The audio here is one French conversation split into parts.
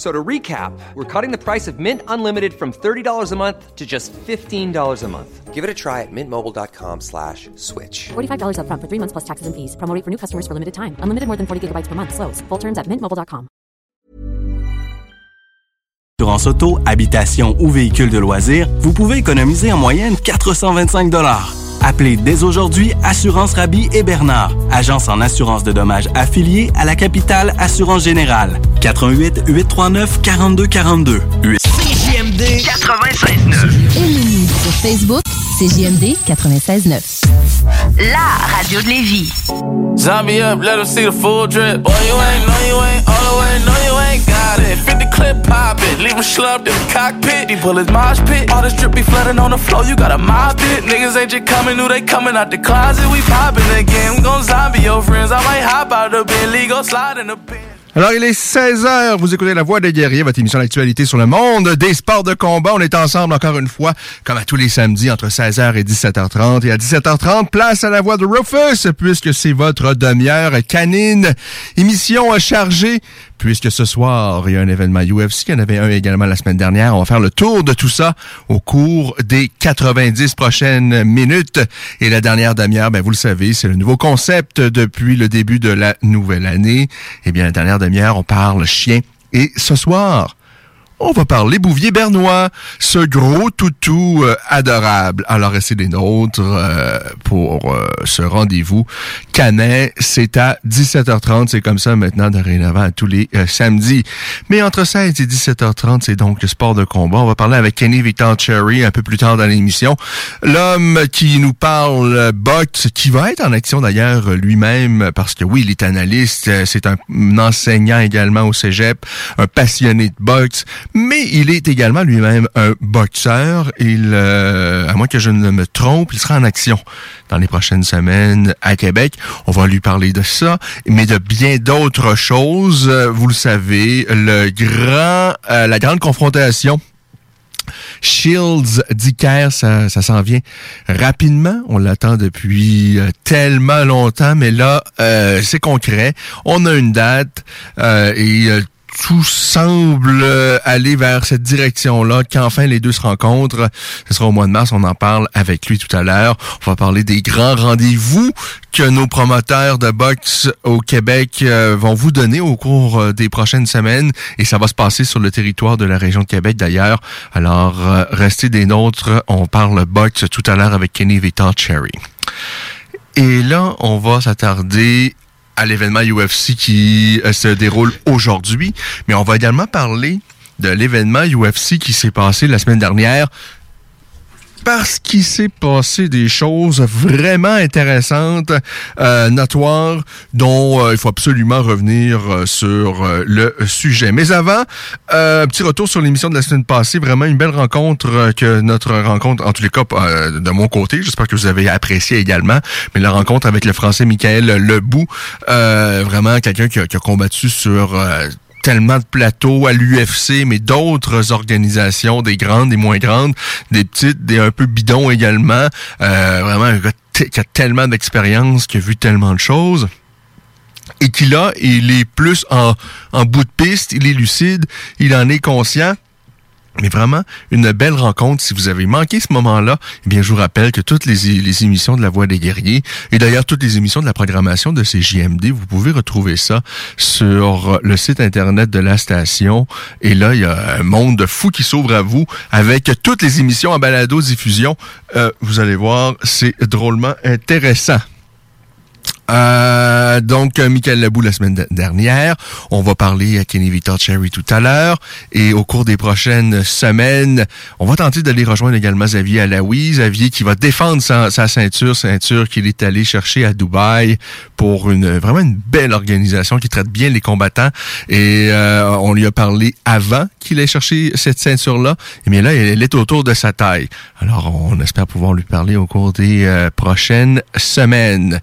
So to recap, we're cutting the price of Mint Unlimited from $30 a month to just $15 a month. Give it a try at mintmobile.com slash switch. $45 upfront for three months plus taxes and fees. Promo rate for new customers for limited time. Unlimited more than 40 gigabytes per month. Slows. Full terms at mintmobile.com. Assurance auto, habitation ou véhicule de loisirs, vous pouvez économiser en moyenne 425 Appelez dès aujourd'hui Assurance Rabi et Bernard, agence en assurance de dommages affiliée à la capitale Assurance Générale. 88 839 42 42. CJMD 96.9. Aimez-nous sur Facebook, CJMD 96.9. La radio de Lévis. Zombie up, let them see the full drip. Boy, you ain't, no, you ain't, all the way, no, you ain't got it. 50 clip poppin', leave him slumped in the cockpit. He pull his mosh pit. All this drip be flooding on the floor, you gotta mop it. Niggas ain't just coming, Alors, il est 16h. Vous écoutez La Voix des guerriers, votre émission d'actualité sur le monde des sports de combat. On est ensemble encore une fois, comme à tous les samedis, entre 16h et 17h30. Et à 17h30, place à La Voix de Rufus, puisque c'est votre demi-heure canine. Émission chargée, puisque ce soir, il y a un événement UFC. Il y en avait un également la semaine dernière. On va faire le tour de tout ça au cours des 90 prochaines minutes. Et la dernière demi-heure, ben, vous le savez, c'est le nouveau concept depuis le début de la nouvelle année. Eh bien, la dernière demi-heure, on parle chien. Et ce soir, on va parler Bouvier Bernois, ce gros toutou euh, adorable. Alors, restez des nôtres euh, pour euh, ce rendez-vous. Canet, c'est à 17h30. C'est comme ça maintenant, dorénavant, tous les euh, samedis. Mais entre 16 et 17h30, c'est donc le sport de combat. On va parler avec Kenny Victor Cherry un peu plus tard dans l'émission. L'homme qui nous parle boxe, qui va être en action d'ailleurs lui-même, parce que oui, il est analyste, c'est un enseignant également au cégep, un passionné de boxe, mais il est également lui-même un boxeur. Il, euh, à moins que je ne me trompe, il sera en action dans les prochaines semaines à Québec. On va lui parler de ça, mais de bien d'autres choses. Euh, Vous le savez, le grand, euh, la grande confrontation Shields d'Iker, ça, ça s'en vient rapidement. On l'attend depuis euh, tellement longtemps, mais là, euh, c'est concret. On a une date euh, et euh, tout semble euh, aller vers cette direction-là, qu'enfin les deux se rencontrent. Ce sera au mois de mars, on en parle avec lui tout à l'heure. On va parler des grands rendez-vous que nos promoteurs de boxe au Québec euh, vont vous donner au cours euh, des prochaines semaines. Et ça va se passer sur le territoire de la région de Québec d'ailleurs. Alors, restez des nôtres. On parle boxe tout à l'heure avec Kenny Victor Cherry. Et là, on va s'attarder à l'événement UFC qui euh, se déroule aujourd'hui, mais on va également parler de l'événement UFC qui s'est passé la semaine dernière parce qu'il s'est passé des choses vraiment intéressantes, euh, notoires, dont euh, il faut absolument revenir euh, sur euh, le sujet. Mais avant, euh, un petit retour sur l'émission de la semaine passée. Vraiment une belle rencontre euh, que notre rencontre, en tous les cas, euh, de mon côté. J'espère que vous avez apprécié également. Mais la rencontre avec le Français Michael Lebout, euh, vraiment quelqu'un qui, qui a combattu sur... tellement de plateaux à l'UFC, mais d'autres organisations, des grandes, des moins grandes, des petites, des un peu bidons également. Euh, vraiment qui a tellement d'expérience, qui a vu tellement de choses. Et qui là, il est plus en, en bout de piste, il est lucide, il en est conscient. Mais vraiment, une belle rencontre. Si vous avez manqué ce moment-là, eh bien, je vous rappelle que toutes les, émissions de La Voix des Guerriers, et d'ailleurs toutes les émissions de la programmation de ces JMD, vous pouvez retrouver ça sur le site Internet de la station. Et là, il y a un monde de fou qui s'ouvre à vous avec toutes les émissions en balado-diffusion. Euh, vous allez voir, c'est drôlement intéressant. Euh, donc, euh, Michael Labou la semaine dernière. On va parler à Kenny Victor Cherry tout à l'heure. Et au cours des prochaines semaines, on va tenter d'aller rejoindre également Xavier Alaoui. Xavier qui va défendre sa, ceinture, ceinture qu'il est allé chercher à Dubaï pour une vraiment une belle organisation qui traite bien les combattants. Et euh, on lui a parlé avant qu'il ait cherché cette ceinture-là. Et bien là, elle est autour de sa taille. Alors, on espère pouvoir lui parler au cours des prochaines semaines.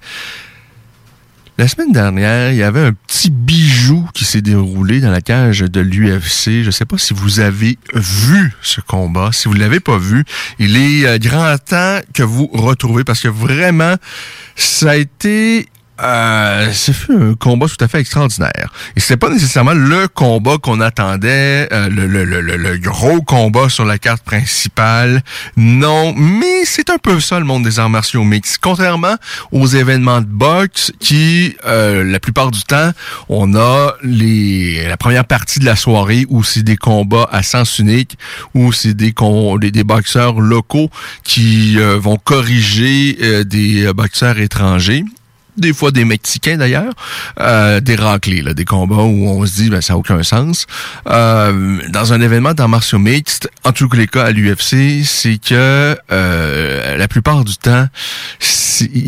La semaine dernière, il y avait un petit bijou qui s'est déroulé dans la cage de l'UFC. Je ne sais pas si vous avez vu ce combat. Si vous ne l'avez pas vu, il est euh, grand temps que vous retrouvez parce que vraiment, ça a été euh, c'est un combat tout à fait extraordinaire. Et c'était pas nécessairement le combat qu'on attendait, euh, le, le, le, le, gros combat sur la carte principale. Non, mais c'est un peu ça le monde des arts martiaux mix. Contrairement aux événements de boxe qui, euh, la plupart du temps, on a les la première partie de la soirée où c'est des combats à sens unique, où c'est des, des, boxeurs locaux qui euh, vont corriger des boxeurs étrangers des fois des Mexicains d'ailleurs, euh, des raclés, là, des combats où on se dit ben ça n'a aucun sens. Euh, dans un événement dans martiaux mixte, en tous les cas à l'UFC, c'est que euh, la plupart du temps,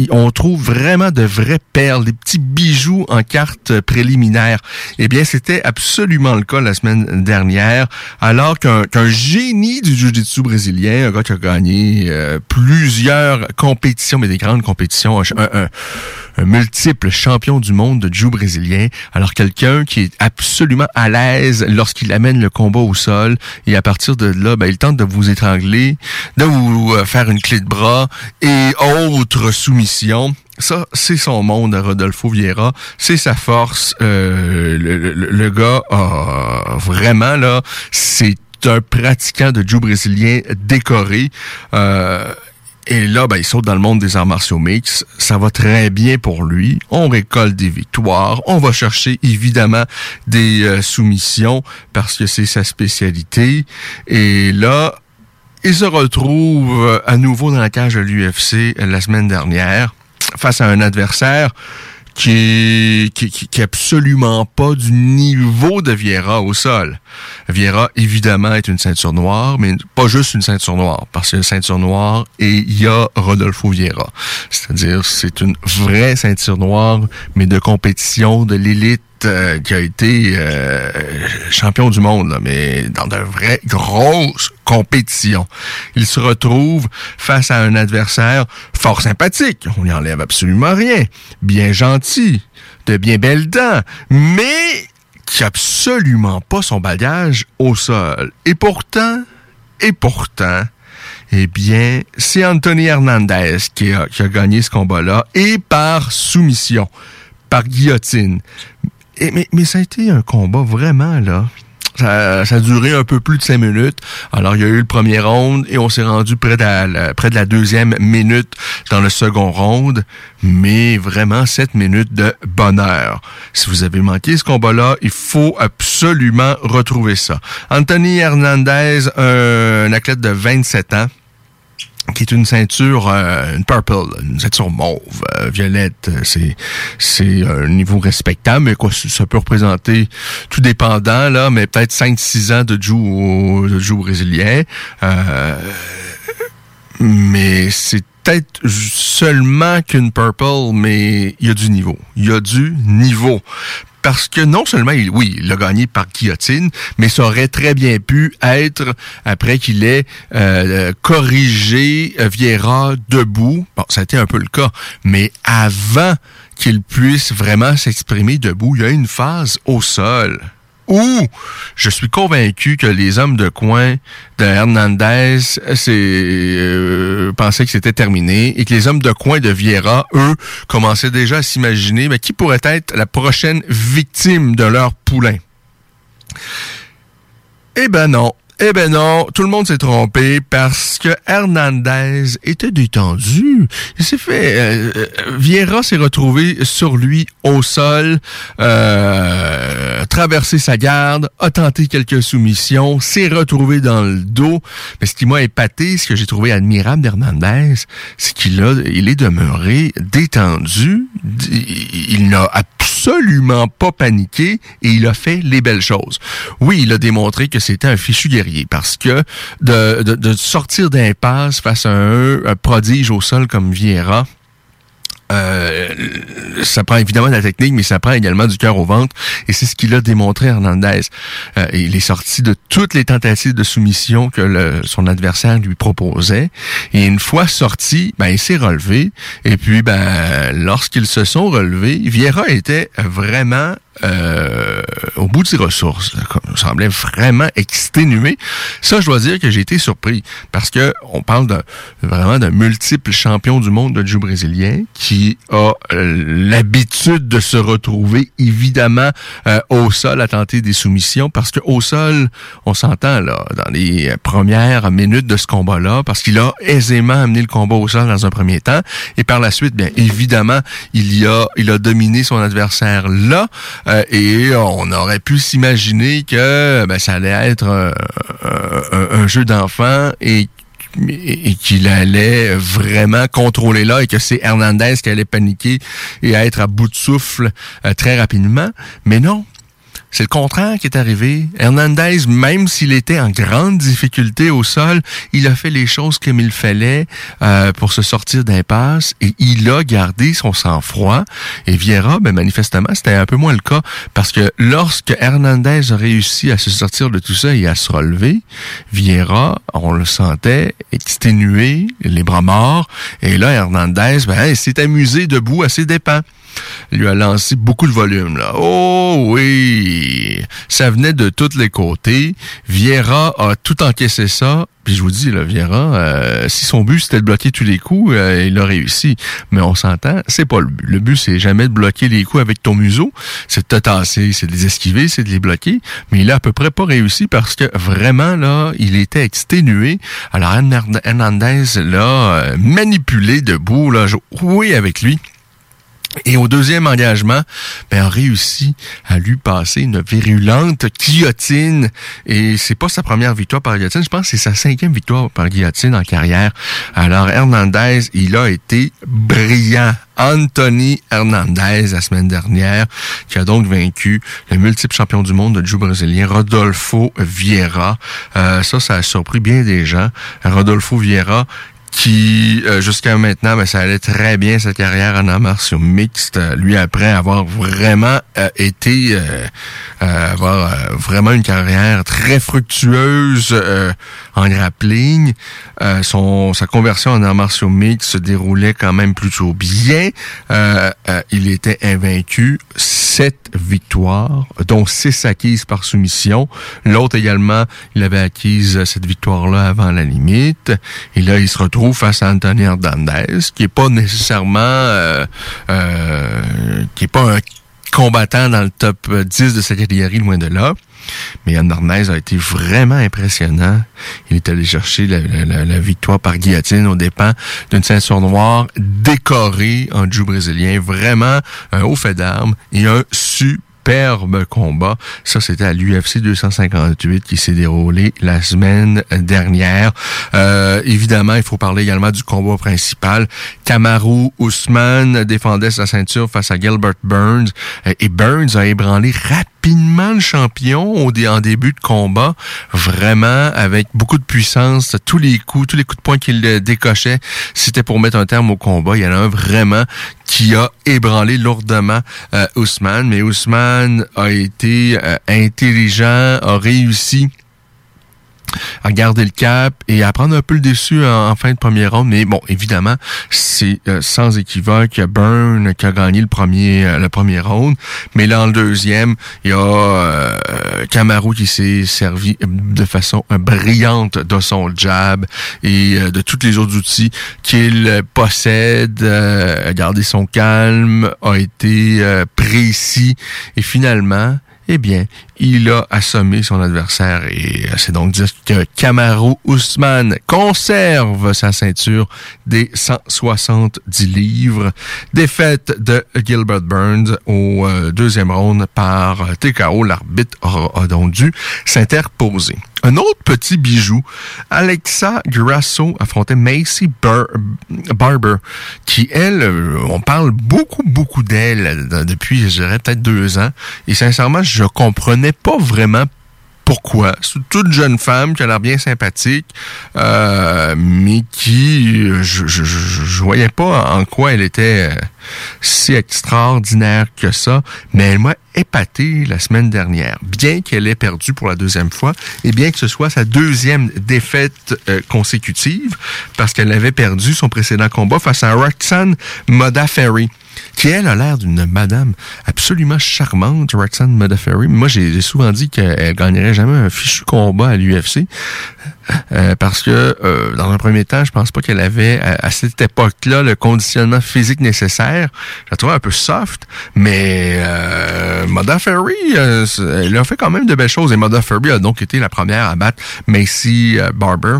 on trouve vraiment de vraies perles, des petits bijoux en cartes préliminaires. Eh bien, c'était absolument le cas la semaine dernière, alors qu'un génie du jiu-jitsu brésilien, un gars qui a gagné euh, plusieurs compétitions, mais des grandes compétitions, un multiple champion du monde de jiu brésilien. Alors quelqu'un qui est absolument à l'aise lorsqu'il amène le combat au sol et à partir de là, ben, il tente de vous étrangler, de vous euh, faire une clé de bras et autres soumissions. Ça, c'est son monde Rodolfo Vieira. C'est sa force. Euh, le, gars, vraiment, là, c'est un pratiquant de jiu brésilien décoré. Euh, et là, ben, il saute dans le monde des arts martiaux mix. Ça va très bien pour lui. On récolte des victoires. On va chercher évidemment des euh, soumissions parce que c'est sa spécialité. Et là, il se retrouve euh, à nouveau dans la cage de l'UFC la semaine dernière face à un adversaire qui est, qui, absolument pas du niveau de Vieira au sol. Vieira, évidemment, est une ceinture noire, mais pas juste une ceinture noire, parce une ceinture noire et il y a Rodolfo Vieira. C'est-à-dire, c'est une vraie ceinture noire, mais de compétition, de l'élite euh, qui a été euh, champion du monde, mais dans de vraies grosses compétitions. Il se retrouve face à un adversaire fort sympathique. On n'y enlève absolument rien. Bien gentil, de bien belles dents, mais qui a absolument pas son bagage au sol. Et pourtant, et pourtant, eh bien, c'est Anthony Hernandez qui a gagné ce combat-là, et par soumission, par guillotine mais, ça a été un combat vraiment, là. Ça, a duré un peu plus de cinq minutes. Alors, il y a eu le premier round et on s'est rendu près de la, près de la deuxième minute dans le second round. Mais vraiment, sept minutes de bonheur. Si vous avez manqué ce combat-là, il faut absolument retrouver ça. Anthony Hernandez, un athlète de 27 ans, qui est une ceinture, euh, une purple, une ceinture mauve, euh, violette. Euh, c'est c'est un niveau respectable, mais quoi, ça peut représenter tout dépendant là, mais peut-être 5-6 ans de jiu de jiu brésilien. mais c'est peut-être seulement qu'une purple, mais il y a du niveau. Il y a du niveau parce que non seulement, il, oui, il a gagné par guillotine, mais ça aurait très bien pu être, après qu'il ait euh, corrigé Vieira debout, bon, ça a été un peu le cas, mais avant qu'il puisse vraiment s'exprimer debout, il y a une phase au sol où je suis convaincu que les hommes de coin de Hernandez c'est, euh, pensaient que c'était terminé et que les hommes de coin de Vieira, eux, commençaient déjà à s'imaginer mais qui pourrait être la prochaine victime de leur poulain? Eh ben non. Eh ben non, tout le monde s'est trompé parce que Hernandez était détendu. Il s'est fait... Euh, euh, Vieira s'est retrouvé sur lui au sol, euh, traversé sa garde, a tenté quelques soumissions, s'est retrouvé dans le dos. Mais ce qui m'a épaté, ce que j'ai trouvé admirable d'Hernandez, c'est qu'il a, il est demeuré détendu. Il n'a pas paniqué et il a fait les belles choses. Oui, il a démontré que c'était un fichu guerrier parce que de, de, sortir d'impasse face à un, un, prodige au sol comme Vieira, euh, ça prend évidemment de la technique, mais ça prend également du cœur au ventre. Et c'est ce qu'il a démontré Hernandez. Euh, il est sorti de toutes les tentatives de soumission que son adversaire lui proposait. Et une fois sorti, ben, il s'est relevé. Et puis, ben, lorsqu'ils se sont relevés, Vieira était vraiment euh, au bout de ses ressources. Il semblait vraiment exténué. Ça, je dois dire que j'ai été surpris parce que on parle vraiment d'un multiple champion du monde de jiu brésilien qui a euh, l'habitude de se retrouver évidemment euh, au sol à tenter des soumissions parce que au sol, on s'entend là dans les premières minutes de ce combat-là parce qu'il a aisément amené le combat au sol dans un premier temps et par la suite, bien évidemment, il y a il a dominé son adversaire là. Euh, et on aurait pu s'imaginer que ben, ça allait être un, jeu d'enfant et et qu'il allait vraiment contrôler là et que c'est Hernandez qui allait paniquer et être à bout de souffle euh, très rapidement. Mais non, c'est le contraire qui est arrivé. Hernandez, même s'il était en grande difficulté au sol, il a fait les choses comme il fallait euh, pour se sortir d'impasse et il a gardé son sang-froid. Et Vieira, ben, manifestement, c'était un peu moins le cas parce que lorsque Hernandez a réussi à se sortir de tout ça et à se relever, Vieira, on le sentait exténué, les bras morts. Et là, Hernandez, ben, s'est amusé debout à ses dépens lui a lancé beaucoup de volume. Là. Oh oui! Ça venait de tous les côtés. Vieira a tout encaissé ça. Puis je vous dis, là, Vieira, euh, si son but c'était de bloquer tous les coups, euh, il a réussi. Mais on s'entend, c'est pas le but. Le but, c'est jamais de bloquer les coups avec ton museau. C'est de te tasser, c'est de les esquiver, c'est de les bloquer. Mais il a à peu près pas réussi parce que vraiment, là, il était exténué. Alors Hernandez l'a euh, manipulé debout, là, oui avec lui. Et au deuxième engagement, ben, a réussi à lui passer une virulente guillotine. Et c'est pas sa première victoire par guillotine, je pense que c'est sa cinquième victoire par guillotine en carrière. Alors Hernandez, il a été brillant. Anthony Hernandez la semaine dernière, qui a donc vaincu le multiple champion du monde de jiu brésilien Rodolfo Vieira. Euh, ça, ça a surpris bien des gens. Rodolfo Vieira, qui euh, jusqu'à maintenant, ben, ça allait très bien sa carrière en arts martiaux mixte. Euh, lui, après avoir vraiment euh, été, avoir vraiment une carrière très fructueuse en grappling, son sa conversion en arts martiaux mixte se déroulait quand même plutôt bien. il était invaincu, sept victoires, dont six acquises par soumission. L'autre également, il avait acquise cette victoire-là avant la limite. Et là, il se retrouve face à Anthony Hernandez, qui est pas nécessairement, euh, euh, qui est pas un combattant dans le top 10 de sa catégorie, loin de là. Mais Hernandez a été vraiment impressionnant. Il est allé chercher la, victoire par guillotine au dépens d'une ceinture noire décorée en jiu brésilien. Vraiment un haut fait d'armes et un super superbe combat. Ça, c'était à l'UFC 258 qui s'est déroulé la semaine dernière. Euh, évidemment, il faut parler également du combat principal. Kamaru Usman défendait sa ceinture face à Gilbert Burns euh, et Burns a ébranlé rapidement le champion en début de combat, vraiment avec beaucoup de puissance, tous les coups, tous les coups de poing qu'il décochait, c'était pour mettre un terme au combat. Il y en a un vraiment qui a ébranlé lourdement euh, Ousmane, mais Ousmane a été euh, intelligent, a réussi à garder le cap et à prendre un peu le dessus en, fin de première ronde. Mais bon, évidemment, c'est euh, sans équivoque Burn qui a gagné le premier euh, le premier round. Mais là, en deuxième, il y a euh, Camaro qui s'est servi de façon brillante de son jab et de tous les autres outils qu'il possède. a gardé son calme, a été précis et finalement, eh bien, il a assommé son adversaire et euh, c'est donc dire que Kamaru Usman conserve sa ceinture des 170 livres. Défaite de Gilbert Burns au euh, deuxième round par TKO. L'arbitre a, donc dû s'interposer. Un autre petit bijou, Alexa Grasso affrontait Macy Bar- Barber, qui, elle, euh, on parle beaucoup, beaucoup d'elle depuis, je dirais, peut-être deux ans. Et sincèrement, je comprenais pas vraiment pourquoi. C'est toute jeune femme qui a l'air bien sympathique, euh, mais qui, je, je, je, je voyais pas en quoi elle était euh, si extraordinaire que ça, mais elle m'a épaté la semaine dernière. Bien qu'elle ait perdu pour la deuxième fois, et bien que ce soit sa deuxième défaite euh, consécutive, parce qu'elle avait perdu son précédent combat face à Roxanne Modafferi qui elle a l'air d'une madame absolument charmante, Roxanne Modafferi. Moi, j'ai souvent dit qu'elle gagnerait jamais un fichu combat à l'UFC euh, parce que euh, dans un premier temps, je pense pas qu'elle avait à, cette époque-là le conditionnement physique nécessaire. Je la trouvais un peu soft, mais euh, euh, elle a fait quand même de belles choses et Modafferi a donc été la première à battre Macy Barber.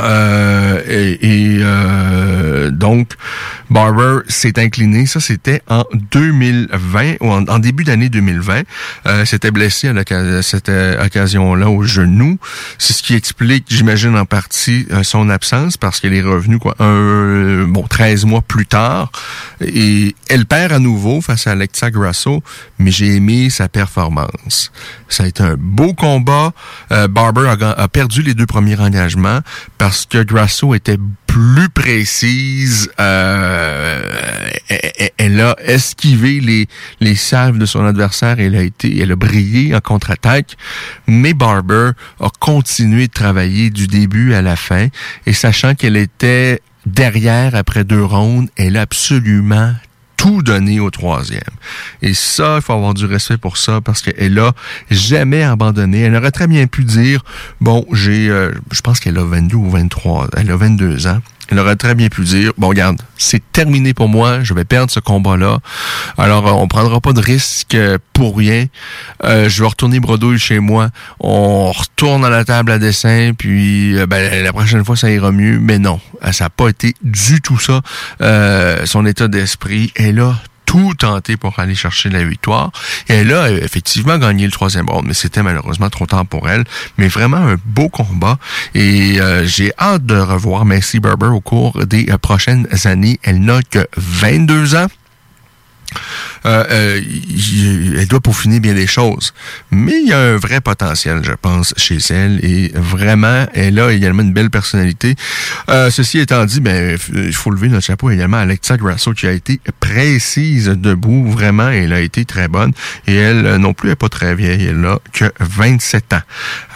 Euh, et euh, donc, Barber s'est incliné. Ça, c'était en 2020, ou en, début d'année 2020. Euh, s'était blessé à, cette euh, occasion-là au genou. C'est ce qui explique, j'imagine, en partie euh, son absence, parce qu'elle est revenue, quoi, un, bon, 13 mois plus tard. Et elle perd à nouveau face à Alexa Grasso, mais j'ai aimé sa performance. Ça a été un beau combat. Euh, Barber a, a perdu les deux premiers engagements que Grasso était plus précise. Euh, elle a esquivé les, les salves de son adversaire. Elle a été, elle a brillé en contre-attaque. Mais Barber a continué de travailler du début à la fin. Et sachant qu'elle était derrière après deux rondes, elle a absolument tout au troisième. Et ça, il faut avoir du respect pour ça parce qu'elle a jamais abandonné. Elle aurait très bien pu dire, bon, j'ai, euh, je pense qu'elle a 22 ou 23, elle a 22 ans. Elle aurait très bien pu dire, bon, regarde, c'est terminé pour moi, je vais perdre ce combat-là. Alors, euh, on prendra pas de risque euh, pour rien. Euh, je vais retourner bredouille chez moi. On retourne à la table à dessin, puis ben, la prochaine fois, ça ira mieux. Mais non, ça n'a pas été du tout ça. Son état d'esprit, elle a tout pour aller chercher la victoire. Et elle a euh, effectivement gagné le troisième round, mais c'était malheureusement trop tard pour elle. Mais vraiment un beau combat. Et euh, j'ai hâte de revoir Macy Barber au cours des euh, prochaines années. Elle n'a que 22 ans. Euh, euh, elle doit peaufiner bien les choses. Mais il y a un vrai potentiel, je pense, chez elle. Et vraiment, elle a également une belle personnalité. Euh, ceci étant dit, ben, il faut lever notre chapeau également à Alexa Grasso qui a été précise debout. Vraiment, elle a été très bonne. Et elle euh, non plus, n'est pas très vieille. Elle a que 27 ans.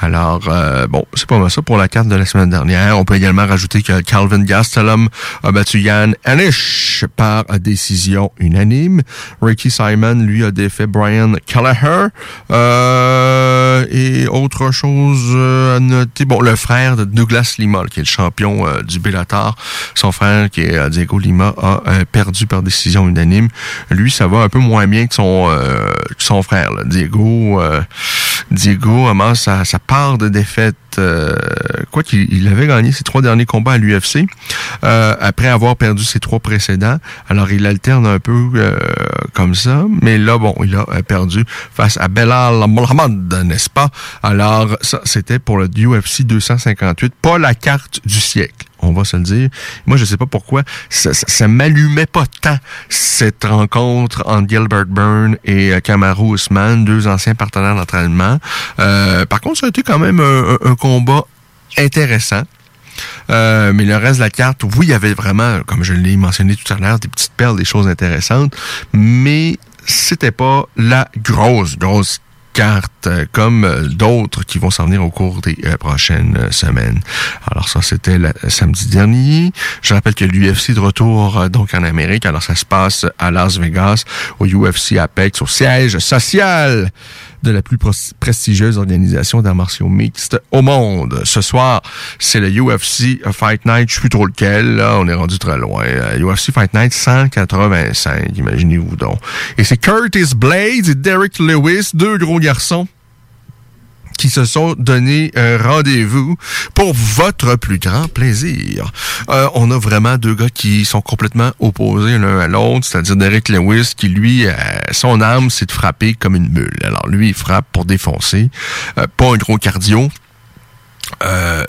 Alors, euh, bon, c'est pas mal ça pour la carte de la semaine dernière. On peut également rajouter que Calvin Gastelum a battu Yann Anish par décision unanime. Ricky Simon, lui, a défait Brian Kelleher. Euh, et autre chose euh, à noter, bon, le frère de Douglas Lima, qui est le champion euh, du Bellator, son frère, qui est Diego Lima, a perdu par décision unanime. Lui, ça va un peu moins bien que son, que son frère. Diego, Diego amasse sa, sa part de défaite. Euh, quoi qu'il il avait gagné ses trois derniers combats à l'UFC euh, après avoir perdu ses trois précédents. Alors il alterne un peu euh, comme ça, mais là bon, il a euh, perdu face à Belal Mohamed, n'est-ce pas? Alors ça c'était pour le UFC 258, pas la carte du siècle. On va se le dire. Moi, je sais pas pourquoi ça, ça, m'allumait pas tant cette rencontre entre Gilbert Byrne et euh, Kamaru Usman, deux anciens partenaires d'entraînement. Euh, par contre, ça a été quand même un combat intéressant. Euh, mais le reste de la carte, oui, il y avait vraiment, comme je l'ai mentionné tout à l'heure, des petites perles, des choses intéressantes, mais c'était pas la grosse, grosse euh, comme euh, d'autres qui vont s'en venir au cours des euh, prochaines semaines. Alors ça, c'était le samedi dernier. Je rappelle que l'UFC de retour donc en Amérique. Alors ça se passe à Las Vegas, au UFC Apex, au siège social de la plus prestigieuse organisation d'arts martiaux mixtes au monde. Ce soir, c'est le UFC Fight Night. Je sais plus trop lequel, là. On est rendu très loin. UFC Fight Night 185, imaginez-vous donc. Et c'est Curtis Blades et Derek Lewis, deux gros garçons qui se sont donné un rendez-vous pour votre plus grand plaisir. Euh, on a vraiment deux gars qui sont complètement opposés l'un à l'autre, c'est-à-dire Derek Lewis qui, lui, euh, son âme, c'est de frapper comme une mule. Alors lui, il frappe pour défoncer, euh, pas un gros cardio.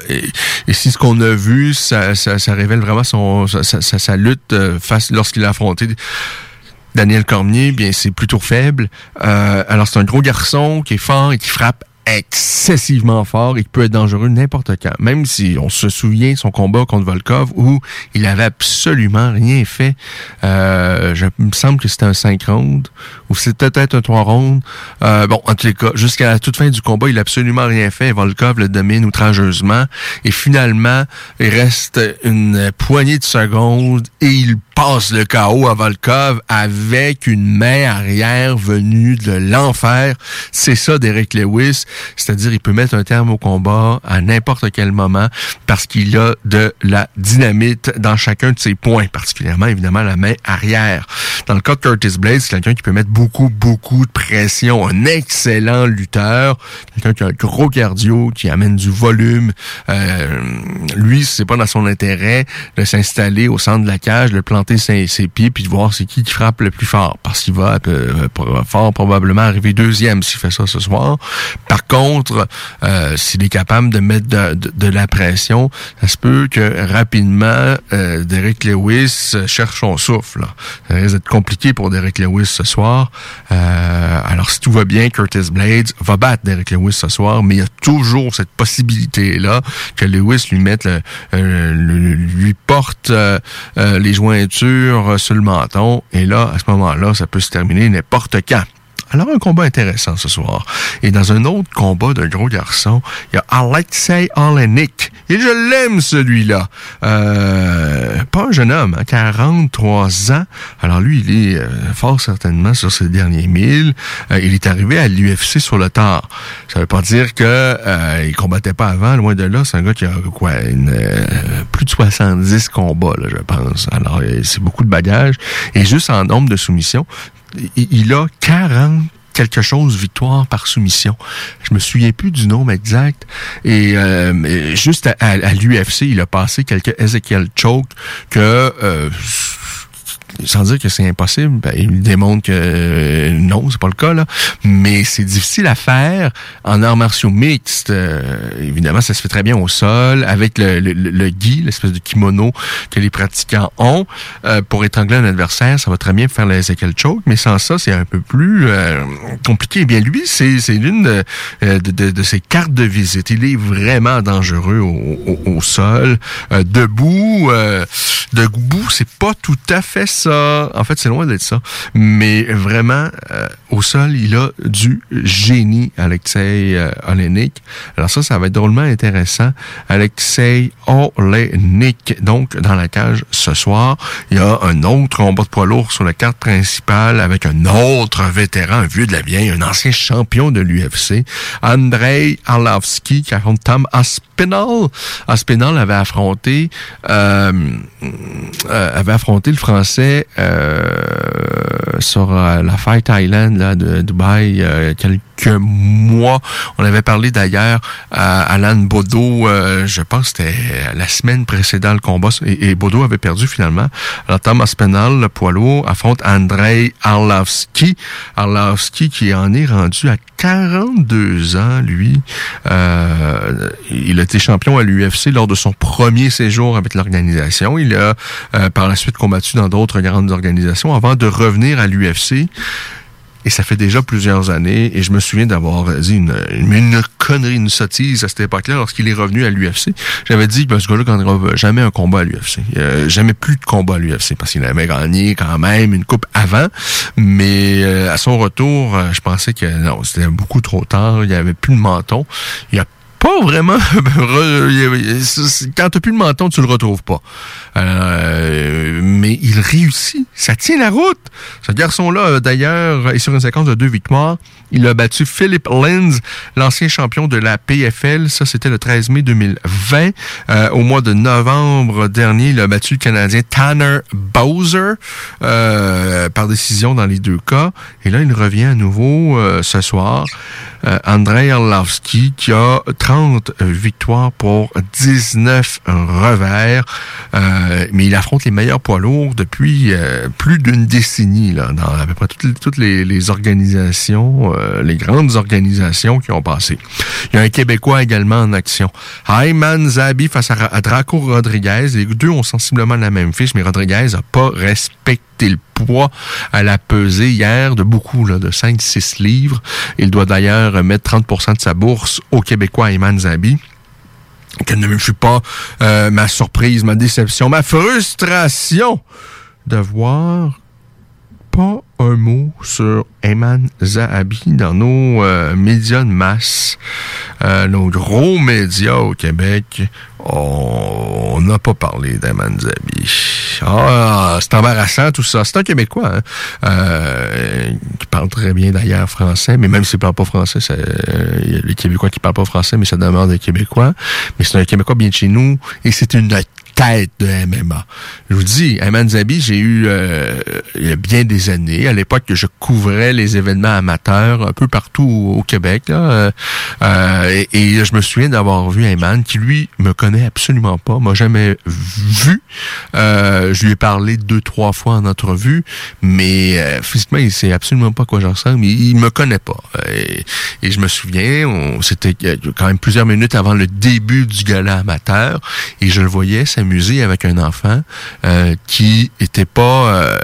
et, si ce qu'on a vu, ça, ça, révèle vraiment son sa, sa, lutte face lorsqu'il a affronté Daniel Cormier, bien c'est plutôt faible. alors c'est un gros garçon qui est fort et qui frappe excessivement fort et qui peut être dangereux n'importe quand. Même si on se souvient son combat contre Volkov où il avait absolument rien fait. Euh, je, me semble que c'était un 5 rounds ou c'était peut-être un 3 rounds. Euh, bon, en tous les cas, jusqu'à la toute fin du combat, il a absolument rien fait. Volkov le domine outrageusement et finalement, il reste une poignée de secondes et il passe le chaos à Volkov avec une main arrière venue de l'enfer. C'est ça Derek Lewis. C'est-à-dire, il peut mettre un terme au combat à n'importe quel moment parce qu'il a de la dynamite dans chacun de ses points, particulièrement, évidemment, la main arrière. Dans le cas de Curtis Blade, c'est quelqu'un qui peut mettre beaucoup, beaucoup de pression. Un excellent lutteur. Quelqu'un qui a un gros cardio, qui amène du volume. Euh, lui, c'est pas dans son intérêt de s'installer au centre de la cage, de planter ses, pieds, puis de voir c'est qui qui frappe le plus fort. Parce qu'il va euh, probablement arriver deuxième s'il fait ça ce soir. Par contre, euh, s'il est capable de mettre de, la pression, ça se peut que rapidement, euh, Derek Lewis cherche son souffle. Ça risque d'être compliqué pour Derek Lewis ce soir. Alors, si tout va bien, Curtis Blades va battre Derek Lewis ce soir, mais il y a toujours cette possibilité-là que Lewis lui mette le, lui porte les jointures sur le menton. Et là, à ce moment-là, ça peut se terminer n'importe quand. Alors, un combat intéressant ce soir. Et dans un autre combat d'un gros garçon, il y a Alexei Olenik. Et je l'aime, celui-là. Euh, pas un jeune homme, 43 hein, ans. Alors, lui, il est euh, fort certainement sur ses derniers milles. Euh, il est arrivé à l'UFC sur le tard. Ça veut pas dire que euh, il combattait pas avant, loin de là. C'est un gars qui a quoi, une, plus de 70 combats, là, je pense. Alors, c'est beaucoup de bagages. Et juste en nombre de soumissions, il a 40 quelque chose victoire par soumission. Je me souviens plus du nombre exact. Et euh, juste à, l'UFC, il a passé quelques Ezekiel Choke que euh, sans dire que c'est impossible, ben, il démontre que euh, non, c'est pas le cas, là. Mais c'est difficile à faire en arts martiaux mixtes. Euh, évidemment, ça se fait très bien au sol, avec le, le, le gi, l'espèce de kimono que les pratiquants ont. Euh, pour étrangler un adversaire, ça va très bien faire le Ezekiel Choke, mais sans ça, c'est un peu plus compliqué. Eh bien, lui, c'est l'une de, de, de, ses cartes de visite. Il est vraiment dangereux au, au, sol. debout, debout, c'est pas tout à fait ça. En fait, c'est loin d'être ça. Mais vraiment, euh, au sol, il a du génie, Alexei euh, Olenik. Alors ça, ça va être drôlement intéressant. Alexei Olenik, donc, dans la cage ce soir. Il y a un autre combat de poids lourd sur la carte principale avec un autre vétéran, un vieux de la vieille, un ancien champion de l'UFC, Andrei Arlovski, qui affronte Tom Aspinall. Avait affronté, euh, euh, avait affronté le français euh, sur la Fight Island là, de Dubaï mois. On avait parlé d'ailleurs à Alan Bodo, euh, je pense que c'était la semaine précédente le combat, et, Bodo avait perdu finalement. Alors Thomas Penal, le poids affronte Andrei Arlovski. Arlovski qui en est rendu à 42 ans, lui. Euh, il a été champion à l'UFC lors de son premier séjour avec l'organisation. Il a euh, par la suite combattu dans d'autres grandes organisations avant de revenir à l'UFC. Et ça fait déjà plusieurs années, et je me souviens d'avoir dit une, une, connerie, une sottise à cette époque-là, lorsqu'il est revenu à l'UFC. J'avais dit ben, ce gars-là gagnera jamais un combat à l'UFC. jamais plus de combat à l'UFC, parce qu'il avait gagné quand même une coupe avant. Mais euh, à son retour, euh, je pensais que non, c'était beaucoup trop tard, il n'y avait plus de menton. Pas vraiment... Quand t'as plus de menton, tu le retrouves pas. Euh, mais il réussit. Ça tient la route. Ce garçon-là, d'ailleurs, est sur une séquence de deux victoires. Il a battu Philip Lenz, l'ancien champion de la PFL. Ça, c'était le 13 mai 2020. Euh, au mois de novembre dernier, il a battu le Canadien Tanner Bowser euh, par décision dans les deux cas. Et là, il revient à nouveau euh, ce soir. Andrei Arlovski qui a 30 victoires pour 19 revers. mais il affronte les meilleurs poids lourds depuis plus d'une décennie là, dans à peu près toutes, les, organisations euh, les grandes organisations qui ont passé. Il y a un Québécois également en action. Ayman Zabi face à, Draco Rodriguez. Les deux ont sensiblement la même fiche, mais Rodriguez n'a pas respecté le poids à la pesée hier de beaucoup, là, de 5-6 livres. Il doit d'ailleurs mettre 30% de sa bourse au Québécois Ayman Zabi quelle ne fut pas euh, ma surprise, ma déception, ma frustration de voir pas un mot sur Eman Zahabi dans nos euh, médias de masse, euh, nos gros médias au Québec. On n'a pas parlé d'Eman Zahabi. Ah, c'est embarrassant tout ça. C'est un Québécois hein, euh, qui parle très bien d'ailleurs français, mais même s'il parle pas français, il y a les Québécois qui parlent pas français, mais ça demeure des Québécois. Mais c'est un Québécois bien de chez nous et c'est une tête de MMA. Je vous dis, Ayman Zabi, j'ai eu euh, il y a bien des années, à l'époque que je couvrais les événements amateurs un peu partout au, Québec, euh, euh, et, je me souviens d'avoir vu Ayman qui, lui, me connaît absolument pas, m'a jamais vu. je lui ai parlé deux, trois fois en entrevue, mais physiquement, il sait absolument pas quoi j'en ressemble, mais il me connaît pas. Et, et je me souviens, c'était quand même plusieurs minutes avant le début du gala amateur, et je le voyais, avec un enfant euh, qui était pas euh,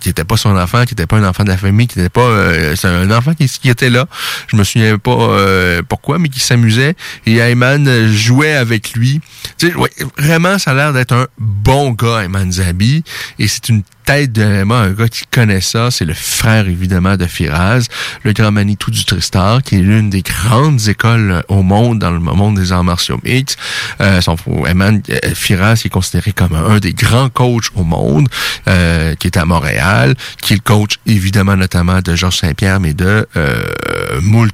qui était pas son enfant, qui était pas un enfant de la famille, qui était pas euh, c'est un enfant qui, qui, était là. Je me souviens pas pourquoi, mais qui s'amusait et Ayman jouait avec lui. Tu vraiment, ça a l'air d'être un bon gars, Ayman Zabi, et c'est une tête de un gars qui connaît ça, c'est le frère évidemment de Firaz, le grand Manitou du Tristar, qui est l'une des grandes écoles au monde dans le monde des arts martiaux mixtes. Euh, son Eman Firaz qui est considéré comme un des grands coachs au monde, euh, qui est à Montréal, qui est le coach évidemment notamment de Georges Saint-Pierre, mais de euh,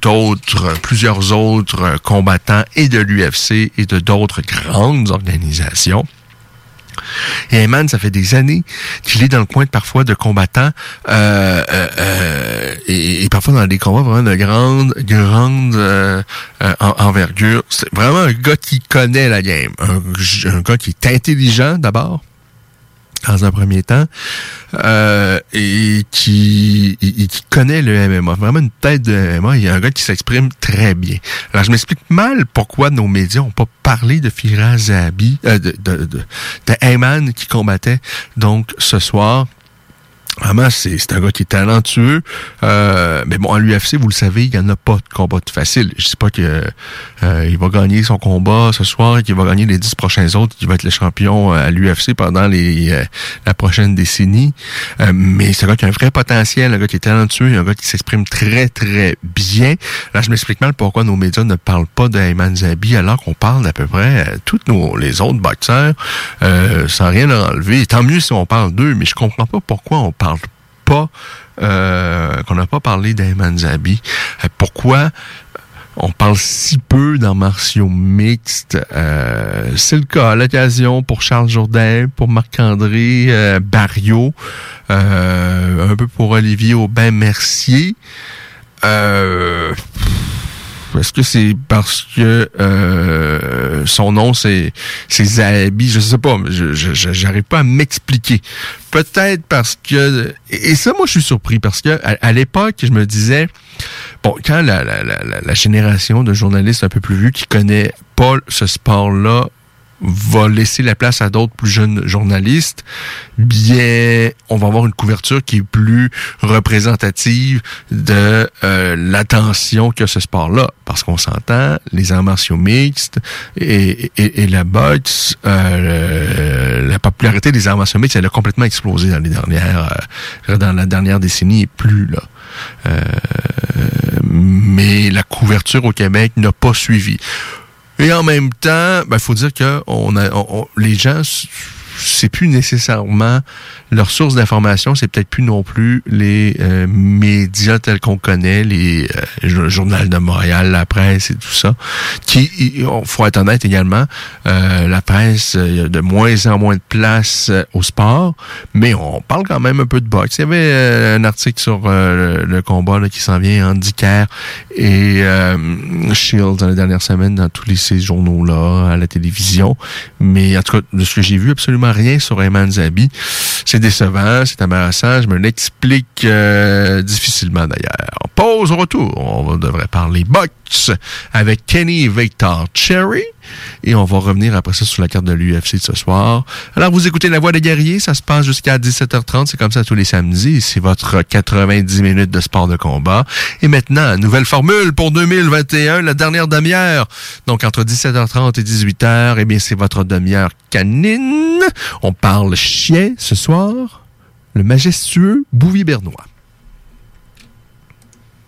autres, plusieurs autres combattants et de l'UFC et de d'autres grandes organisations. Et Ayman, ça fait des années qu'il est dans le coin de, parfois de combattants euh, euh, et, parfois dans des combats vraiment de grande, grande euh, envergure. C'est vraiment un gars qui connaît la game, un gars qui est intelligent d'abord dans un premier temps, euh, et qui, connaît le MMA. Vraiment une tête de MMA. Il y a un gars qui s'exprime très bien. Alors, je m'explique mal pourquoi nos médias n'ont pas parlé de Firaz Zabi, euh, de, de, de, de Ayman qui combattait donc ce soir. Vraiment, c'est un gars qui est talentueux. Euh, mais bon, en l'UFC, vous le savez, il n'y en a pas de combat facile. Je sais pas que euh, il va gagner son combat ce soir et qu'il va gagner les dix prochains autres, qu'il va être le champion à l'UFC pendant les euh, la prochaine décennie. Euh, mais c'est un gars qui a un vrai potentiel, un gars qui est talentueux, un gars qui s'exprime très, très bien. Là, je m'explique mal pourquoi nos médias ne parlent pas de Ayman Zabi alors qu'on parle d'à peu près tous nos les autres boxeurs sans rien enlever. tant mieux si on parle d'eux, mais je comprends pas pourquoi on parle euh, qu'on n'a pas parlé d'Ayman Zabi. Euh, pourquoi? On parle si peu dans martiaux mixtes. Euh, c'est le cas l'occasion pour Charles Jourdain, pour Marc-André euh, Barriot, un peu pour Olivier Aubin-Mercier. Est-ce que c'est parce que euh, son nom c'est Zahabi? Je sais pas, je j'arrive pas à m'expliquer. Peut-être parce que et ça moi je suis surpris parce que à, l'époque je me disais bon quand la, la, la, génération de journalistes un peu plus vieux qui connaît pas ce sport là va laisser la place à d'autres plus jeunes journalistes, bien, on va avoir une couverture qui est plus représentative de euh, l'attention que ce sport-là. Parce qu'on s'entend, les arts martiaux mixtes et, et, la boxe, euh, la popularité des arts martiaux mixtes, elle a complètement explosé dans les dernières, euh, dans la dernière décennie et plus là. mais la couverture au Québec n'a pas suivi Et en même temps, il ben, faut dire que on a, les gens c'est plus nécessairement leur source d'information, c'est peut-être plus non plus les euh, médias tels qu'on connaît, les euh, journal de Montréal, la presse et tout ça. Qui, il faut être honnête également, euh, la presse, il y a de moins en moins de place au sport, mais on parle quand même un peu de boxe. Il y avait un article sur le, combat là, qui s'en vient Andy Kerr et Shields dans les dernières semaines dans tous les, ces journaux-là, à la télévision. Mais en tout cas, de ce que j'ai vu, absolument rien sur Ayman Zabi. C'est décevant, c'est embarrassant. Je me l'explique euh, difficilement d'ailleurs. Pause au retour. On devrait parler box avec Kenny Victor Cherry. Et on va revenir après ça sur la carte de l'UFC de ce soir. Alors, vous écoutez La Voix des guerriers. Ça se passe jusqu'à 17h30. C'est comme ça tous les samedis. C'est votre 90 minutes de sport de combat. Et maintenant, nouvelle formule pour 2021, la dernière demi-heure. Donc, entre 17h30 et 18h, eh bien, c'est votre demi-heure canine. On parle chien ce soir. Le majestueux Bouvier-Bernois.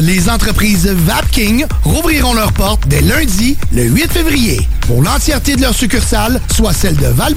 les entreprises Vapking rouvriront leurs portes dès lundi, le 8 février. Pour l'entièreté de leurs succursales, soit celles de val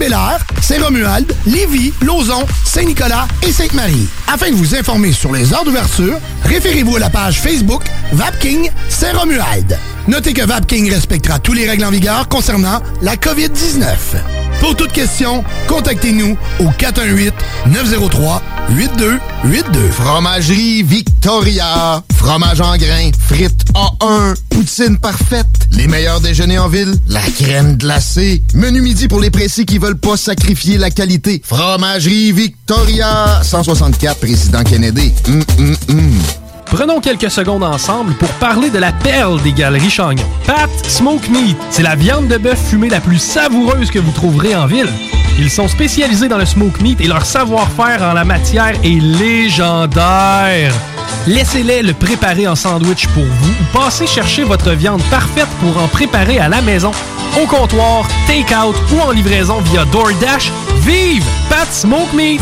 Saint-Romuald, Lévis, Lauson, Saint-Nicolas et Sainte-Marie. Afin de vous informer sur les heures d'ouverture, référez-vous à la page Facebook Vapking Saint-Romuald. Notez que Vapking respectera tous les règles en vigueur concernant la COVID-19. Pour toute question, contactez-nous au 418-903-8282. Fromagerie Victoria. Fromage en grains, frites A1, poutine parfaite, les meilleurs déjeuners en ville, la crème glacée, menu midi pour les précis qui veulent pas sacrifier la qualité. Fromagerie Victoria. 164 Président Kennedy. Hum, hum, hum. Prenons quelques secondes ensemble pour parler de la perle des galeries Chagnon. Pat Smoke Meat, c'est la viande de bœuf fumée la plus savoureuse que vous trouverez en ville. Ils sont spécialisés dans le smoke meat et leur savoir-faire en la matière est légendaire. Laissez-les le préparer en sandwich pour vous ou passez chercher votre viande parfaite pour en préparer à la maison, au comptoir, take-out ou en livraison via DoorDash. Vive Pat Smoke Meat!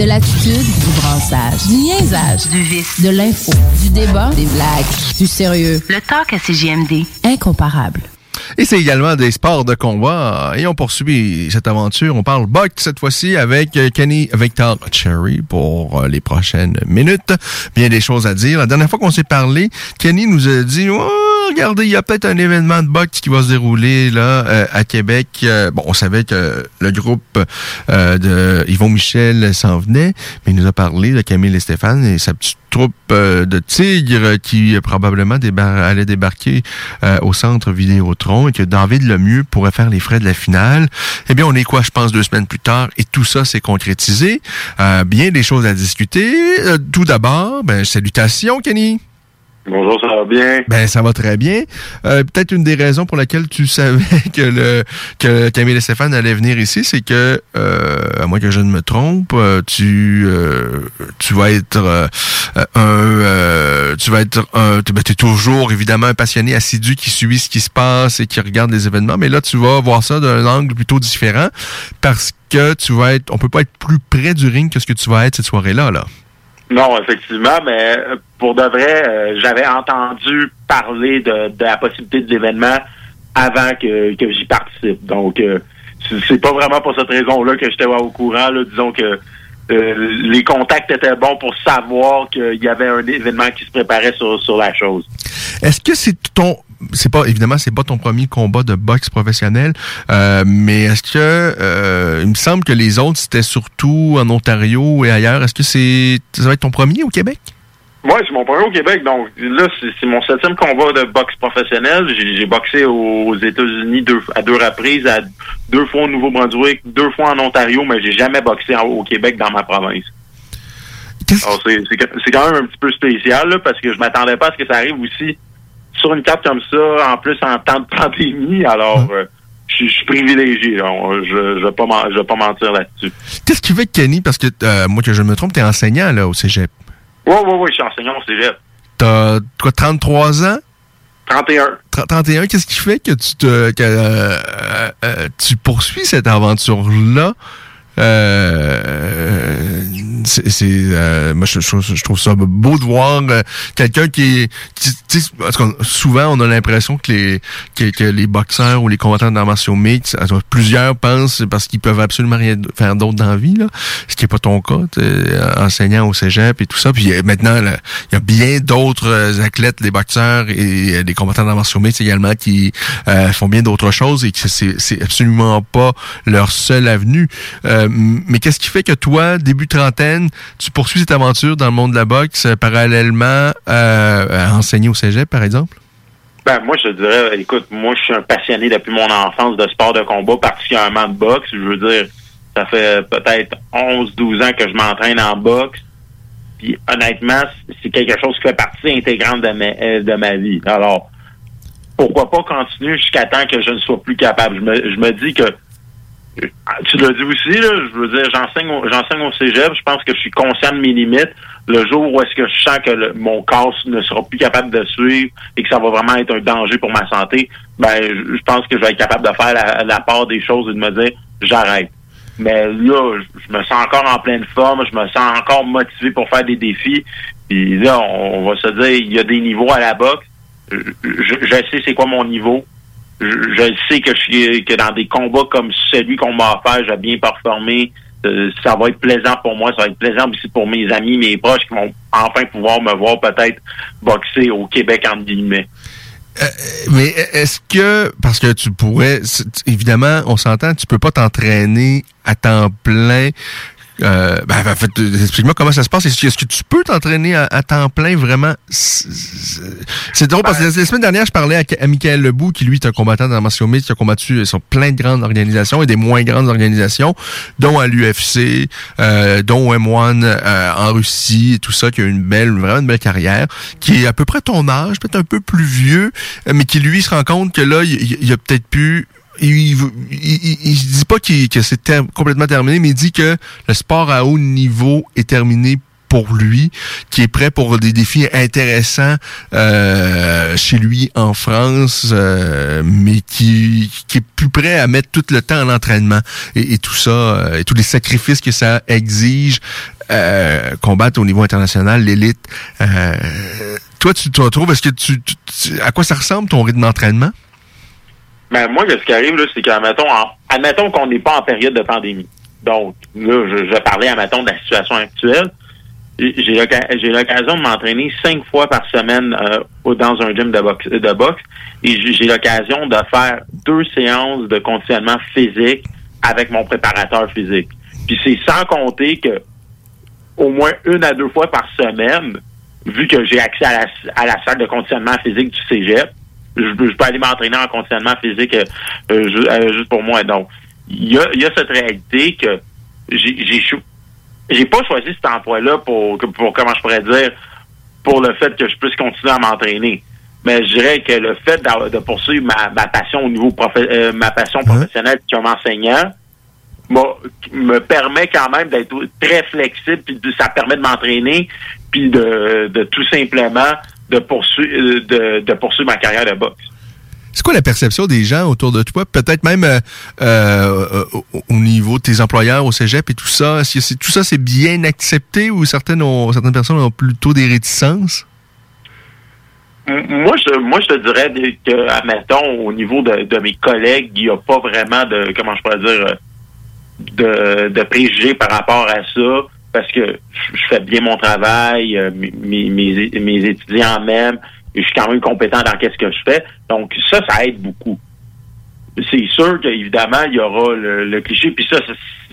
De l'attitude, du brassage, du niaisage, Du vice. de l'info, du débat, des blagues, du sérieux. Le talk à CGMD. Incomparable. Et c'est également des sports de combat. Et on poursuit cette aventure. On parle boxe cette fois-ci avec euh, Kenny Victor Cherry pour euh, les prochaines minutes. Bien des choses à dire. La dernière fois qu'on s'est parlé, Kenny nous a dit oh, regardez, il y a peut-être un événement de boxe qui va se dérouler là euh, à Québec. Euh, bon, on savait que le groupe euh, de Yvon Michel s'en venait, mais il nous a parlé de Camille et Stéphane et sa petite troupe euh, de tigres qui euh, probablement débar allait débarquer euh, au centre Vidéotron et que David Lemieux pourrait faire les frais de la finale. Eh bien, on est quoi, je pense, deux semaines plus tard et tout ça s'est concrétisé. Bien des choses à discuter. Tout d'abord, ben, salutations, Kenny. Bonjour, ça va bien? Ben, ça va très bien. Euh, Peut-être une des raisons pour laquelle tu savais que le que Camille et Stéphane allaient venir ici, c'est que, euh, à moins que je ne me trompe, euh, tu euh, tu vas être euh, un euh, tu vas être un tu ben, es toujours évidemment un passionné assidu qui suit ce qui se passe et qui regarde les événements, mais là tu vas voir ça d'un angle plutôt différent parce que tu vas être on peut pas être plus près du ring que ce que tu vas être cette soirée-là là. Non, effectivement, mais euh, pour de vrai, euh, j'avais entendu parler de, la possibilité de l'événement avant que, j'y participe. Donc, euh, c'est pas vraiment pour cette raison-là que j'étais au courant. Là. Disons que euh, les contacts étaient bons pour savoir qu'il y avait un événement qui se préparait sur, la chose. Est-ce que c'est ton c'est pas évidemment c'est pas ton premier combat de boxe professionnel, euh, mais est-ce que euh, il me semble que les autres c'était surtout en Ontario et ailleurs. Est-ce que c'est ça va être ton premier au Québec? Moi, c'est mon premier au Québec, donc là, c'est mon septième combat de boxe professionnel. J'ai boxé aux États-Unis deux, à deux reprises, à deux fois au Nouveau-Brunswick, deux fois en Ontario, mais j'ai jamais boxé en- au Québec dans ma province. C'est que- quand même un petit peu spécial, là, parce que je m'attendais pas à ce que ça arrive aussi sur une carte comme ça, en plus en temps de pandémie. Alors, euh, je suis- privilégié. là. Je je vais pas mentir là-dessus. Qu'est-ce qui fait que Kenny parce que euh, moi que je me trompe, t'es enseignant là au Cégep. Oui, oui, oui, je suis enseignant au cégep. T'as quoi 33 ans? 31. 31, qu'est-ce qui fait que tu te que, euh, euh, tu poursuis cette aventure là c'est euh, moi je, trouve ça beau de voir euh, quelqu'un qui, parce souvent on a l'impression que les que, que les boxeurs ou les combattants d'arts martiaux mixtes euh, plusieurs pensent parce qu'ils peuvent absolument rien faire d'autre dans la vie là ce qui est pas ton cas euh, enseignant au cégep et tout ça. Puis euh, maintenant il y a bien d'autres euh, athlètes les boxeurs et euh, les combattants d'arts martiaux mixtes également qui euh, font bien d'autres choses et que c'est absolument pas leur seule avenue. Euh, mais qu'est-ce qui fait que toi début trentaine tu poursuis cette aventure dans le monde de la boxe euh, parallèlement euh, à enseigner au cégep par exemple? Ben, moi, je te dirais, écoute, moi, je suis un passionné depuis mon enfance de sport de combat, particulièrement de boxe. Je veux dire, ça fait peut-être 11, 12 ans que je m'entraîne en boxe. Puis, honnêtement, c'est quelque chose qui fait partie intégrante de ma, euh, vie. Alors, pourquoi pas continuer jusqu'à temps que je ne sois plus capable? Je me dis que, tu l'as dit aussi, là, je veux dire, j'enseigne au, j'enseigne au cégep, je pense que je suis conscient de mes limites. Le jour où est-ce que je sens que mon corps ne sera plus capable de suivre et que ça va vraiment être un danger pour ma santé, ben, je, pense que je vais être capable de faire la, part des choses et de me dire, j'arrête. Mais là, je, me sens encore en pleine forme, je me sens encore motivé pour faire des défis. Puis là, on, va se dire, il y a des niveaux à la boxe. Je, je sais c'est quoi mon niveau je, je sais que je que dans des combats comme celui qu'on m'a offert, j'ai bien performé. Euh, ça va être plaisant pour moi, ça va être plaisant aussi pour mes amis, mes proches qui vont enfin pouvoir me voir peut-être boxer au Québec entre guillemets. Mais est-ce que, parce que tu pourrais, évidemment, on s'entend, tu peux pas t'entraîner à temps plein Euh, ben, en fait, explique-moi comment ça se passe. Est-ce que tu peux t'entraîner à, à temps plein vraiment? C'est drôle parce que la semaine dernière, je parlais à, à Michael Lebou, qui lui est un combattant dans la martial mixte, qui a combattu sur plein de grandes organisations et des moins grandes organisations, dont à l'UFC, euh, dont M1 euh, en Russie et tout ça, qui a une belle, vraiment une belle carrière, qui est à peu près ton âge, peut-être un peu plus vieux, euh, mais qui lui se rend compte que là, il, il a peut-être pu il, il, il, il dit pas que c'est complètement terminé, mais il dit que le sport à haut niveau est terminé pour lui, qui est prêt pour des défis intéressants euh, chez lui en France, euh, mais qui, qui est plus prêt à mettre tout le temps en entraînement et, et tout ça, euh, et tous les sacrifices que ça exige, euh, combattre au niveau international, l'élite. Euh, toi, tu te retrouves, est-ce que tu- tu- à quoi ça ressemble ton rythme d'entraînement? Ben, moi, ce qui arrive, c'est qu'admettons, admettons qu'on n'est pas en période de pandémie. Donc, là, je, je parlais, admettons, de la situation actuelle. J'ai l'occasion de m'entraîner cinq fois par semaine euh, dans un gym de boxe, de boxe et j'ai j'ai l'occasion de faire deux séances de conditionnement physique avec mon préparateur physique. Puis c'est sans compter que au moins une à deux fois par semaine, vu que j'ai accès à la, à la salle de conditionnement physique du cégep, je, je peux aller m'entraîner en conditionnement physique euh, euh, euh, juste pour moi. Donc, il y a, il y a cette réalité que j'ai j'ai pas choisi cet emploi-là pour, comment je pourrais dire, pour le fait que je puisse continuer à m'entraîner. Mais je dirais que le fait de poursuivre ma, ma passion au niveau euh, ma passion professionnelle comme enseignant me permet quand même d'être très flexible, puis ça permet de m'entraîner, puis de, de tout simplement de poursuivre, de, de poursuivre ma carrière de boxe. C'est quoi la perception des gens autour de toi? Peut-être même euh, euh, au, au niveau de tes employeurs au cégep et tout ça. Est-ce que tout ça, c'est bien accepté ou certaines, ont, certaines personnes ont plutôt des réticences? Moi, je, moi, je te dirais que, admettons, au niveau de, de mes collègues, il n'y a pas vraiment de, comment je pourrais dire, euh, de, de préjugés par rapport à ça, parce que je fais bien mon travail, euh, mes, mes, étudiants m'aiment, et je suis quand même compétent dans qu'est-ce que je fais. Donc, ça, ça aide beaucoup. C'est sûr qu'évidemment, il y aura le, cliché, puis ça,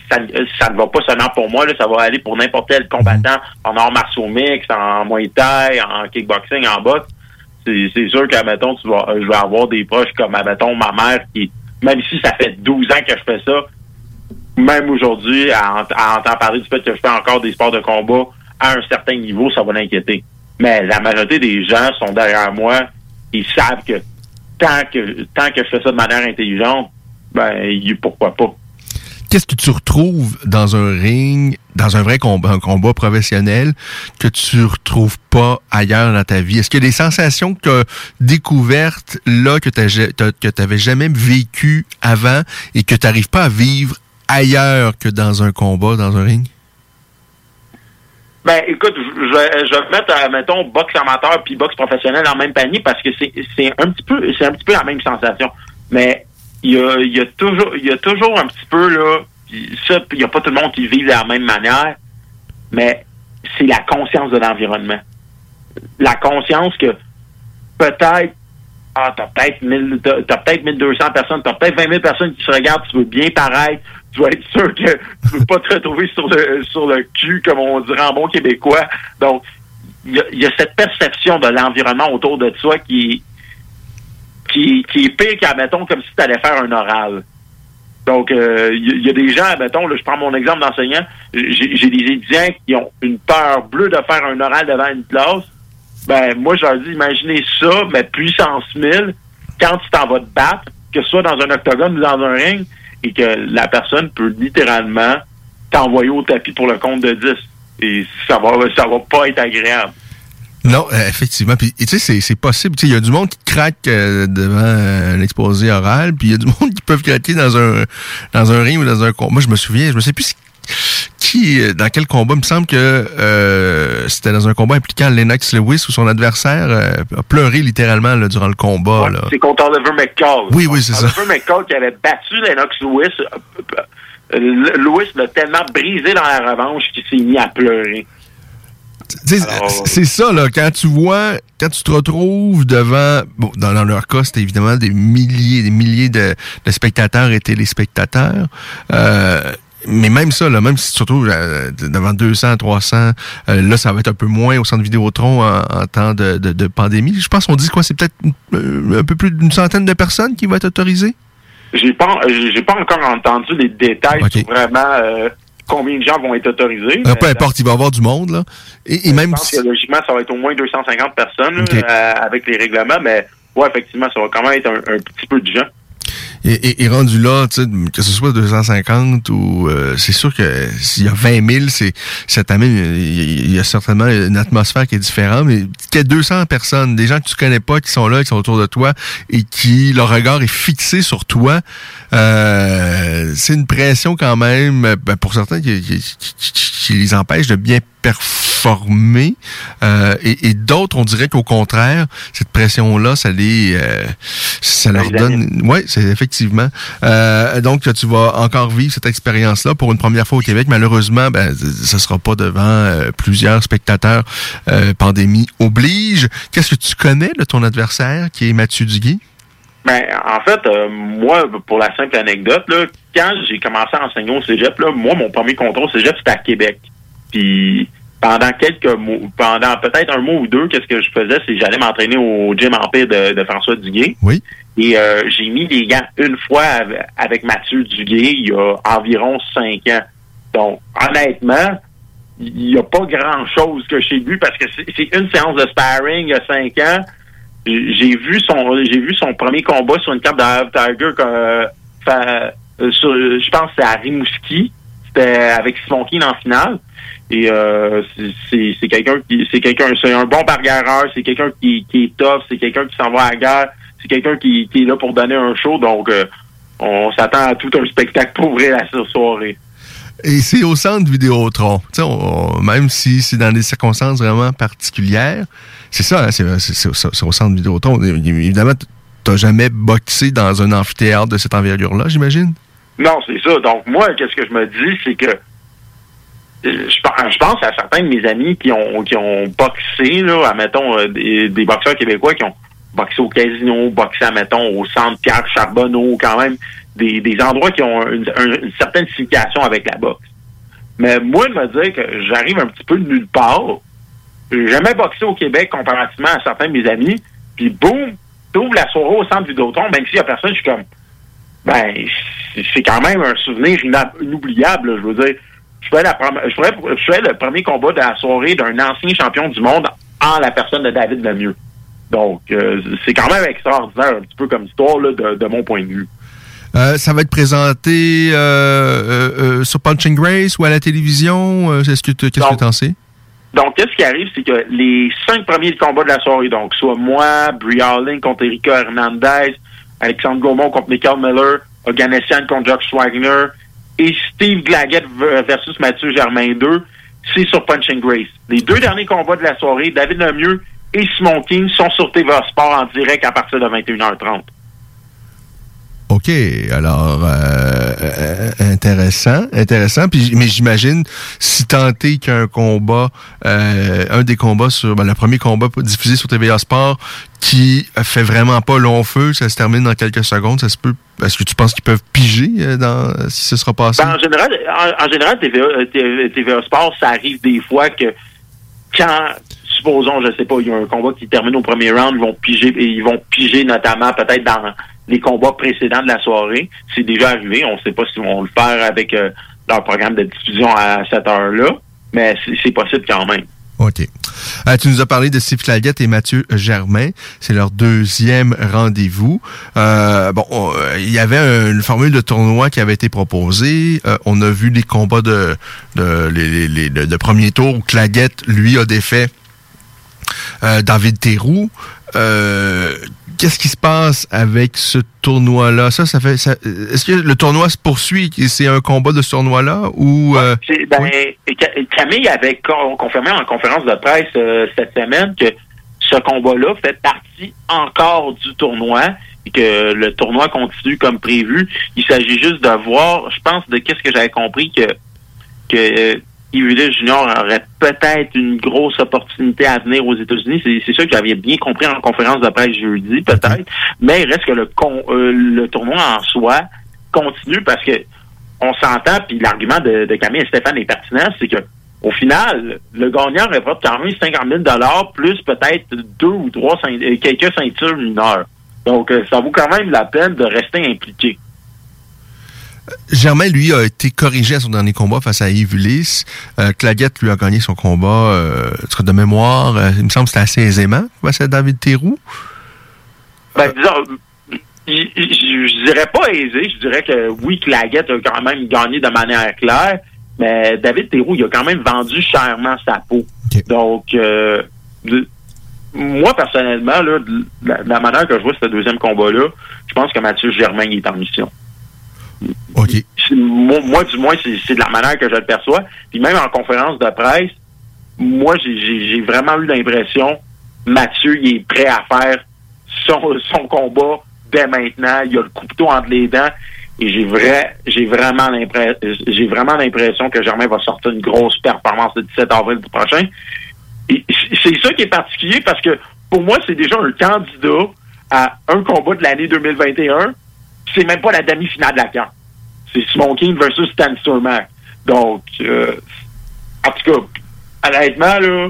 ça, ne va pas seulement pour moi, là, ça va aller pour n'importe quel combattant en arts martiaux mixtes, en Muay Thai, en kickboxing, en boxe c'est sûr qu'à mettons, tu vas, je vais avoir des proches comme mettons ma mère qui, même si ça fait 12 ans que je fais ça, même aujourd'hui, à, ent- à entendre parler du fait que je fais encore des sports de combat à un certain niveau, ça va l'inquiéter. Mais la majorité des gens sont derrière moi, ils savent que tant que tant que je fais ça de manière intelligente, ben pourquoi pas. Qu'est-ce que tu retrouves dans un ring, dans un vrai combat, un combat professionnel, que tu retrouves pas ailleurs dans ta vie? Est-ce qu'il y a des sensations que tu as découvertes là, que tu n'avais jamais vécues avant et que tu n'arrives pas à vivre ailleurs que dans un combat, dans un ring? Ben, écoute, je, je, vais mettre, euh, mettons, boxe amateur puis boxe professionnel en même panier parce que c'est, un petit peu, un petit peu la même sensation. Mais il y a, y a toujours, y a toujours un petit peu là, ça, il y a pas tout le monde qui vit de la même manière, mais c'est la conscience de l'environnement. La conscience que peut-être ah, t'as peut-être 1000, t'as, t'as peut-être 1200 personnes, t'as peut-être 20 000 personnes qui se regardent, tu veux bien paraître, tu vas être sûr que tu veux pas te retrouver sur le, sur le cul, comme on dirait en bon québécois. Donc, il y a, cette perception de l'environnement autour de toi qui, qui, qui est pire qu'à, mettons, comme si tu allais faire un oral. Donc, euh, il y, a des gens, mettons, là, je prends mon exemple d'enseignant, j'ai des étudiants qui ont une peur bleue de faire un oral devant une classe. Ben, moi, je leur dis, imaginez ça, mais puissance 1000, quand tu t'en vas te battre, que ce soit dans un octogone ou dans un ring, et que la personne peut littéralement t'envoyer au tapis pour le compte de 10. Et ça va, ça va pas être agréable. Non, euh, effectivement. Puis, tu sais, c'est- possible. Il y a du monde qui craque euh, devant euh, l'exposé oral, puis il y a du monde qui peuvent craquer dans un dans un ou dans un combat. Moi, je me souviens, je me sais plus qui, euh, dans quel combat? Il me semble que euh, c'était dans un combat impliquant Lennox Lewis où son adversaire euh, a pleuré littéralement là, durant le combat. là. C'est contre Oliver McCall. Oui, oui, c'est ça. Oliver McCall qui avait battu Lennox Lewis. Lewis l'a tellement brisé dans la revanche qu'il s'est mis à pleurer. C'est ça, là, quand tu vois, quand tu te retrouves devant, bon, dans, dans leur cas, c'était évidemment des milliers, des milliers de, de spectateurs et téléspectateurs, euh, mais même ça, là, même si surtout euh, devant 200, 300, euh, là, ça va être un peu moins au centre Vidéotron en, en temps de, de, de pandémie. Je pense qu'on dit quoi, c'est peut-être euh, un peu plus d'une centaine de personnes qui vont être autorisées? J'ai pas, j'ai pas encore entendu les détails sur vraiment euh, combien de gens vont être autorisés. Euh, peu importe, il va y avoir du monde, là. Et, et même Je pense si- que logiquement, ça va être au moins 250 personnes là, Ok. euh, avec les règlements, mais ouais, effectivement, ça va quand même être un, un petit peu de gens. Et, rendu là, que ce soit 250 ou euh, c'est sûr que s'il y a 20 000, c'est ça t'amène, il y a- a certainement une atmosphère qui est différente. Mais qu'il y ait 200 personnes, des gens que tu connais pas, qui sont là, qui sont autour de toi et qui leur regard est fixé sur toi, euh, c'est une pression quand même ben, pour certains qui, qui- qui- qui les empêche de bien performer. Euh, et et d'autres, on dirait qu'au contraire, cette pression-là, ça les, euh, ça leur donne. Oui, c'est effectivement. Euh, donc, tu vas encore vivre cette expérience-là pour une première fois au Québec. Malheureusement, ben, ce sera pas devant euh, plusieurs spectateurs. Euh, pandémie oblige. Qu'est-ce que tu connais de ton adversaire, qui est Mathieu Duguay? Ben, en fait, euh, moi, pour la simple anecdote, là, quand j'ai commencé à enseigner au cégep, là, moi, mon premier contrat au cégep, c'était à Québec. Puis, pendant quelques mois, pendant peut-être un mois ou deux, qu'est-ce que je faisais, c'est que j'allais m'entraîner au gym Empire de, de François Duguay. Oui. Et euh, j'ai mis les gants une fois avec, Mathieu Duguay il y a environ cinq ans. Donc, honnêtement, il n'y a pas grand-chose que j'ai vu parce que c'est une séance de sparring il y a cinq ans. J'ai vu son j'ai vu son premier combat sur une carte de Tiger que, fa- euh, sur- je pense que c'est à Rimouski. C'était avec Simon Keane en finale. Et euh, c'est- quelqu'un qui c'est quelqu'un c'est un bon bagarreur, c'est quelqu'un qui, qui est tough, c'est quelqu'un qui s'en va à la guerre, c'est quelqu'un qui, qui est là pour donner un show. Donc euh, on s'attend à tout un spectacle pour ouvrir la soirée. Et c'est au centre Vidéotron. Tu sais, on- on- même si c'est dans des circonstances vraiment particulières, c'est ça, hein, c'est au centre Vidéotron. Évidemment, t'as jamais boxé dans un amphithéâtre de cette envergure-là, j'imagine? Non, c'est ça. Donc, moi, qu'est-ce que je me dis, c'est que je pense, je pense à certains de mes amis qui ont qui ont boxé, là, admettons, euh, des, des boxeurs québécois qui ont boxé au casino, boxé, admettons, au centre Pierre Charbonneau, quand même, des, des endroits qui ont une, un- une certaine signification avec la boxe. Mais moi, de me dire que j'arrive un petit peu de nulle part, j'ai jamais boxé au Québec comparativement à certains de mes amis, puis boum, t'ouvres la soirée au centre Vidéotron, même s'il y a personne, je suis comme, ben, c'est- quand même un souvenir inoubliable, là, je veux dire. Je fais, la, prom- je, ferais- je fais le premier combat de la soirée d'un ancien champion du monde en la personne de David Lemieux. Donc, euh, c'est quand même extraordinaire, un petit peu comme histoire, là, de, de mon point de vue. Euh, ça va être présenté euh, euh, sur Punching Grace ou à la télévision? Est-ce que tu- Qu'est-ce que tu en sais? Donc, qu'est-ce qui arrive, c'est que les cinq premiers combats de la soirée, donc soit moi, Brie Harling contre Erika Hernandez, Alexandre Gaumont contre Michael Miller, Oganessian contre Josh Wagner et Steve Glaggett versus Mathieu Germain 2, c'est sur Punching Grace. Les deux derniers combats de la soirée, David Lemieux et Simon King sont sur TVA Sport en direct à partir de 21h30. OK, alors euh, euh, intéressant, intéressant. Puis, mais j'imagine si tenté qu'un combat, euh, un des combats sur ben, le premier combat diffusé sur TVA Sport, qui fait vraiment pas long feu, ça se termine dans quelques secondes, ça se peut. Est-ce que tu penses qu'ils peuvent piger euh, dans si ce sera passé? Ben, en général, en, général TVA, euh, TV- TVA Sport, ça arrive des fois que quand, supposons, je sais pas, il y a un combat qui termine au premier round, ils vont piger, ils vont piger notamment peut-être dans les combats précédents de la soirée. C'est déjà arrivé. On ne sait pas s'ils vont le faire avec euh, leur programme de diffusion à cette heure-là, mais c'est- possible quand même. OK. Euh, tu nous as parlé de Steve Claggett et Mathieu Germain. C'est leur deuxième rendez-vous. Euh, bon, on- euh, il y avait une formule de tournoi qui avait été proposée. Euh, on a vu les combats de, de, de- de premier tour où Claggett, lui, a défait euh, David Théroux. Euh, Qu'est-ce qui se passe avec ce tournoi-là? Ça, ça fait. ça- Est-ce que le tournoi se poursuit? C'est un combat de ce tournoi-là ou euh, Ben, Ca- Camille avait con- confirmé en conférence de presse euh, cette semaine que ce combat-là fait partie encore du tournoi et que le tournoi continue comme prévu. Il s'agit juste de voir, je pense, de qu'est-ce que j'avais compris que que Yves Junior aurait peut-être une grosse opportunité à venir aux États-Unis. C'est, ça que j'avais bien compris en conférence de presse jeudi, peut-être. Mais il reste que le, con- euh, le tournoi en soi continue parce que on s'entend, puis l'argument de, de Camille et Stéphane est pertinent, c'est que au final, le gagnant rapporte quand même 50 000 plus peut-être deux ou trois euh, quelques ceintures mineures. Donc, euh, ça vaut quand même la peine de rester impliqué. Germain, lui, a été corrigé à son dernier combat face à Yves Ulysse. Euh, Claguette, lui, a gagné son combat euh, de mémoire. euh, il me semble que c'était assez aisément face à David Théroux. Ben, disons, je, dirais pas aisé. Je dirais que oui, Claguette a quand même gagné de manière claire, mais David Théroux, il a quand même vendu chèrement sa peau. Donc, euh, de- moi, personnellement, là, de la, de la manière que je vois ce deuxième combat-là, je pense que Mathieu Germain il est en mission. Moi, du moins, c'est de la manière que je le perçois. Puis même en conférence de presse, moi, j'ai- vraiment eu l'impression Mathieu, il est prêt à faire son, son combat dès maintenant. Il a le couteau entre les dents. Et j'ai vrai, j'ai vraiment l'impression, j'ai vraiment l'impression que Germain va sortir une grosse performance le 17 avril du prochain. C'est ça qui est particulier parce que pour moi, c'est déjà un candidat à un combat de l'année 2021. C'est même pas la demi-finale de la carte. C'est Smoking versus Stan Sturmack. Donc, euh, en tout cas, honnêtement, là,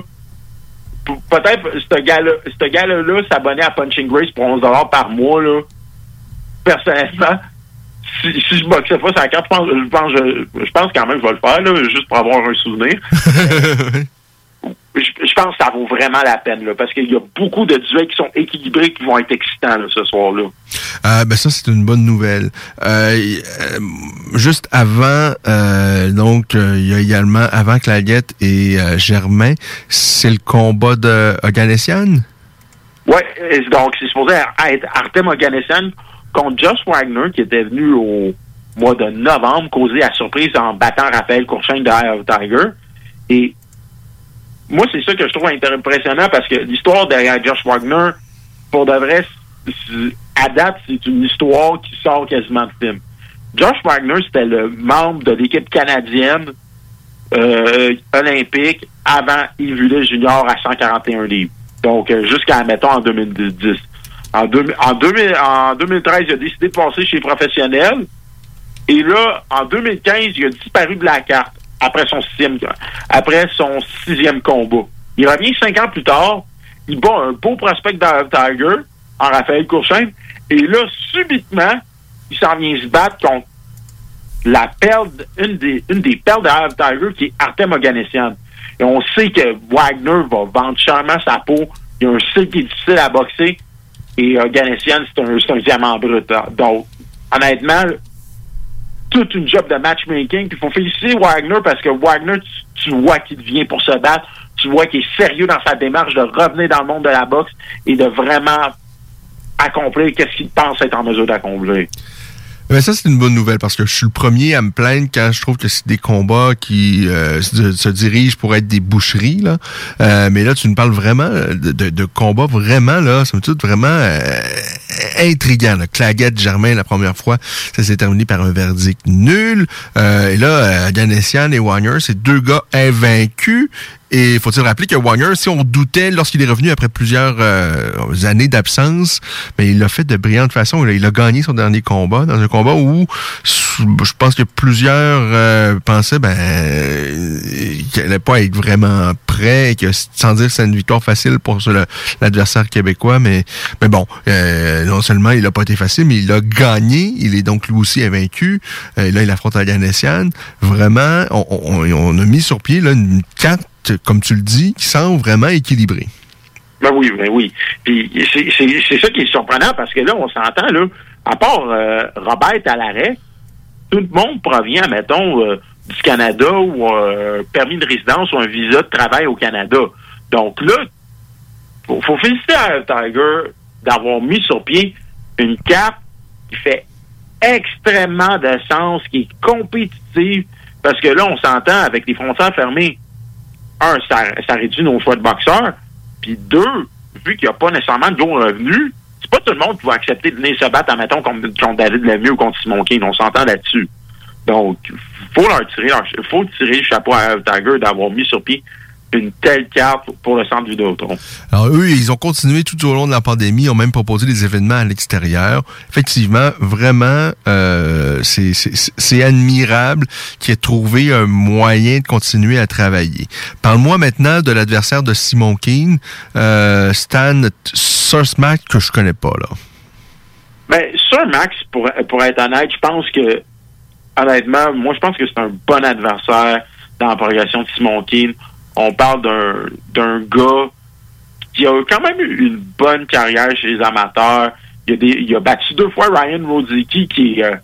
peut-être ce gars-là, ce gars-là, s'abonner à Punching Grace pour 11 par mois, là, personnellement, si, si je boxais pas sa carte, je pense, je pense, je, je pense quand même que je vais le faire, là, juste pour avoir un souvenir. je, je pense que ça vaut vraiment la peine, là, parce qu'il y a beaucoup de duels qui sont équilibrés qui vont être excitants là, ce soir-là. Euh, ben ça, c'est une bonne nouvelle. Euh, euh, juste avant, euh, donc, il y a également, avant Claguette et Germain, c'est le combat de Oganessian? Et donc c'est supposé être Artem Oganessian contre Josh Wagner qui était venu au mois de novembre causer la surprise en battant Raphaël Courchain de Eye of Tiger. Et moi, c'est ça que je trouve impressionnant parce que l'histoire derrière Josh Wagner, pour de vrai, à date, c'est une histoire qui sort quasiment de film. Josh Wagner, c'était le membre de l'équipe canadienne euh, olympique avant Yves Junior à 141 livres. Donc, euh, jusqu'à, mettons, en 2010. En, deux- en, 2000 en 2013, il a décidé de passer chez les professionnels. Et là, en 2015, il a disparu de la carte après son sixième, après son sixième combat. Il revient cinq ans plus tard. Il bat un beau prospect dans Tiger, en Raphaël Courchain. Et là, subitement, il s'en vient se battre contre la perle, une des, une des perles de of Tiger qui est Artem Oganessian. Et on sait que Wagner va vendre chèrement sa peau. Il y a un style qui est difficile à boxer. Et Oganessian, c'est un, un diamant brut. hein. Donc, honnêtement, toute une job de matchmaking. Puis il faut féliciter Wagner parce que Wagner, tu, tu vois qu'il vient pour se battre. Tu vois qu'il est sérieux dans sa démarche de revenir dans le monde de la boxe et de vraiment accomplir qu'est-ce qu'il pense être en mesure d'accomplir. Ben ça, c'est une bonne nouvelle parce que je suis le premier à me plaindre quand je trouve que c'est des combats qui euh, se, dirigent pour être des boucheries. Là. Euh, mais là, tu nous parles vraiment de, de, de combats vraiment, là, somme toute, vraiment euh, intriguants. Là. Claguette, Germain, la première fois, ça s'est terminé par un verdict nul. Euh, et là, euh, Ganessian et Wagner, c'est deux gars invaincus. Et faut-il rappeler que Wagner, si on doutait lorsqu'il est revenu après plusieurs euh, années d'absence, mais il l'a fait de brillante façon. Il a, gagné son dernier combat dans un combat où je pense que plusieurs euh, pensaient ben qu'il allait pas être vraiment prêt et que sans dire que c'est une victoire facile pour l'adversaire québécois, mais mais bon, euh, non seulement il a pas été facile, mais il a gagné. Il est donc lui aussi invaincu. Euh, là, il affronte Aganessian. Vraiment, on, on- on a mis sur pied là, une carte, comme tu le dis, qui semble vraiment équilibrée. Ben oui, ben oui. Puis c'est- ça qui est surprenant parce que là, on s'entend, là, à part euh, Robert à l'arrêt, tout le monde provient, mettons, euh, du Canada ou un permis de résidence ou un visa de travail au Canada. Donc là, faut, faut féliciter à Tiger d'avoir mis sur pied une carte qui fait extrêmement de sens, qui est compétitive, parce que là, on s'entend avec les frontières fermées. Un, ça, ça réduit nos choix de boxeurs. Puis deux, vu qu'il n'y a pas nécessairement de gros revenus, c'est pas tout le monde qui va accepter de venir se battre, admettons, contre, contre David Lemieux ou contre Simon King. On s'entend là-dessus. Donc, faut leur tirer faut tirer le chapeau à Tiger d'avoir mis sur pied une telle carte pour le centre Vidéotron. Alors, eux, ils ont continué tout au long de la pandémie, ils ont même proposé des événements à l'extérieur. Effectivement, vraiment, euh, c'est- admirable qu'ils aient trouvé un moyen de continuer à travailler. Parle-moi maintenant de l'adversaire de Simon Keane, euh, Stan Sursmack, que je connais pas, là. Ben, sur Max, pour, pour être honnête, je pense que, honnêtement, moi, je pense que c'est un bon adversaire dans la progression de Simon Keane. On parle d'un, gars qui a quand même eu une bonne carrière chez les amateurs. Il a, des, il a battu deux fois Ryan Rodzicki, qui est, euh,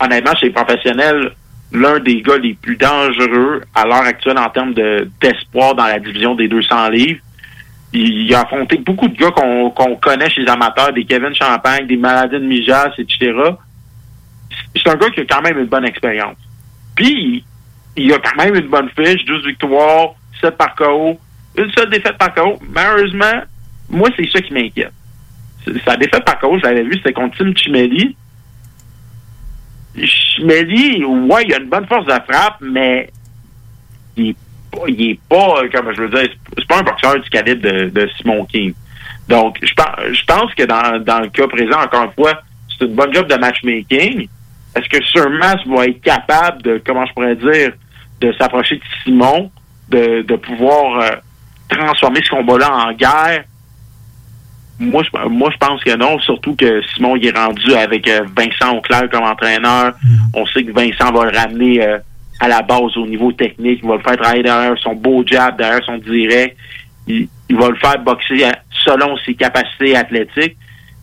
honnêtement, chez les professionnels, l'un des gars les plus dangereux à l'heure actuelle en termes de, d'espoir dans la division des 200 livres. Il, a affronté beaucoup de gars qu'on connaît chez les amateurs, des Kevin Champagne, des Maladin Mijas, etc. C'est un gars qui a quand même une bonne expérience. Puis, il a quand même une bonne fiche, 12 victoires, 7 par KO, une seule défaite par KO. Malheureusement, moi, c'est ça qui m'inquiète. Sa défaite par KO, je l'avais vu, c'était contre Tim Chimeli. Chimeli, ouais, il a une bonne force de frappe, mais il est pas, euh, comme je veux dire, c'est- pas un boxeur du calibre de, Simon King. Donc, je je pense que dans, dans le cas présent, encore une fois, c'est une bonne job de matchmaking. Est-ce que Surmas va être capable de, comment je pourrais dire, de s'approcher de Simon, de, de pouvoir euh, transformer ce combat-là en guerre? Moi, je, moi, je pense que non, surtout que Simon il est rendu avec euh, Vincent Auclair comme entraîneur. On sait que Vincent va le ramener euh, à la base au niveau technique. Il va le faire travailler derrière son beau jab, derrière son direct. Il, il va le faire boxer à- selon ses capacités athlétiques.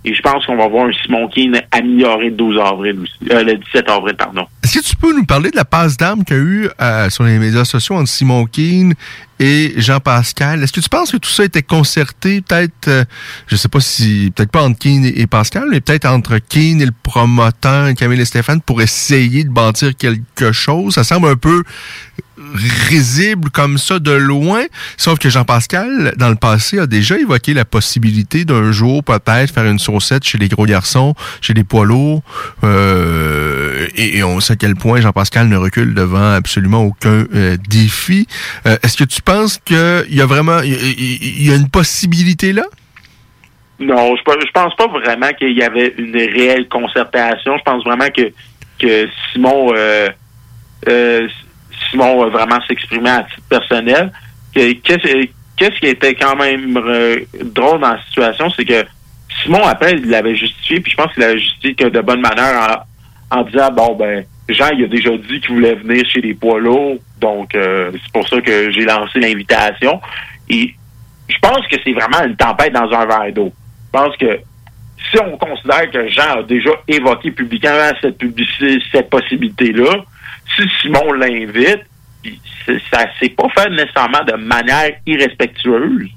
Et je pense qu'on va voir un Simon Keane amélioré le 12 avril aussi. Euh, le 17 avril, pardon. Est-ce que tu peux nous parler de la passe d'armes qu'il y a eu euh, sur les médias sociaux entre Simon Keane et Jean-Pascal? Est-ce que tu penses que tout ça était concerté, peut-être, euh, je sais pas si, peut-être pas entre Keane et, Pascal, mais peut-être entre Keane et le promoteur Camille et Stéphane pour essayer de bâtir quelque chose? Ça semble un peu risible comme ça de loin, sauf que Jean-Pascal, dans le passé, a déjà évoqué la possibilité d'un jour peut-être faire une saucette chez les gros garçons, chez les poids lourds, euh, et, on sait à quel point Jean-Pascal ne recule devant absolument aucun euh, défi. Euh, Est-ce que tu penses qu'il y a vraiment, il y, a une possibilité là? Non, je, je pense pas vraiment qu'il y avait une réelle concertation. Je pense vraiment que, que Simon Simon a vraiment s'exprimé à titre personnel. Que- Qu'est-ce qui était quand même euh, drôle dans la situation, c'est que Simon, après, il l'avait justifié, puis je pense qu'il l'avait justifié de bonne manière en, disant bon ben Jean il a déjà dit qu'il voulait venir chez les poids lourds, donc euh, c'est pour ça que j'ai lancé l'invitation. Et je pense que c'est vraiment une tempête dans un verre d'eau. Je pense que si on considère que Jean a déjà évoqué publiquement cette cette possibilité-là, si Simon l'invite, ça s'est pas fait nécessairement de manière irrespectueuse.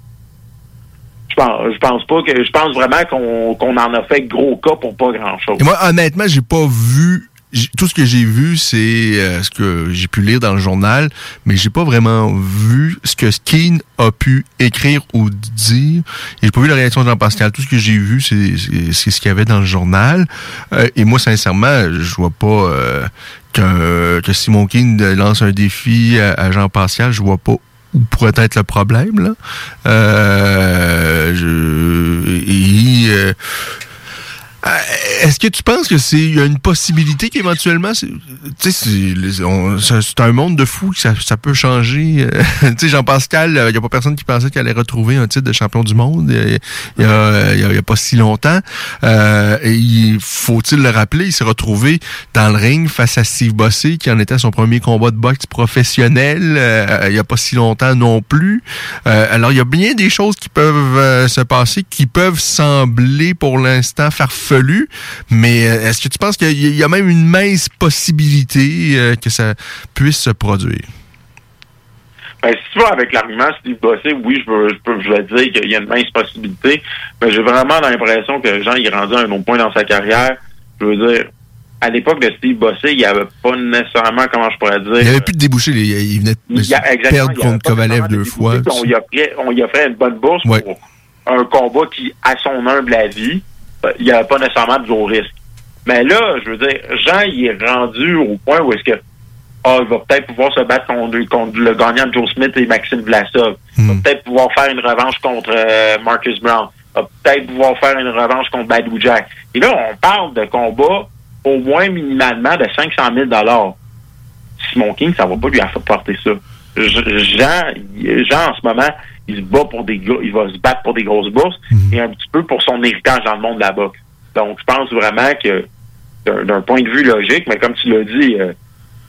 Je pense, je pense pas que je pense vraiment qu'on en a fait gros cas pour pas grand chose. Moi, honnêtement, j'ai pas vu. Tout ce que j'ai vu, c'est euh, ce que j'ai pu lire dans le journal, mais j'ai pas vraiment vu ce que Keane a pu écrire ou dire. Et j'ai pas vu la réaction de Jean-Pascal. Tout ce que j'ai vu, c'est ce qu'il y avait dans le journal. Euh, et moi, sincèrement, je vois pas euh, que Simon Keane lance un défi à, à Jean-Pascal. Je vois pas où pourrait être le problème là. Euh, euh, Est-ce que tu penses que c'est y a une possibilité qu'éventuellement, tu sais, c'est un monde de fous que ça, ça peut changer. euh, tu sais, Jean-Pascal, il n'y a pas personne qui pensait qu'il allait retrouver un titre de champion du monde euh, il y a, y a- a pas si longtemps. Euh, faut-il le rappeler, il s'est retrouvé dans le ring face à Steve Bossé, qui en était son premier combat de boxe professionnel euh, il n'y a pas si longtemps non plus. Euh, alors, il y a bien des choses qui peuvent euh, se passer, qui peuvent sembler pour l'instant farfelues, mais euh, est-ce que tu penses qu'il y a- même une mince possibilité euh, que ça puisse se produire? Ben, si tu vas avec l'argument Steve Bossé, oui, je peux, je vais dire qu'il y a une mince possibilité, mais j'ai vraiment l'impression que Jean il est rendu à un autre point dans sa carrière. Je veux dire, à l'époque de Steve Bossé, il n'y avait pas nécessairement, comment je pourrais dire, Il n'y avait plus de débouchés, il, venait de Il y a- exactement, perdre il y contre Kovalev deux de fois. On y, offrait, on offrait une bonne bourse Ouais. pour un combat qui, à son humble avis, il n'y avait pas nécessairement de gros risques. Mais là, je veux dire, Jean, il est rendu au point où est-ce que ah, il va peut-être pouvoir se battre contre, contre le gagnant Joe Smith et Maxime Vlasov. Il va peut-être pouvoir faire une revanche contre euh, Marcus Brown. Il va peut-être pouvoir faire une revanche contre Badou Jack. Et là, on parle de combat au moins minimalement de 500 000 Simon King, ça va pas lui apporter ça. Jean, Jean, en ce moment, il se bat pour des il va se battre pour des grosses bourses et un petit peu pour son héritage dans le monde de la boxe. Donc, je pense vraiment que d'un point de vue logique, mais comme tu l'as dit, euh,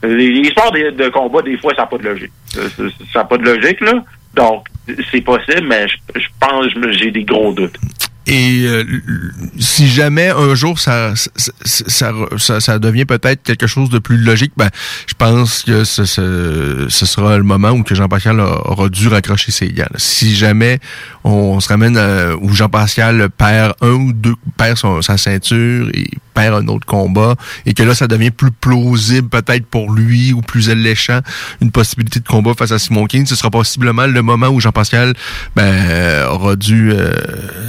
les, sports de, de, combat, des fois, ça n'a pas de logique. Ça n'a pas de logique, là. Donc, c'est possible, mais je, je pense j'ai des gros doutes. Et euh, si jamais un jour ça ça, ça, ça devient peut-être quelque chose de plus logique, ben je pense que ce, ce, ce sera le moment où que Jean Pascal aura dû raccrocher ses gants. Si jamais on, se ramène où Jean Pascal perd un ou deux perd son, sa ceinture et perd un autre combat et que là ça devient plus plausible peut-être pour lui ou plus alléchant une possibilité de combat face à Simon King, ce sera possiblement le moment où Jean Pascal ben aura dû euh,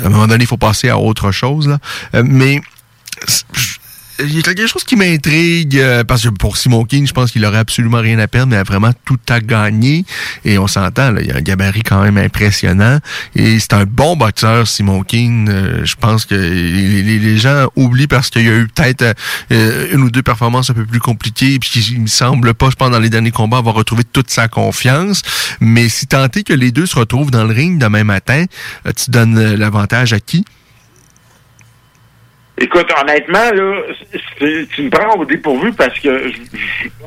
à un moment donné il faut passer à autre chose. Là. Euh, mais il y a quelque chose qui m'intrigue euh, parce que pour Simon King, je pense qu'il aurait absolument rien à perdre, mais a vraiment tout à gagner. Et on s'entend, il y a un gabarit quand même impressionnant. Et c'est un bon boxeur, Simon King. Euh, je pense que les, gens oublient parce qu'il y a eu peut-être une ou deux performances un peu plus compliquées, puis il me semble pas, je pense, dans les derniers combats, avoir retrouvé toute sa confiance. Mais si est que les deux se retrouvent dans le ring demain matin, tu donnes l'avantage à qui? Écoute, honnêtement, là, tu me prends au dépourvu parce que,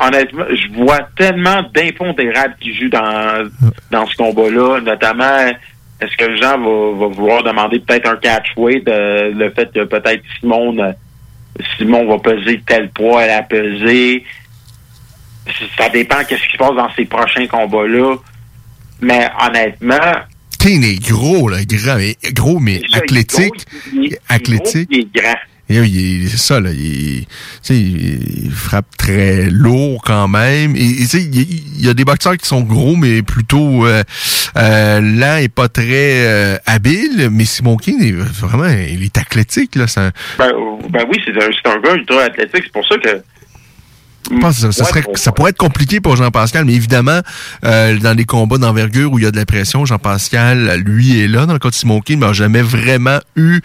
honnêtement, je vois tellement d'impondérables qui jouent dans, dans ce combat-là, notamment, est-ce que Jean va, va vouloir demander peut-être un catch weight, euh, le fait que peut-être Simon, Simon va peser tel poids elle a pesé. Ça dépend qu'est-ce qui se passe dans ces prochains combats-là. Mais honnêtement, Kane est gros, là, grand, mais, gros, mais athlétique. athlétique. il est grand. Il, c'est ça, là. Il, il, frappe très lourd quand même. Et, il, y a des boxeurs qui sont gros, mais plutôt euh, euh, lents et pas très euh, habiles. Mais Simon King, est vraiment, il est athlétique, là. Ben, ben, oui, c'est un, un gars ultra athlétique. C'est pour ça que je pense que ça, serait, ça pourrait être compliqué pour Jean-Pascal, mais évidemment, euh, dans les combats d'envergure où il y a de la pression, Jean-Pascal, lui, est là. Dans le cas de Simon King, mais n'a jamais vraiment eu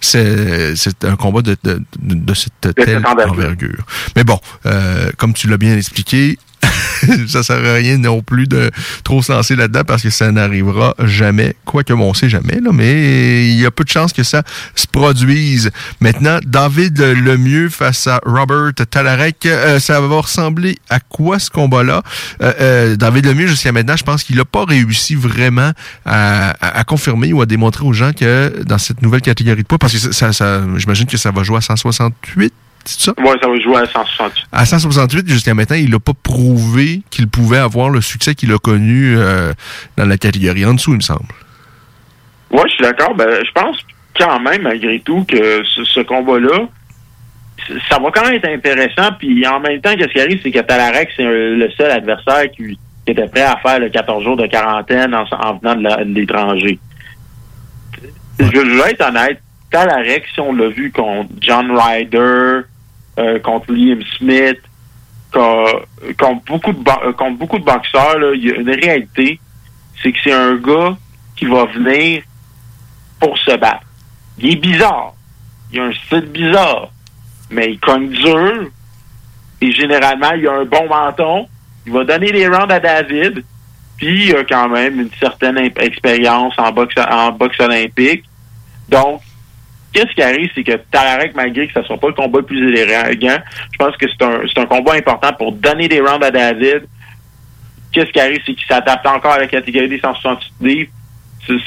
c'est un combat de, de, de, cette telle envergure. Mais bon, euh, comme tu l'as bien expliqué, ça sert à rien non plus de trop se lancer là-dedans parce que ça n'arrivera jamais. Quoique, bon, on sait jamais, là, mais il y a peu de chances que ça se produise. Maintenant, David Lemieux face à Robert Talarek, euh, ça va ressembler à quoi ce combat-là? Euh, euh, David Lemieux, jusqu'à maintenant, je pense qu'il n'a pas réussi vraiment à, à, confirmer ou à démontrer aux gens que dans cette nouvelle catégorie de poids, parce que ça, ça j'imagine que ça va jouer à 168 ça? Oui, ça va jouer à 168. À 168, jusqu'à maintenant, il n'a pas prouvé qu'il pouvait avoir le succès qu'il a connu euh, dans la catégorie en dessous, il me semble. Oui, je suis d'accord. Ben, je pense quand même, malgré tout, que ce, combat-là, ça va quand même être intéressant. Puis en même temps, qu'est-ce qui arrive, c'est que Talarek, c'est le seul adversaire qui, était prêt à faire le 14 jours de quarantaine en, venant de l'étranger. Je, je vais être honnête. Talarek, si on l'a vu contre John Ryder, euh, contre Liam Smith, contre, beaucoup de euh, contre beaucoup de boxeurs, il y a une réalité, c'est que c'est un gars qui va venir pour se battre. Il est bizarre. Il a un style bizarre. Mais il cogne dur. Et généralement, il a un bon menton. Il va donner les rounds à David. Puis il a quand même une certaine expérience en en boxe olympique. Donc, Qu'est-ce qui arrive, c'est que Talarek, malgré que ce ne soit pas le combat le plus élégant, je pense que c'est un, c'est un combat important pour donner des rounds à David. Qu'est-ce qui arrive, c'est qu'il s'adapte encore à la catégorie des 168 livres.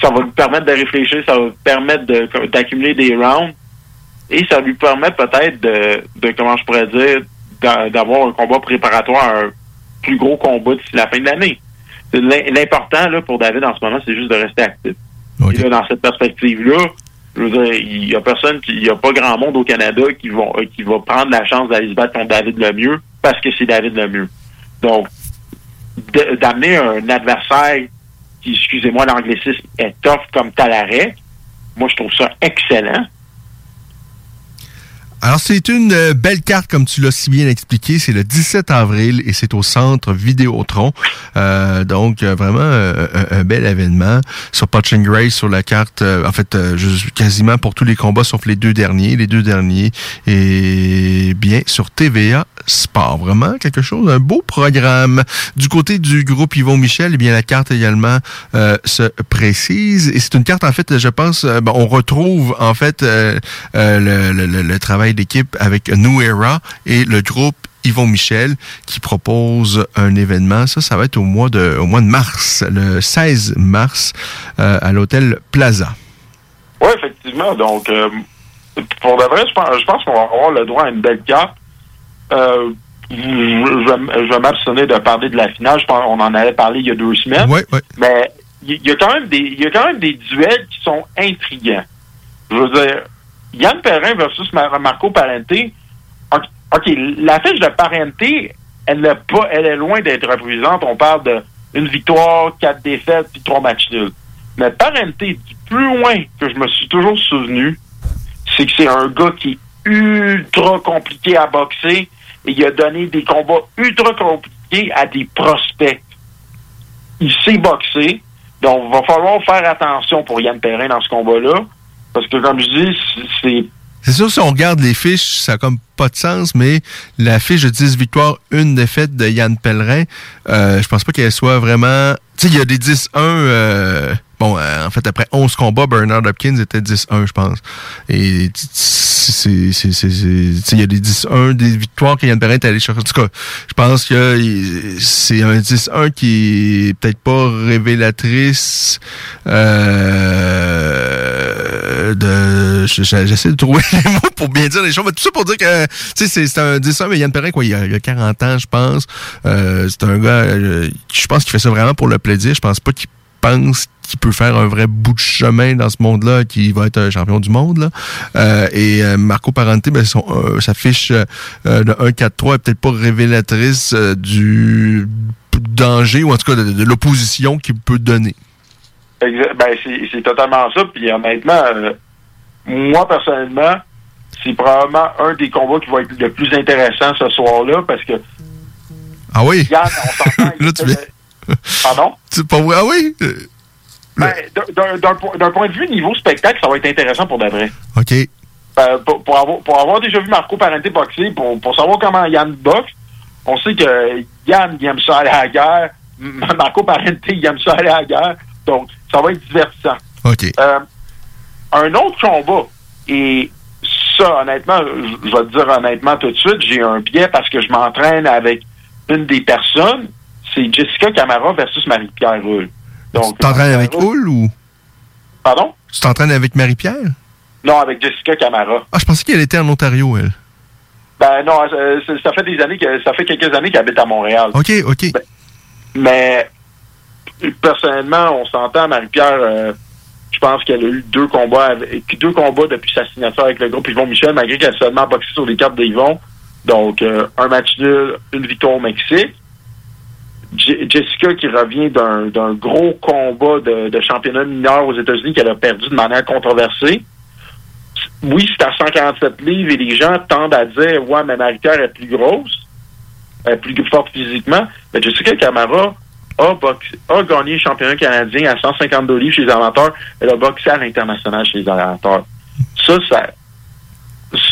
Ça va lui permettre de réfléchir, ça va lui permettre d'accumuler des rounds. Et ça lui permet peut-être de, de, comment je pourrais dire, d'avoir un combat préparatoire à un plus gros combat d'ici la fin de l'année. L'important là, pour David en ce moment, c'est juste de rester actif. Et dans cette perspective-là, je veux dire, il y a personne qui, il y a pas grand monde au Canada qui vont, euh, qui va prendre la chance d'aller se battre contre David Lemieux parce que c'est David Lemieux. Donc, d'amener un adversaire qui, excusez-moi l'anglicisme, est tough comme Talaret, moi je trouve ça excellent. Alors, c'est une euh, belle carte, comme tu l'as si bien expliqué. C'est le 17 avril et c'est au centre Vidéotron. Euh, donc, euh, vraiment euh, un, bel événement. Sur Punching Grace, sur la carte, en fait, quasiment pour tous les combats, sauf les deux derniers. Les deux derniers. Et bien, sur TVA Sport. Vraiment quelque chose, un beau programme. Du côté du groupe Yvon Michel, eh bien, la carte également se précise. Et c'est une carte, en fait, je pense, on retrouve, en fait, le, le- le- le travail d'équipe avec New Era et le groupe Yvon Michel qui propose un événement. Ça, ça va être au mois de, au mois de mars, le 16 mars, euh, à l'hôtel Plaza. Oui, effectivement. Donc, euh, pour de vrai, je pense, je pense qu'on va avoir le droit à une belle carte. Euh, je, vais m'abstenir de parler de la finale. Je pense qu'on en avait parlé il y a deux semaines. Oui, oui. Mais il y, y a quand même des, il y a quand même des duels qui sont intrigants. Je veux dire, Yann Perrin versus Mar- Marco Parente. OK, OK, la fiche de Parenté, elle pas, elle est loin d'être représentante. On parle de une victoire, quatre défaites, puis trois matchs nuls. Mais Parente, du plus loin que je me suis toujours souvenu, c'est que c'est un gars qui est ultra compliqué à boxer et il a donné des combats ultra compliqués à des prospects. Il sait boxer, donc il va falloir faire attention pour Yann Perrin dans ce combat-là, parce que comme je dis, c'est C'est sûr, si on regarde les fiches, ça a comme pas de sens, mais la fiche de 10 victoires, une défaite de Yann Pellerin, euh, je pense pas qu'elle soit vraiment... Tu sais, il y a des 10-1... euh, bon, euh, en fait, après 11 combats, Bernard Hopkins était 10-1, je pense. Et Il y a des 10-1, des victoires que Yann Pellerin est allé chercher. En tout cas, je pense que il- c'est un 10-1 qui est peut-être pas révélatrice euh, je- J'essaie de trouver les mots pour bien dire les choses, mais tout ça pour dire que, c'est- un 10 mais Yann Perrin, quoi, il il a 40 ans, je pense. Euh, c'est un gars, euh, je pense qu'il fait ça vraiment pour le plaisir. Je pense pas qu'il pense qu'il peut faire un vrai bout de chemin dans ce monde-là, qu'il va être un champion du monde. Là. Euh, et euh, Marco Parente, ben, son, euh, sa fiche euh, de 1-4-3 est peut-être pas révélatrice euh, du danger, ou en tout cas de, de l'opposition qu'il peut donner. Ben, c'est totalement ça. Puis honnêtement, euh, moi, personnellement, c'est probablement un des combats qui va être le plus intéressant ce soir-là parce que Ah oui? Yann, on s'entend. Là, tu viens. Pardon? Pas? Ah oui? Euh, Ben, d'un- d'un- d'un po- d'un point de vue niveau spectacle, ça va être intéressant pour de vrai. OK. Ben, pour, pour avoir, pour avoir déjà vu Marco Parente boxer, pour, pour savoir comment Yann boxe, on sait que Yann, il aime ça aller à la guerre. Marco Parente, il aime ça aller à la guerre. Donc, ça va être divertissant. OK. Euh, un autre combat, et ça, honnêtement, je vais te dire honnêtement tout de suite, j'ai un biais parce que je m'entraîne avec une des personnes, c'est Jessica Camara versus Marie-Pierre Roule. Donc, Tu t'entraînes avec Hull ou? Pardon? Tu t'entraînes avec Marie-Pierre? Non, avec Jessica Camara. Ah, je pensais qu'elle était en Ontario, elle. Ben non, euh, ça, ça fait des années que ça fait quelques années qu'elle habite à Montréal. OK, OK. Mais personnellement, on s'entend, Marie-Pierre, euh, je pense qu'elle a eu deux combats deux combats depuis sa signature avec le groupe Yvon Michel, malgré qu'elle a seulement boxé sur les cartes d'Yvon. Donc, euh, un match nul, une victoire au Mexique. Je- Jessica qui revient d'un gros combat de, de championnat mineur aux États-Unis qu'elle a perdu de manière controversée. Oui, c'est à 147 livres et les gens tendent à dire Ouais, mais Marie-Pierre est plus grosse, elle est plus forte physiquement. Mais Jessica Camara a, boxé- a gagné le championnat canadien à 152 livres chez les amateurs. Elle a boxé à l'international chez les amateurs. Ça, ça,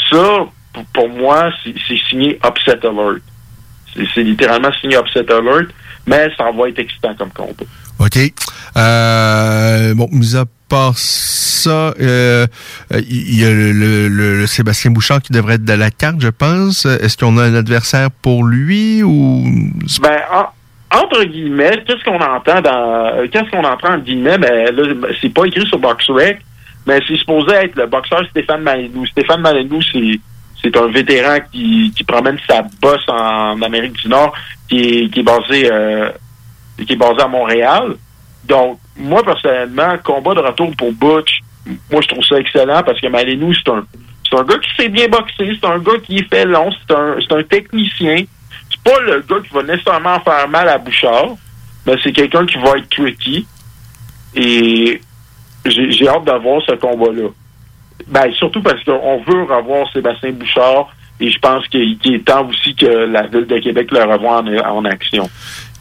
ça pour, moi, c'est signé Upset Alert. C'est littéralement signé Upset Alert, mais ça va être excitant comme combat. OK. Euh, bon, mis à part ça, euh, euh, il y a le, le- le- le Sébastien Bouchard qui devrait être de la carte, je pense. Est-ce qu'on a un adversaire pour lui ou... Ben, en- entre guillemets, qu'est-ce qu'on entend dans. euh, Qu'est-ce qu'on entend entre guillemets? Ben, là, ben, c'est pas écrit sur BoxRec, mais c'est supposé être le boxeur Stéphane Malenou. Stéphane Malenou, c'est. C'est un vétéran qui, qui promène sa bosse en Amérique du Nord, qui est, qui est basé euh, qui est basé à Montréal. Donc, moi, personnellement, combat de retour pour Butch, moi, je trouve ça excellent parce que Malenou, c'est un, c'est un gars qui sait bien boxer, c'est un gars qui fait long, c'est un, c'est un technicien. Pas le gars qui va nécessairement faire mal à Bouchard, mais c'est quelqu'un qui va être tricky. Et j'ai hâte d'avoir ce combat-là. Ben, surtout parce qu'on veut revoir Sébastien Bouchard et je pense qu'il est temps aussi que la Ville de Québec le revoie en, en action.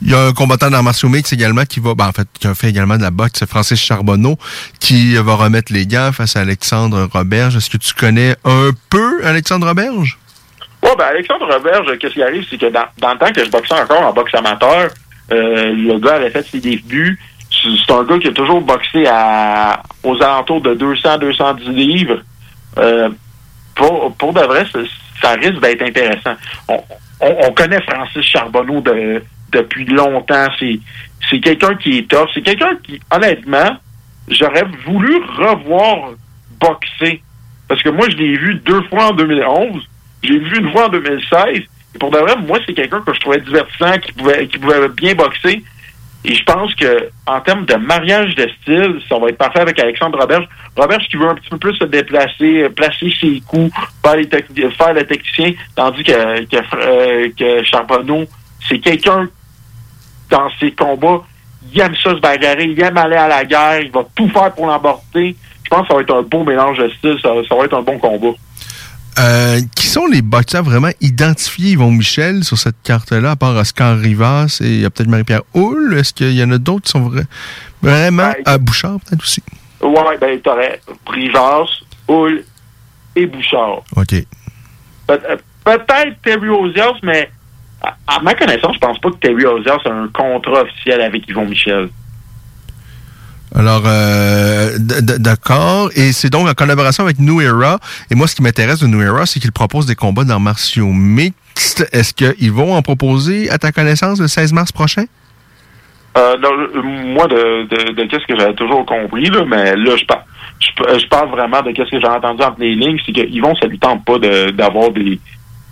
Il y a un combattant dans martiaux mix également qui va, ben, en fait, qui a fait également de la boxe, c'est Francis Charbonneau, qui va remettre les gants face à Alexandre Roberge. Est-ce que tu connais un peu Alexandre Roberge? Ben Alexandre Roberge, qu'est-ce qui arrive, c'est que dans, le temps que je boxais encore en boxe amateur, euh, le gars avait fait ses débuts. C'est un gars qui a toujours boxé aux alentours de 200-210 livres. Euh, pour, de vrai, ça, risque d'être intéressant. On, on, on connaît Francis Charbonneau de, depuis longtemps. C'est quelqu'un qui est tough. C'est quelqu'un qui, honnêtement, j'aurais voulu revoir boxer. Parce que moi, je l'ai vu deux fois en 2011. J'ai vu une fois en 2016. Et pour de vrai, moi, c'est quelqu'un que je trouvais divertissant, qui pouvait, qui pouvait bien boxer. Et je pense que en termes de mariage de style, ça va être parfait avec Alexandre Roberge. Roberge qui veut un petit peu plus se déplacer, euh, placer ses coups, faire, les faire le technicien, tandis que, que, euh, que Charbonneau, c'est quelqu'un dans ses combats, il aime ça se bagarrer, il aime aller à la guerre, il va tout faire pour l'emporter. Je pense que ça va être un beau mélange de styles, ça, ça va être un bon combat. Euh, qui sont les boxeurs vraiment identifiés, Yvon Michel, sur cette carte-là, à part Oscar Rivas et il y a peut-être Marie-Pierre Houle? Est-ce qu'il y en a d'autres qui sont vra- vraiment à Bouchard, peut-être aussi? Ouais, ben, t'aurais Rivas, Hull et Bouchard. OK. Euh, Peut-être Terry Ozias, mais à, à ma connaissance, je pense pas que Terry Ozias a un contrat officiel avec Yvon Michel. Alors, euh, d'accord. Et c'est donc en collaboration avec New Era. Et moi, ce qui m'intéresse de New Era, c'est qu'ils proposent des combats d'arts martiaux mixtes. Est-ce qu'ils vont en proposer, à ta connaissance, le 16 mars prochain? Euh, non, moi, de, de, de qu'est-ce que j'avais toujours compris, là, mais là, je parle, je, parle vraiment de qu'est-ce que j'ai entendu entre les lignes, c'est qu'ils vont, ça lui tente pas d'avoir des,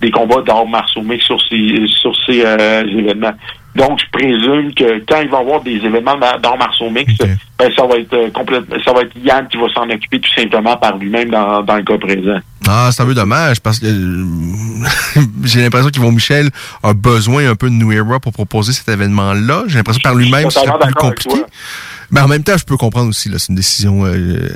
des combats d'arts martiaux mixtes sur ces, sur ces euh, événements. Donc, je présume que quand il va y avoir des événements d'arts martiaux mixtes, ben, ça va être euh, complètement, ça va être Yann qui va s'en occuper tout simplement par lui-même dans, dans le cas présent. Ah, c'est un peu dommage parce que euh, j'ai l'impression qu'Yvon Michel a besoin un peu de New Era pour proposer cet événement-là. J'ai l'impression que par lui-même, c'est plus compliqué. Mais en même temps, je peux comprendre aussi, là, c'est une décision. euh,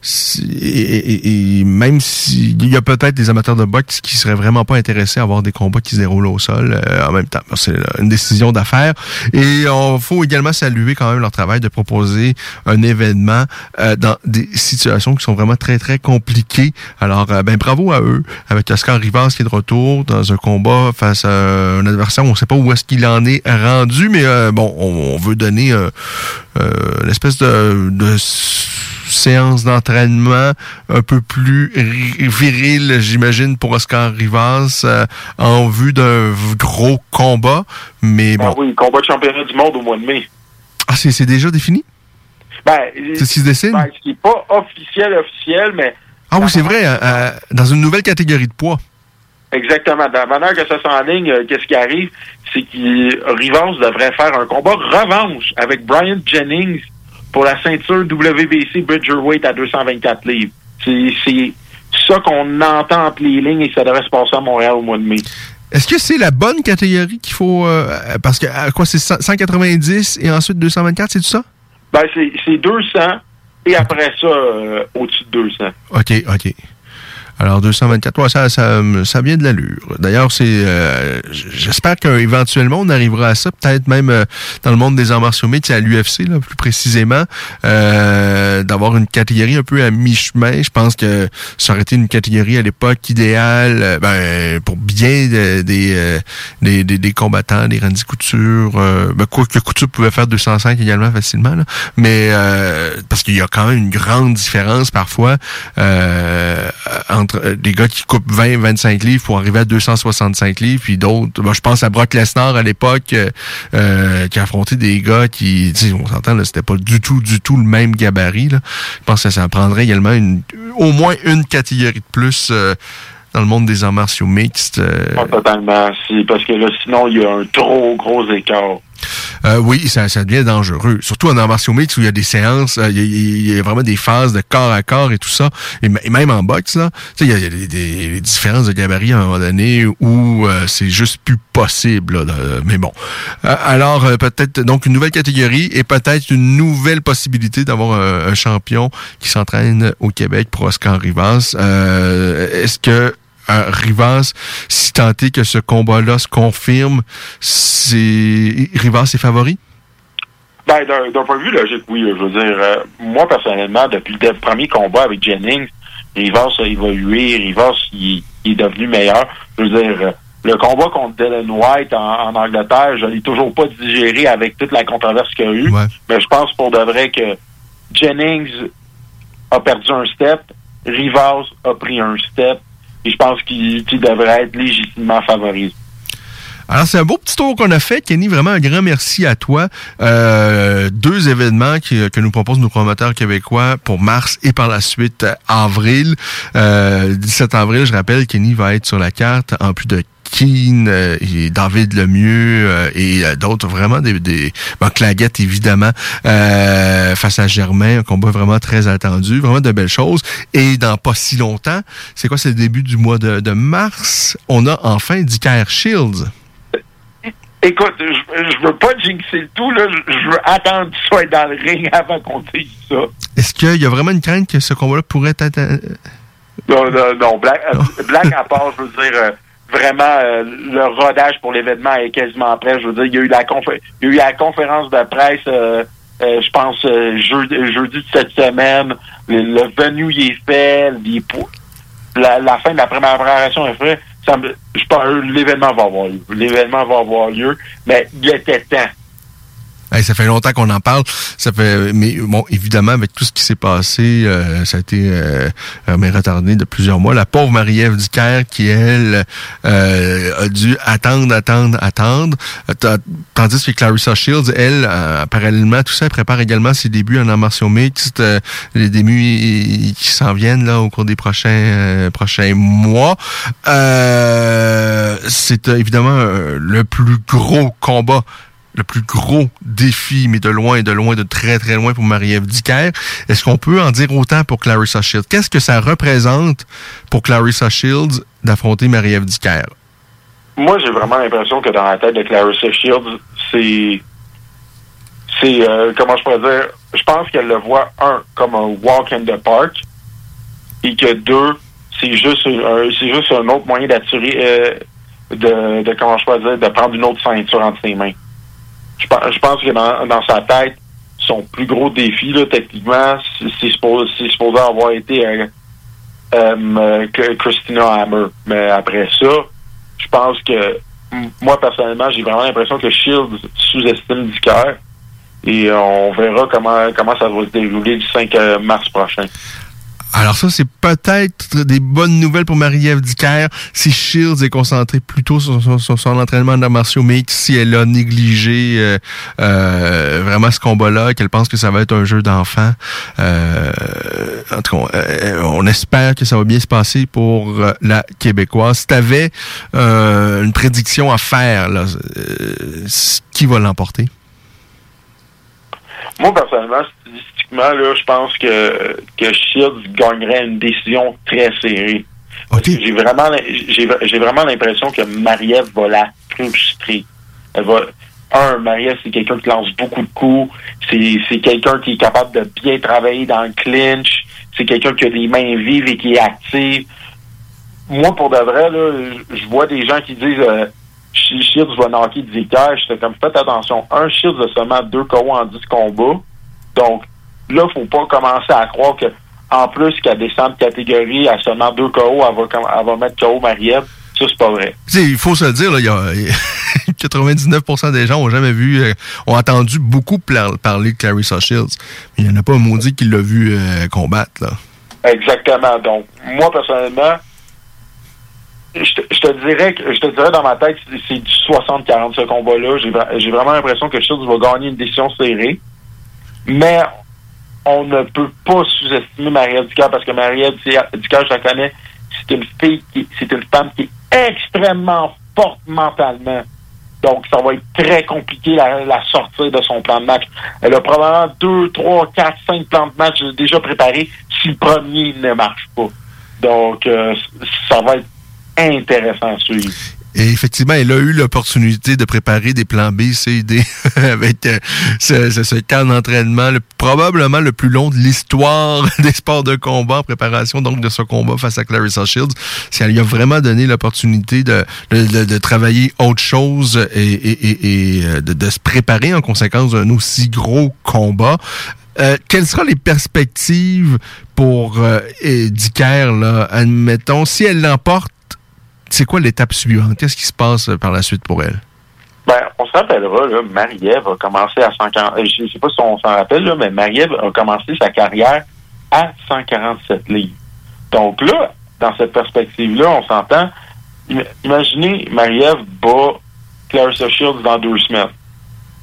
si- et, et- et même s'il y a peut-être des amateurs de boxe qui seraient vraiment pas intéressés à avoir des combats qui se déroulent au sol euh, en même temps. C'est euh, une décision d'affaires. Et on faut également saluer quand même leur travail de proposer un événement euh, dans des situations qui sont vraiment très, très compliquées. Alors, euh, ben bravo à eux, avec Oscar Rivas qui est de retour dans un combat face à un adversaire. On ne sait pas où est-ce qu'il en est rendu, mais euh, bon, on, on veut donner euh, euh, une espèce de, de séance d'entraînement un peu plus ri- virile, j'imagine, pour Oscar Rivas euh, en vue d'un gros combat. Mais Ah oui, combat de championnat du monde au mois de mai. Ah, c'est c'est déjà défini? Ben, C'est ce qui se dessine? ben, ce qui n'est pas officiel, officiel, mais Ah oui, c'est vrai, euh, dans une nouvelle catégorie de poids. Exactement. De la manière que ça s'enligne, euh, qu'est-ce qui arrive, c'est que Rivas devrait faire un combat revanche avec Brian Jennings pour la ceinture WBC Bridgerweight à 224 livres. C'est ça qu'on entend entre les lignes et ça devrait se passer à Montréal au mois de mai. Est-ce que c'est la bonne catégorie qu'il faut... euh, parce que, à quoi, c'est 100 190 et ensuite 224, c'est tout ça? Ben, c'est c'est 200 et après ça, euh, au-dessus de 200. OK, OK. Alors, 224, ouais, ça, ça, ça vient de l'allure. D'ailleurs, c'est, euh, j'espère qu'éventuellement, on arrivera à ça, peut-être même euh, dans le monde des arts martiaux mixtes, à l'UFC, là, plus précisément, euh, d'avoir une catégorie un peu à mi-chemin. Je pense que ça aurait été une catégorie à l'époque idéale, euh, ben, pour bien de- des, euh, des, des, des combattants, des Randy Couture, euh, ben, quoi que Couture pouvait faire 205 également facilement, là. mais parce qu'il y a quand même une grande différence parfois euh, euh, des gars qui coupent 20-25 livres pour arriver à 265 livres, puis d'autres, ben, je pense à Brock Lesnar à l'époque euh, euh, qui a affronté des gars qui, on s'entend, c'était pas du tout, du tout le même gabarit. Là. Je pense que ça prendrait également une, au moins une catégorie de plus euh, dans le monde des arts martiaux mixtes. euh, Pas totalement. C'est parce que là, sinon, il y a un trop gros écart. Euh, oui, ça, ça devient dangereux. Surtout en arts martiaux mixtes où il y a des séances, euh, il y, a- vraiment des phases de corps à corps et tout ça. Et, même en boxe, là, il y a, y a des, des- différences de gabarit à un moment donné où euh, c'est juste plus possible. là, de- mais bon. Euh, alors, euh, peut-être donc une nouvelle catégorie et peut-être une nouvelle possibilité d'avoir un, un champion qui s'entraîne au Québec pour Oscar Rivas. Euh, Est-ce que euh, Rivas, si tant est que ce combat-là se confirme, c'est Rivas est favori? Ben, d'un d'un point de vue logique, oui. Je veux dire, euh, moi, personnellement, depuis le premier combat avec Jennings, Rivas a évolué, Rivas, il, il est devenu meilleur. Je veux dire, euh, le combat contre Dylan White en, en Angleterre, je l'ai toujours pas digéré avec toute la controverse qu'il y a eu. Mais je pense pour de vrai que Jennings a perdu un step, Rivas a pris un step, et je pense qu'il devrait être légitimement favorisé. Alors, c'est un beau petit tour qu'on a fait. Kenny, vraiment un grand merci à toi. Euh, deux événements que nous proposent nos promoteurs québécois pour mars et par la suite euh, avril. Euh, 17 avril, je rappelle, Kenny va être sur la carte en plus de Keane euh, et David Lemieux euh, et euh, d'autres vraiment des, des bon, Claguette évidemment face à Germain un combat vraiment très attendu vraiment de belles choses et dans pas si longtemps c'est quoi c'est le début du mois de, de mars on a enfin Dicker Shields Écoute, je, je veux pas jinxer le tout, là. Je, je veux attendre qu'il soit dans le ring avant qu'on dise ça. Est-ce qu'il y a vraiment une crainte que ce combat-là pourrait être... Non, non, non. Black, euh, Black à part, je veux dire, vraiment, euh, le rodage pour l'événement est quasiment prêt. Je veux dire, il y a eu la, il y a eu la conférence de presse, euh, euh, je pense, euh, jeudi, jeudi de cette semaine. Le, le venue, il est fait. la, la fin de la première préparation est faite. Je l'événement va avoir lieu. L'événement va avoir lieu, mais il était temps. Ça fait longtemps qu'on en parle. Ça fait, mais bon, évidemment, avec tout ce qui s'est passé, euh, ça a été euh, euh, mais retardé de plusieurs mois. La pauvre Marie-Ève Dicker, qui elle euh, a dû attendre, attendre, attendre, Euh, ta- tandis que Clarissa Shields, elle, euh, parallèlement à tout ça, elle prépare également ses débuts en arts martiaux mixtes, les débuts qui s'en viennent là au cours des prochains prochains mois. C'est évidemment le plus gros combat le plus gros défi, mais de loin et de loin, de très très loin pour Marie-Ève Dicker. Est-ce qu'on peut en dire autant pour Clarissa Shields? Qu'est-ce que ça représente pour Clarissa Shields d'affronter Marie-Ève Dicker? Moi, j'ai vraiment l'impression que dans la tête de Clarissa Shields, c'est. C'est. euh, comment je pourrais dire? Je pense qu'elle le voit, un, comme un walk in the park, et que deux, c'est juste, un, juste un autre moyen d'attirer. euh, de, de. Comment je pourrais dire De prendre une autre ceinture entre ses mains. Je, je pense que dans, dans sa tête, son plus gros défi, techniquement, c'est supposé, avoir été euh, euh, Christina Hammer. Mais après ça, je pense que moi personnellement, j'ai vraiment l'impression que Shields sous-estime Dicker. Et on verra comment comment ça va se dérouler du 5 euh, mars prochain. Alors ça, c'est peut-être des bonnes nouvelles pour Marie-Ève Dicker si Shields est concentrée plutôt sur, son entraînement d'arts martiaux, mais si elle a négligé euh, euh, vraiment ce combat-là, qu'elle pense que ça va être un jeu d'enfant. Euh, en tout cas, euh, on espère que ça va bien se passer pour la Québécoise. Si tu une prédiction à faire, qui va l'emporter? Moi, personnellement, statistiquement, là, je pense que, que Shields gagnerait une décision très serrée. J'ai vraiment, j'ai, j'ai vraiment l'impression que Marie-Ève va la frustrer. Elle va, un, Marie-Ève, c'est quelqu'un qui lance beaucoup de coups. C'est, c'est quelqu'un qui est capable de bien travailler dans le clinch. C'est quelqu'un qui a des mains vives et qui est active. Moi, pour de vrai, là, je vois des gens qui disent, euh, Sh- Shields va knocker 10 cash. J'étais comme, faites attention. Un, Shields a seulement deux KO en 10 combats. Donc, là, faut pas commencer à croire que, en plus qu'elle descend de catégorie à seulement deux KO, elle va, com- elle va mettre KO Marie-Ève. Ça, c'est pas vrai. Il faut se le dire, là, il y a 99% des gens ont jamais vu, euh, ont entendu beaucoup parler de Clarissa Shields. Mais il n'y en a pas un maudit qui l'a vu euh, combattre, là. Exactement. Donc, moi, personnellement, je te, dirais que je te dirais dans ma tête, c'est- du 60-40 ce combat-là. J'ai vraiment l'impression que Shields va gagner une décision serrée. Mais on ne peut pas sous-estimer Maria Ducard parce que Maria Ducard, je la connais, c'est une fille qui c'est une femme qui est extrêmement forte mentalement. Donc, ça va être très compliqué la, la sortir de son plan de match. Elle a probablement deux, trois, quatre, cinq plans de match déjà préparés si le premier ne marche pas. Donc, euh, ça va être intéressant à. Et effectivement, elle a eu l'opportunité de préparer des plans B, C, D avec euh, ce, ce, ce camp d'entraînement, le- probablement le plus long de l'histoire des sports de combat en préparation donc de ce combat face à Clarissa Shields. Ça lui a vraiment donné l'opportunité de, de, de- travailler autre chose et, et- et- et, euh, de, se préparer en conséquence d'un aussi gros combat. Euh, quelles seront les perspectives pour euh, Dicker, là, admettons, si elle l'emporte, c'est quoi l'étape suivante? Qu'est-ce qui se passe euh, par la suite pour elle? Ben, on se rappellera, là, Marie-Ève a commencé à 140... euh, Je sais pas si on s'en rappelle, là, mais Marie-Ève a commencé sa carrière à 147 livres. Donc là, dans cette perspective-là, on s'entend... im- Imaginez, Marie-Ève bat Clarissa Shields dans deux semaines.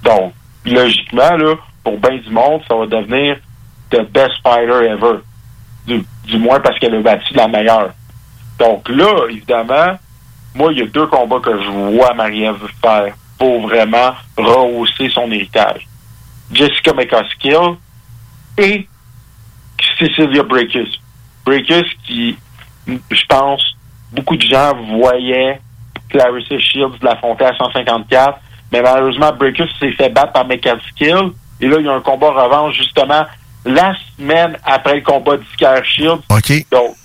Donc, logiquement, là, pour bien du monde, ça va devenir the best fighter ever. Du, du moins parce qu'elle a battu la meilleure. Donc là, évidemment, moi, il y a deux combats que je vois Marie-Ève faire pour vraiment rehausser son héritage. Jessica McCaskill et Cecilia Breakus. Breakus qui, je pense, beaucoup de gens voyaient Clarissa Shields l'affronter à 154, mais malheureusement, Breakus s'est fait battre par McCaskill. Et là, il y a un combat revanche, justement, la semaine après le combat d'Isker Shields. OK. Donc,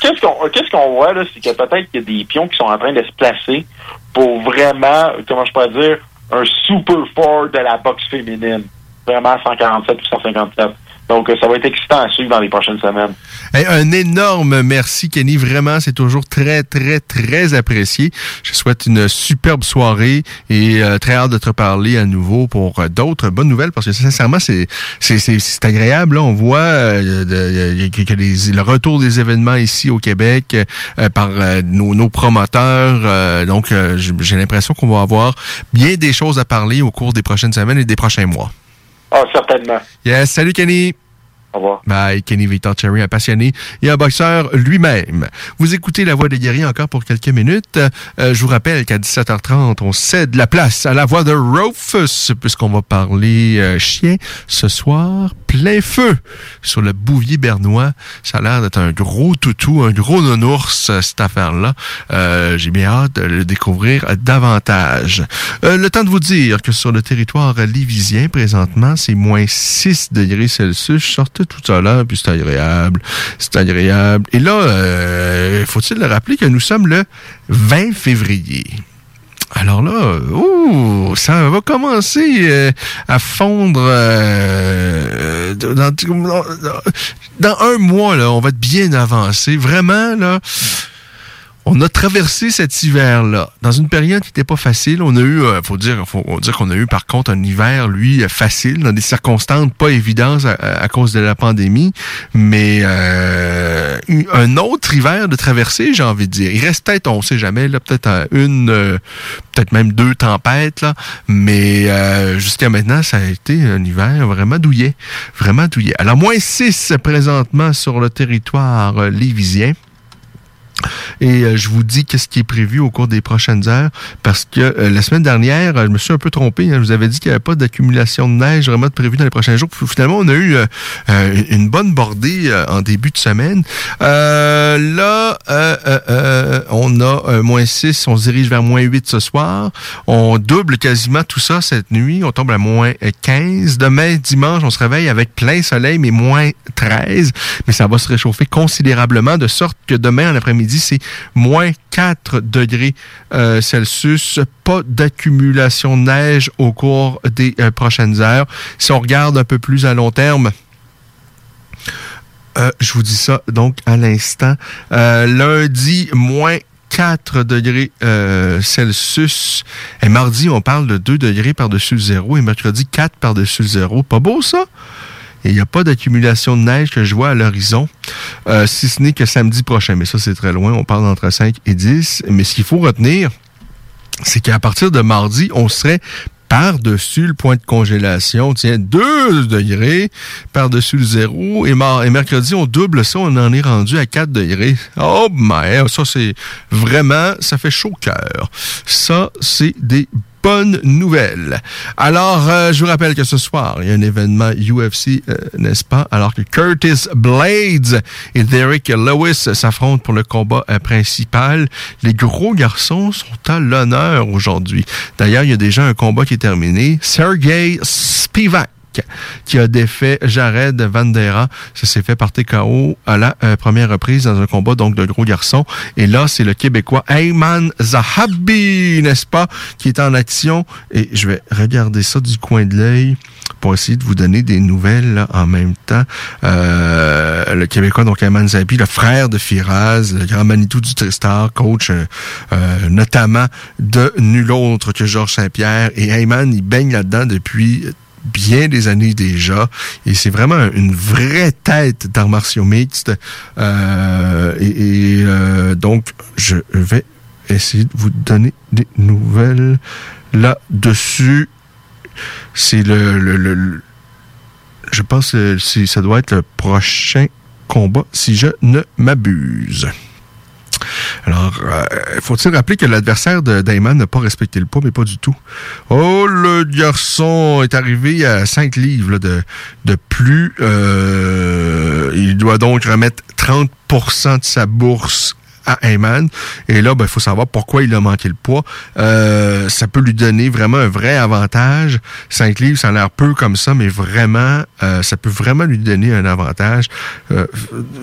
qu'est-ce qu'on qu'est-ce qu'on voit là, c'est que peut-être qu'il y a des pions qui sont en train de se placer pour vraiment, comment je pourrais dire, un super fort de la boxe féminine. Vraiment à 147 ou 157. Donc, euh, ça va être excitant à suivre dans les prochaines semaines. Un énorme merci, Kenny. Vraiment, c'est toujours très, très, très apprécié. Je souhaite une superbe soirée et euh, très hâte de te reparler à nouveau pour euh, d'autres bonnes nouvelles parce que sincèrement, c'est c'est c'est- c'est agréable. là. On voit euh, que le retour des événements ici au Québec euh, par nos, nos promoteurs. Donc, j'ai l'impression qu'on va avoir bien des choses à parler au cours des prochaines semaines et des prochains mois. Ah, certainement. Yes, salut Kenny. Au revoir. Bye, Kenny Victor Cherry, un passionné et un boxeur lui-même. Vous écoutez La Voix des guerriers encore pour quelques minutes. Euh, je vous rappelle qu'à 17h30, on cède la place à la voix de Rufus, puisqu'on va parler euh, chien ce soir. Plein feu sur le bouvier bernois. Ça a l'air d'être un gros toutou, un gros nounours, euh, cette affaire-là. Euh, J'ai bien hâte de le découvrir davantage. Euh, le temps de vous dire que sur le territoire livisien, présentement, c'est moins 6 degrés Celsius. Sortais tout à l'heure, puis c'est agréable. C'est agréable. Et là, euh, faut-il le rappeler que nous sommes le 20 février? Alors là, ça va commencer euh, à fondre euh, dans- dans un mois, là, on va être bien avancé. Vraiment, là, on a traversé cet hiver-là dans une période qui n'était pas facile. On a eu, euh, faut dire, faut dire qu'on a eu par contre un hiver, lui, euh, facile, dans des circonstances pas évidentes à, cause de la pandémie, mais euh, eu- un autre hiver de traversée, j'ai envie de dire. Il reste peut-être, on sait jamais, là, peut-être une, euh, peut-être même deux tempêtes, là, mais euh, jusqu'à maintenant, ça a été un hiver vraiment douillet, vraiment douillet. Alors, moins 6 présentement sur le territoire lévisien. Et euh, je vous dis qu'est-ce qui est prévu au cours des prochaines heures parce que euh, la semaine dernière, euh, je me suis un peu trompé. hein, je vous avais dit qu'il n'y avait pas d'accumulation de neige vraiment de prévu dans les prochains jours. Finalement, on a eu euh, euh, une bonne bordée euh, en début de semaine. Là, on a moins 6, on se dirige vers moins 8 ce soir. On double quasiment tout ça cette nuit. On tombe à moins 15. Demain, dimanche, on se réveille avec plein soleil, mais moins 13. Mais ça va se réchauffer considérablement, de sorte que demain, en après-midi, c'est moins 4 degrés euh, Celsius. Pas d'accumulation de neige au cours des euh, prochaines heures. Si on regarde un peu plus à long terme, euh, je vous dis ça donc à l'instant. Lundi, moins 4 degrés Celsius. Et mardi, on parle de 2 degrés par-dessus zéro. Et mercredi, 4 par-dessus zéro. Pas beau, ça? Il n'y a pas d'accumulation de neige que je vois à l'horizon, euh, si ce n'est que samedi prochain. Mais ça, c'est très loin. On parle d'entre 5 et 10. Mais ce qu'il faut retenir, c'est qu'à partir de mardi, on serait par-dessus le point de congélation, tiens, 2 degrés par-dessus le zéro. Et, mercredi, on double ça, on en est rendu à 4 degrés. Oh, my, ça, c'est vraiment, ça fait chaud au cœur. Ça, c'est des bonne nouvelle. Alors, euh, je vous rappelle que ce soir, il y a un événement UFC, euh, n'est-ce pas? Alors que Curtis Blades et Derek Lewis s'affrontent pour le combat euh, principal. Les gros garçons sont à l'honneur aujourd'hui. D'ailleurs, il y a déjà un combat qui est terminé. Sergei Spivak qui a défait Jared Vandera. Ça s'est fait par TKO à la euh, première reprise dans un combat donc de gros garçons. Et là, c'est le Québécois Ayman Zahabi, n'est-ce pas, qui est en action. Et je vais regarder ça du coin de l'œil pour essayer de vous donner des nouvelles en même temps. Euh, le Québécois, donc Ayman Zahabi, le frère de Firaz, le grand Manitou du Tristar, coach euh, notamment de nul autre que Georges Saint-Pierre. Et Ayman, il baigne là-dedans depuis bien des années déjà. Et c'est vraiment une vraie tête d'arts martiaux. Euh, et, euh, donc, je vais essayer de vous donner des nouvelles là-dessus. C'est le, le, le, Je pense que c'est- ça doit être le prochain combat, si je ne m'abuse. Alors, euh, faut-il rappeler que l'adversaire de Damon n'a pas respecté le poids, mais pas du tout? Oh, le garçon est arrivé à 5 livres de plus. Euh, il doit donc remettre 30% de sa bourse à Heyman. Et là, il faut savoir pourquoi il a manqué le poids. Euh, ça peut lui donner vraiment un vrai avantage. 5 livres, ça a l'air peu comme ça, mais vraiment, euh, ça peut vraiment lui donner un avantage. Euh,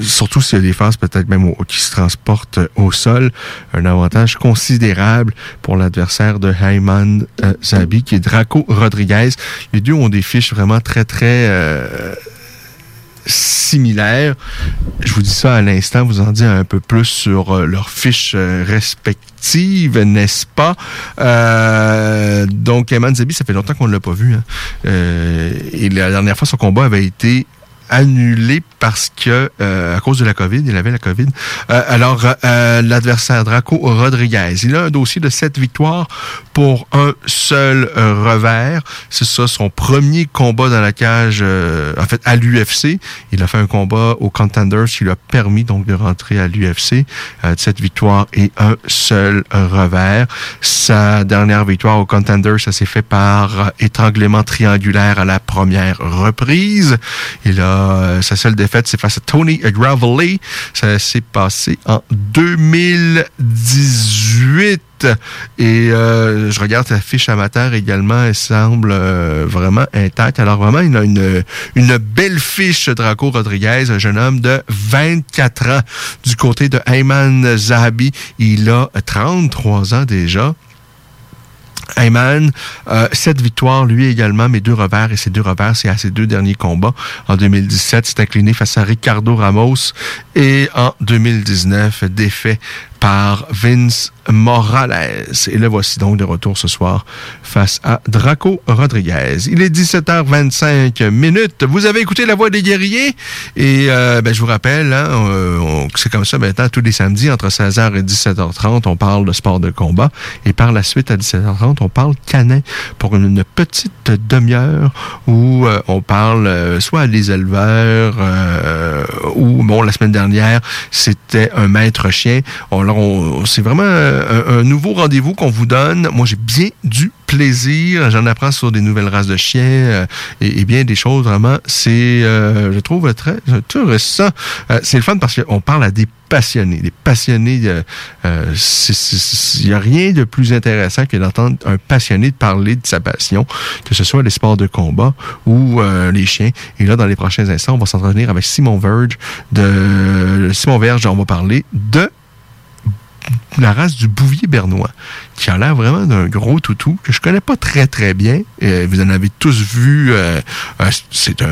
surtout s'il y a des phases peut-être même au- qui se transportent au sol. Un avantage considérable pour l'adversaire de Heyman Zabi, qui est Draco Rodriguez. Les deux ont des fiches vraiment très, très... similaires. Je vous dis ça à l'instant, vous en dites un peu plus sur euh, leurs fiches euh, respectives, n'est-ce pas? Euh, donc, Eman Zabi, ça fait longtemps qu'on ne l'a pas vu. hein. Et la dernière fois, son combat avait été annulé parce que euh, à cause de la COVID, il avait la COVID. Euh, alors euh, l'adversaire Draco Rodriguez, il a un dossier de sept victoires pour un seul euh, revers. C'est ça son premier combat dans la cage euh, en fait à l'UFC. Il a fait un combat au Contenders qui lui a permis donc de rentrer à l'UFC. Euh, sept victoires et un seul revers. Sa dernière victoire au Contenders, ça s'est fait par étranglement triangulaire à la première reprise. Il a euh, sa seule défaite, c'est face à Tony Gravely. Ça s'est passé en 2018. Et euh, je regarde sa fiche amateur également, elle semble euh, vraiment intacte. Alors vraiment, il a une, une belle fiche, Draco Rodriguez, un jeune homme de 24 ans. Du côté de Ayman Zahabi, il a 33 ans déjà. Ayman, euh, sept victoires, lui également, mais deux revers. Et ces deux revers, c'est à ses deux derniers combats. En 2017, c'est incliné face à Ricardo Ramos. Et en 2019, défait par Vince Morales. Et le voici donc de retour ce soir face à Draco Rodriguez. Il est 17h25 minutes. Vous avez écouté La Voix des guerriers? Et euh, ben, je vous rappelle, hein, c'est comme ça maintenant tous les samedis entre 16h et 17h30, on parle de sport de combat et par la suite à 17h30, on parle canin pour une, une petite demi-heure où euh, on parle euh, soit des éleveurs euh, ou bon la semaine dernière c'était un maître chien. C'est vraiment un, nouveau rendez-vous qu'on vous donne. Moi j'ai bien du plaisir. J'en apprends sur des nouvelles races de chiens euh, et, bien des choses vraiment. C'est, euh, je trouve très intéressant. Euh, c'est le fun parce qu'on parle à des passionnés, des passionnés. euh, euh, Il n'y a rien de plus intéressant que d'entendre un passionné parler de sa passion, que ce soit les sports de combat ou les chiens. Et là, dans les prochains instants, on va s'entretenir avec Simon Verge de Simon Verge. On va parler de la race du bouvier bernois, qui a l'air vraiment d'un gros toutou que je connais pas très très bien. Vous en avez tous vu. euh, euh, c'est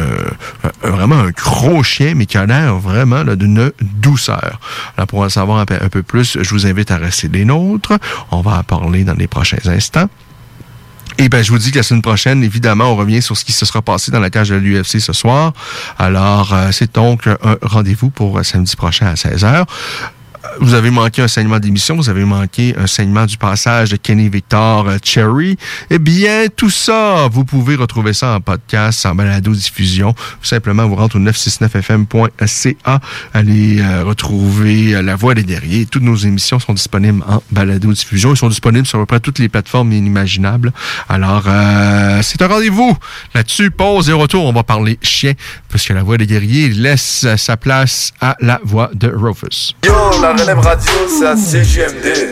vraiment un gros chien, mais qui a l'air vraiment là, d'une douceur. Alors pour en savoir un peu, plus, je vous invite à rester des nôtres. On va en parler dans les prochains instants. Et ben, je vous dis que la semaine prochaine, évidemment, on revient sur ce qui se sera passé dans la cage de l'UFC ce soir. Alors, euh, c'est donc un rendez-vous pour samedi prochain à 16h. Vous avez manqué un saignement d'émission, vous avez manqué un saignement du passage de Kenny Victor euh, Cherry, eh bien, tout ça, vous pouvez retrouver ça en podcast, en balado-diffusion. Simplement, vous rentrez au 969fm.ca, allez euh, retrouver euh, La Voix des Derriers. Toutes nos émissions sont disponibles en balado-diffusion. Ils sont disponibles sur à peu près toutes les plateformes inimaginables. Alors, c'est un rendez-vous là-dessus. Pause et retour, on va parler chien, parce que La Voix des Guerriers laisse sa place à La Voix de Rufus. Relève radio, c'est à CGMD.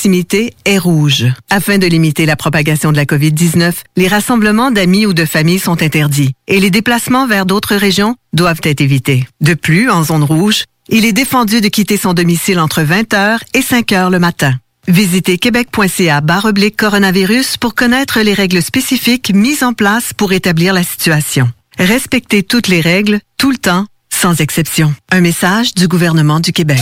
est rouge. Afin de limiter la propagation de la COVID-19, les rassemblements d'amis ou de familles sont interdits et les déplacements vers d'autres régions doivent être évités. De plus, en zone rouge, il est défendu de quitter son domicile entre 20h et 5h le matin. Visitez québec.ca oblique coronavirus pour connaître les règles spécifiques mises en place pour établir la situation. Respectez toutes les règles, tout le temps, sans exception. Un message du gouvernement du Québec.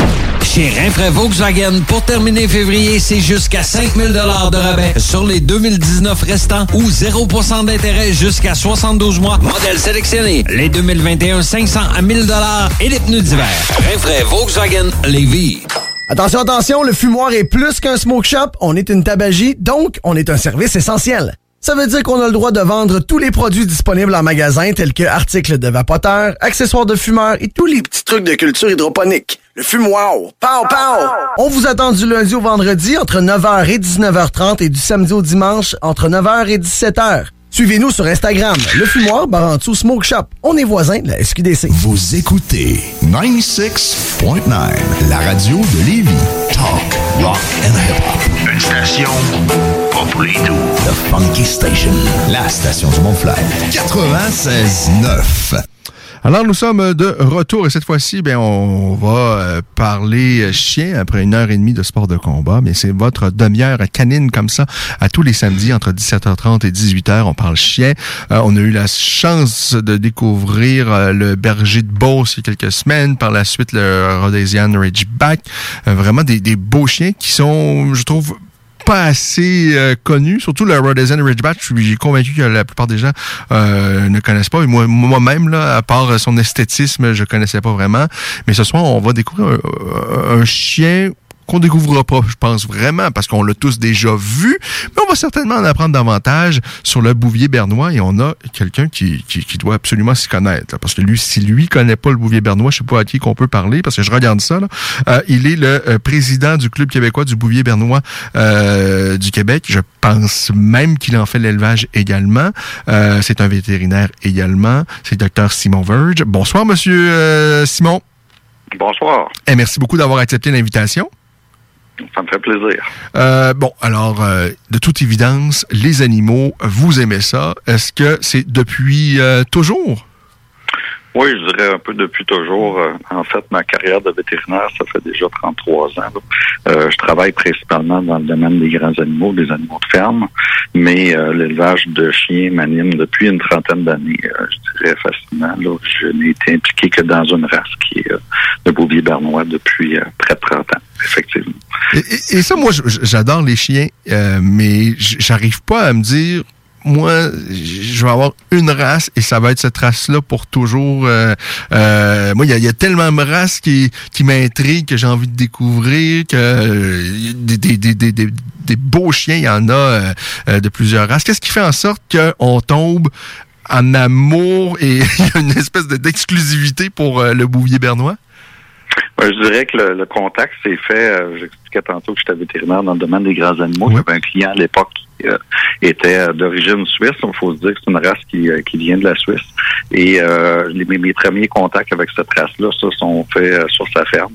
Chez Rinfraie Volkswagen, pour terminer février, c'est jusqu'à 5000 de rabais sur les 2019 restants ou 0% d'intérêt jusqu'à 72 mois. Modèle sélectionné. Les 2021, 500 à 1000 et les pneus d'hiver. Rinfraie Volkswagen Lévis. Attention, attention, le fumoir est plus qu'un smoke shop. On est une tabagie, donc on est un service essentiel. Ça veut dire qu'on a le droit de vendre tous les produits disponibles en magasin, tels que articles de vapoteurs, accessoires de fumeurs et tous les petits trucs de culture hydroponique. Le fumoir. Pow, pow! On vous attend du lundi au vendredi entre 9h et 19h30 et du samedi au dimanche entre 9h et 17h. Suivez-nous sur Instagram, le fumoir Barantou Smoke Shop. On est voisins de la SQDC. Vous écoutez 96.9, la radio de Lévis. Talk, rock and hip-hop. Une station pas pour les doux. The Funky Station, la station du Mont-Fly. 96.9. Alors, nous sommes de retour et cette fois-ci, ben, on va euh, parler chien après une heure et demie de sport de combat. Mais c'est votre demi-heure canine comme ça à tous les samedis entre 17h30 et 18h. On parle chien. Euh, on a eu la chance de découvrir euh, le berger de Beauce il y a quelques semaines. Par la suite, le Rhodesian Ridgeback. vraiment des, des beaux chiens qui sont, je trouve, assez euh, connu, surtout le Rhodesian Ridgeback. Je suis convaincu que la plupart des gens euh, ne connaissent pas. Moi-même, là, à part son esthétisme, je connaissais pas vraiment. Mais ce soir, on va découvrir un chien qu'on découvrira pas, je pense vraiment, parce qu'on l'a tous déjà vu, mais on va certainement en apprendre davantage sur le Bouvier bernois et on a quelqu'un qui, qui, doit absolument s'y connaître. parce que lui, si lui connaît pas le Bouvier bernois, je sais pas à qui qu'on peut parler, parce que je regarde ça. Là. Euh, il est le euh, président du Club québécois du Bouvier bernois euh, du Québec. Je pense même qu'il en fait l'élevage également. c'est un vétérinaire également. C'est docteur Simon Verge. Bonsoir, monsieur Simon. Bonsoir. Et merci beaucoup d'avoir accepté l'invitation. Ça me fait plaisir. Euh, bon, alors, euh, de toute évidence, les animaux, vous aimez ça. Est-ce que c'est depuis euh, toujours? Oui, je dirais un peu depuis toujours. En fait, ma carrière de vétérinaire, ça fait déjà 33 ans. je travaille principalement dans le domaine des grands animaux, des animaux de ferme, mais l'élevage de chiens m'anime depuis une trentaine d'années, je dirais facilement. je n'ai été impliqué que dans une race qui est le bouvier bernois depuis près de 30 ans, effectivement. Et, ça, moi, j'adore les chiens, euh, mais j'arrive pas à me dire moi, je vais avoir une race et ça va être cette race-là pour toujours. Euh, euh, moi, il y, a, tellement de races qui, qui m'intriguent, que j'ai envie de découvrir, que des, des, des, des, des beaux chiens, il y en a de plusieurs races. Qu'est-ce qui fait en sorte qu'on tombe en amour et il y a une espèce d'exclusivité pour le bouvier bernois? Ben, je dirais que le, le contact s'est fait, euh, j'expliquais tantôt que j'étais vétérinaire dans le domaine des grands animaux. J'avais un client à l'époque qui euh, était d'origine suisse. Il faut se dire que c'est une race qui, euh, qui vient de la Suisse. Et euh, mes, premiers contacts avec cette race-là, ça, sont faits sur sa ferme.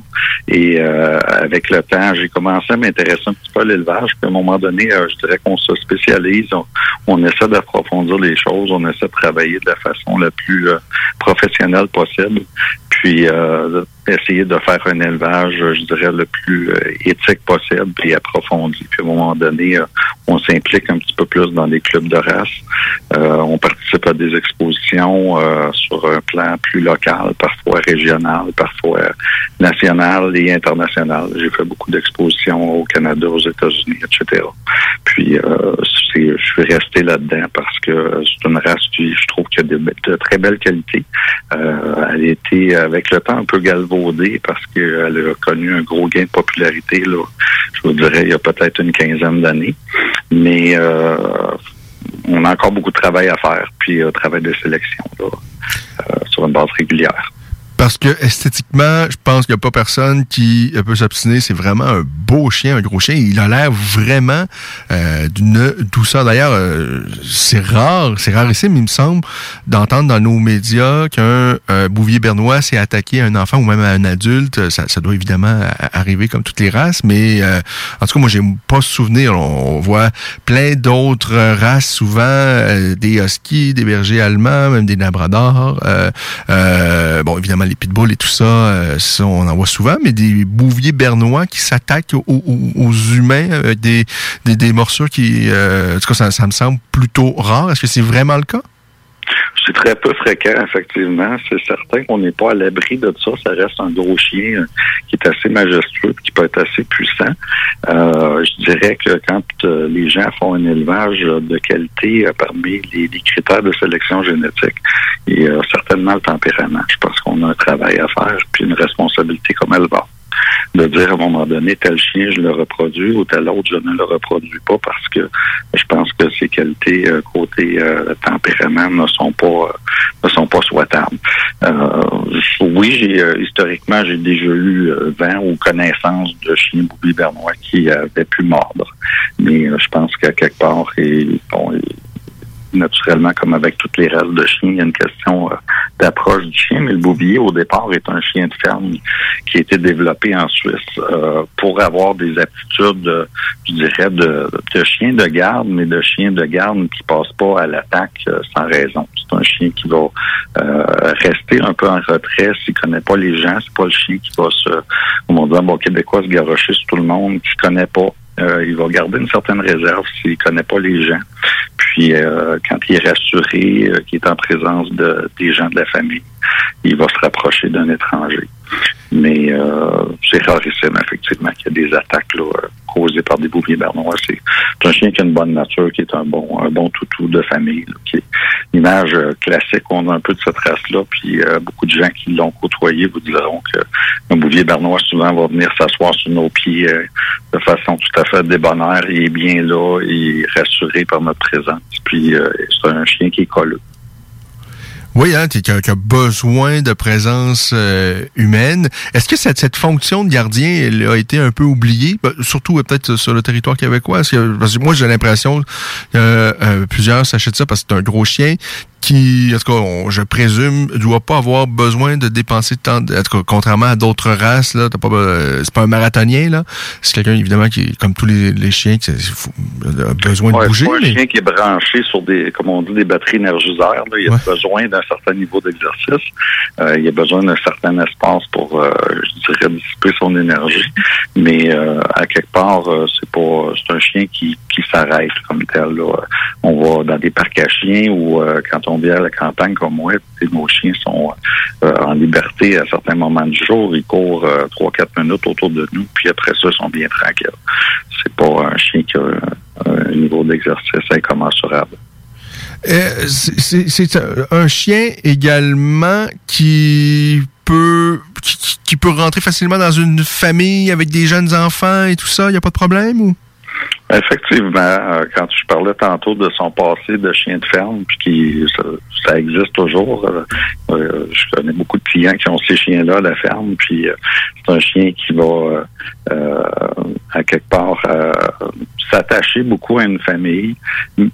Et avec le temps, j'ai commencé à m'intéresser un petit peu à l'élevage. Puis à un moment donné, je dirais qu'on se spécialise. On, on essaie d'approfondir les choses. On essaie de travailler de la façon la plus professionnelle possible. Puis essayer de faire un élevage, je dirais, le plus éthique possible et approfondi. Puis à un moment donné, on s'implique un petit peu plus dans les clubs de race. Euh, on participe à des expositions euh, sur un plan plus local, parfois régional, parfois national et international. J'ai fait beaucoup d'expositions au Canada, aux États-Unis, etc. Puis euh, je suis resté là-dedans parce que c'est une race qui, je trouve, qui a de, très belles qualités. Elle a été, avec le temps, un peu galvaudée parce qu'elle a connu un gros gain de popularité, là, je vous dirais, il y a peut-être une quinzaine d'années. Mais euh, on a encore beaucoup de travail à faire, puis un travail de sélection euh, sur une base régulière. Parce que esthétiquement, je pense qu'il n'y a pas personne qui euh, peut s'obstiner. C'est vraiment un beau chien, un gros chien. Il a l'air vraiment euh, d'une douceur. D'ailleurs, euh, c'est rare, c'est rarissime, il me semble, d'entendre dans nos médias qu'un euh, bouvier bernois s'est attaqué à un enfant ou même à un adulte. Ça, ça doit évidemment arriver comme toutes les races, mais euh, en tout cas, moi, j'ai pas souvenir. On, voit plein d'autres races, souvent des huskies, des bergers allemands, même des labradors. Bon, évidemment, les pitbulls et tout ça, euh, ça, on en voit souvent, mais des bouviers bernois qui s'attaquent aux, humains avec des, des, des morsures qui, euh, en tout cas, ça me semble plutôt rare. Est-ce que c'est vraiment le cas? C'est très peu fréquent, effectivement. C'est certain qu'on n'est pas à l'abri de ça. Ça reste un gros chien euh, qui est assez majestueux, qui peut être assez puissant. Euh, je dirais que quand euh, les gens font un élevage euh, de qualité parmi les, les critères de sélection génétique, il y a certainement le tempérament. Je pense qu'on a un travail à faire, puis une responsabilité comme éleveur de dire à un moment donné, tel chien, je le reproduis ou tel autre, je ne le reproduis pas parce que je pense que ses qualités euh, côté euh, tempérament ne sont pas euh, ne sont pas souhaitables. Oui, j'ai historiquement j'ai déjà eu vent ou connaissance de chiens bouviers bernois qui avaient pu mordre. Mais je pense qu'à quelque part, et naturellement, comme avec toutes les races de chiens, il y a une question euh, d'approche du chien, mais le bouvier, au départ, est un chien de ferme qui a été développé en Suisse euh, pour avoir des aptitudes, euh, je dirais, de, de chien de garde, mais de chien de garde qui passe pas à l'attaque euh, sans raison. C'est un chien qui va rester un peu en retrait s'il connaît pas les gens. C'est pas le chien qui va se, comme on dit en bon québécois, se garocher sur tout le monde, qui connaît pas. Euh, il va garder une certaine réserve s'il connaît pas les gens. Puis euh, quand il est rassuré, euh, qu'il est en présence de, des gens de la famille, il va se rapprocher d'un étranger. Mais euh, c'est rarissime, effectivement, qu'il y a des attaques euh, causées par des bouviers bernois. C'est un chien qui a une bonne nature, qui est un bon un bon toutou de famille, là, qui est l'image euh, classique qu'on a un peu de cette race-là. Puis beaucoup de gens qui l'ont côtoyé vous diront que un bouvier bernois souvent va venir s'asseoir sur nos pieds de façon tout à fait débonnaire. Il est bien là, il est rassuré par notre présence. Puis c'est un chien qui est colleux. Oui, hein, qui a, besoin de présence euh, humaine. Est-ce que cette, cette fonction de gardien elle a été un peu oubliée, Ben, surtout euh, peut-être sur le territoire québécois? Est-ce que- parce que moi, j'ai l'impression que euh, euh, plusieurs s'achètent ça parce que c'est un gros chien qui, en tout cas, on- je présume, doit pas avoir besoin de dépenser de temps. de- En tout cas, contrairement à d'autres races, là, t'as pas, euh, c'est pas un marathonien là. C'est quelqu'un évidemment qui, comme tous les, les chiens, qui a besoin de bouger. c'est un chien qui est branché sur des, comme on dit, des batteries énergiseurs. là. Il a besoin d'un certain niveau d'exercice. Euh, il a besoin d'un certain espace pour, euh, je dirais, dissiper son énergie. Mais euh, à quelque part, c'est pas, c'est un chien qui, qui s'arrête comme tel. Là. On va dans des parcs à chiens ou quand on à la campagne comme moi, puis nos chiens sont euh, en liberté à certains moments du jour. Ils courent euh, trois, quatre minutes autour de nous, puis après ça, ils sont bien tranquilles. C'est pas un chien qui a un, un niveau d'exercice incommensurable. Euh, c'est- un- chien également qui peut qui, qui- peut rentrer facilement dans une famille avec des jeunes enfants et tout ça, il y a pas de problème ou? Effectivement, euh, quand je parlais tantôt de son passé de chien de ferme, puis qui ça, ça existe toujours. euh, euh, je connais beaucoup de clients qui ont ces chiens-là à la ferme, puis c'est un chien qui va euh, à quelque part s'attacher beaucoup à une famille,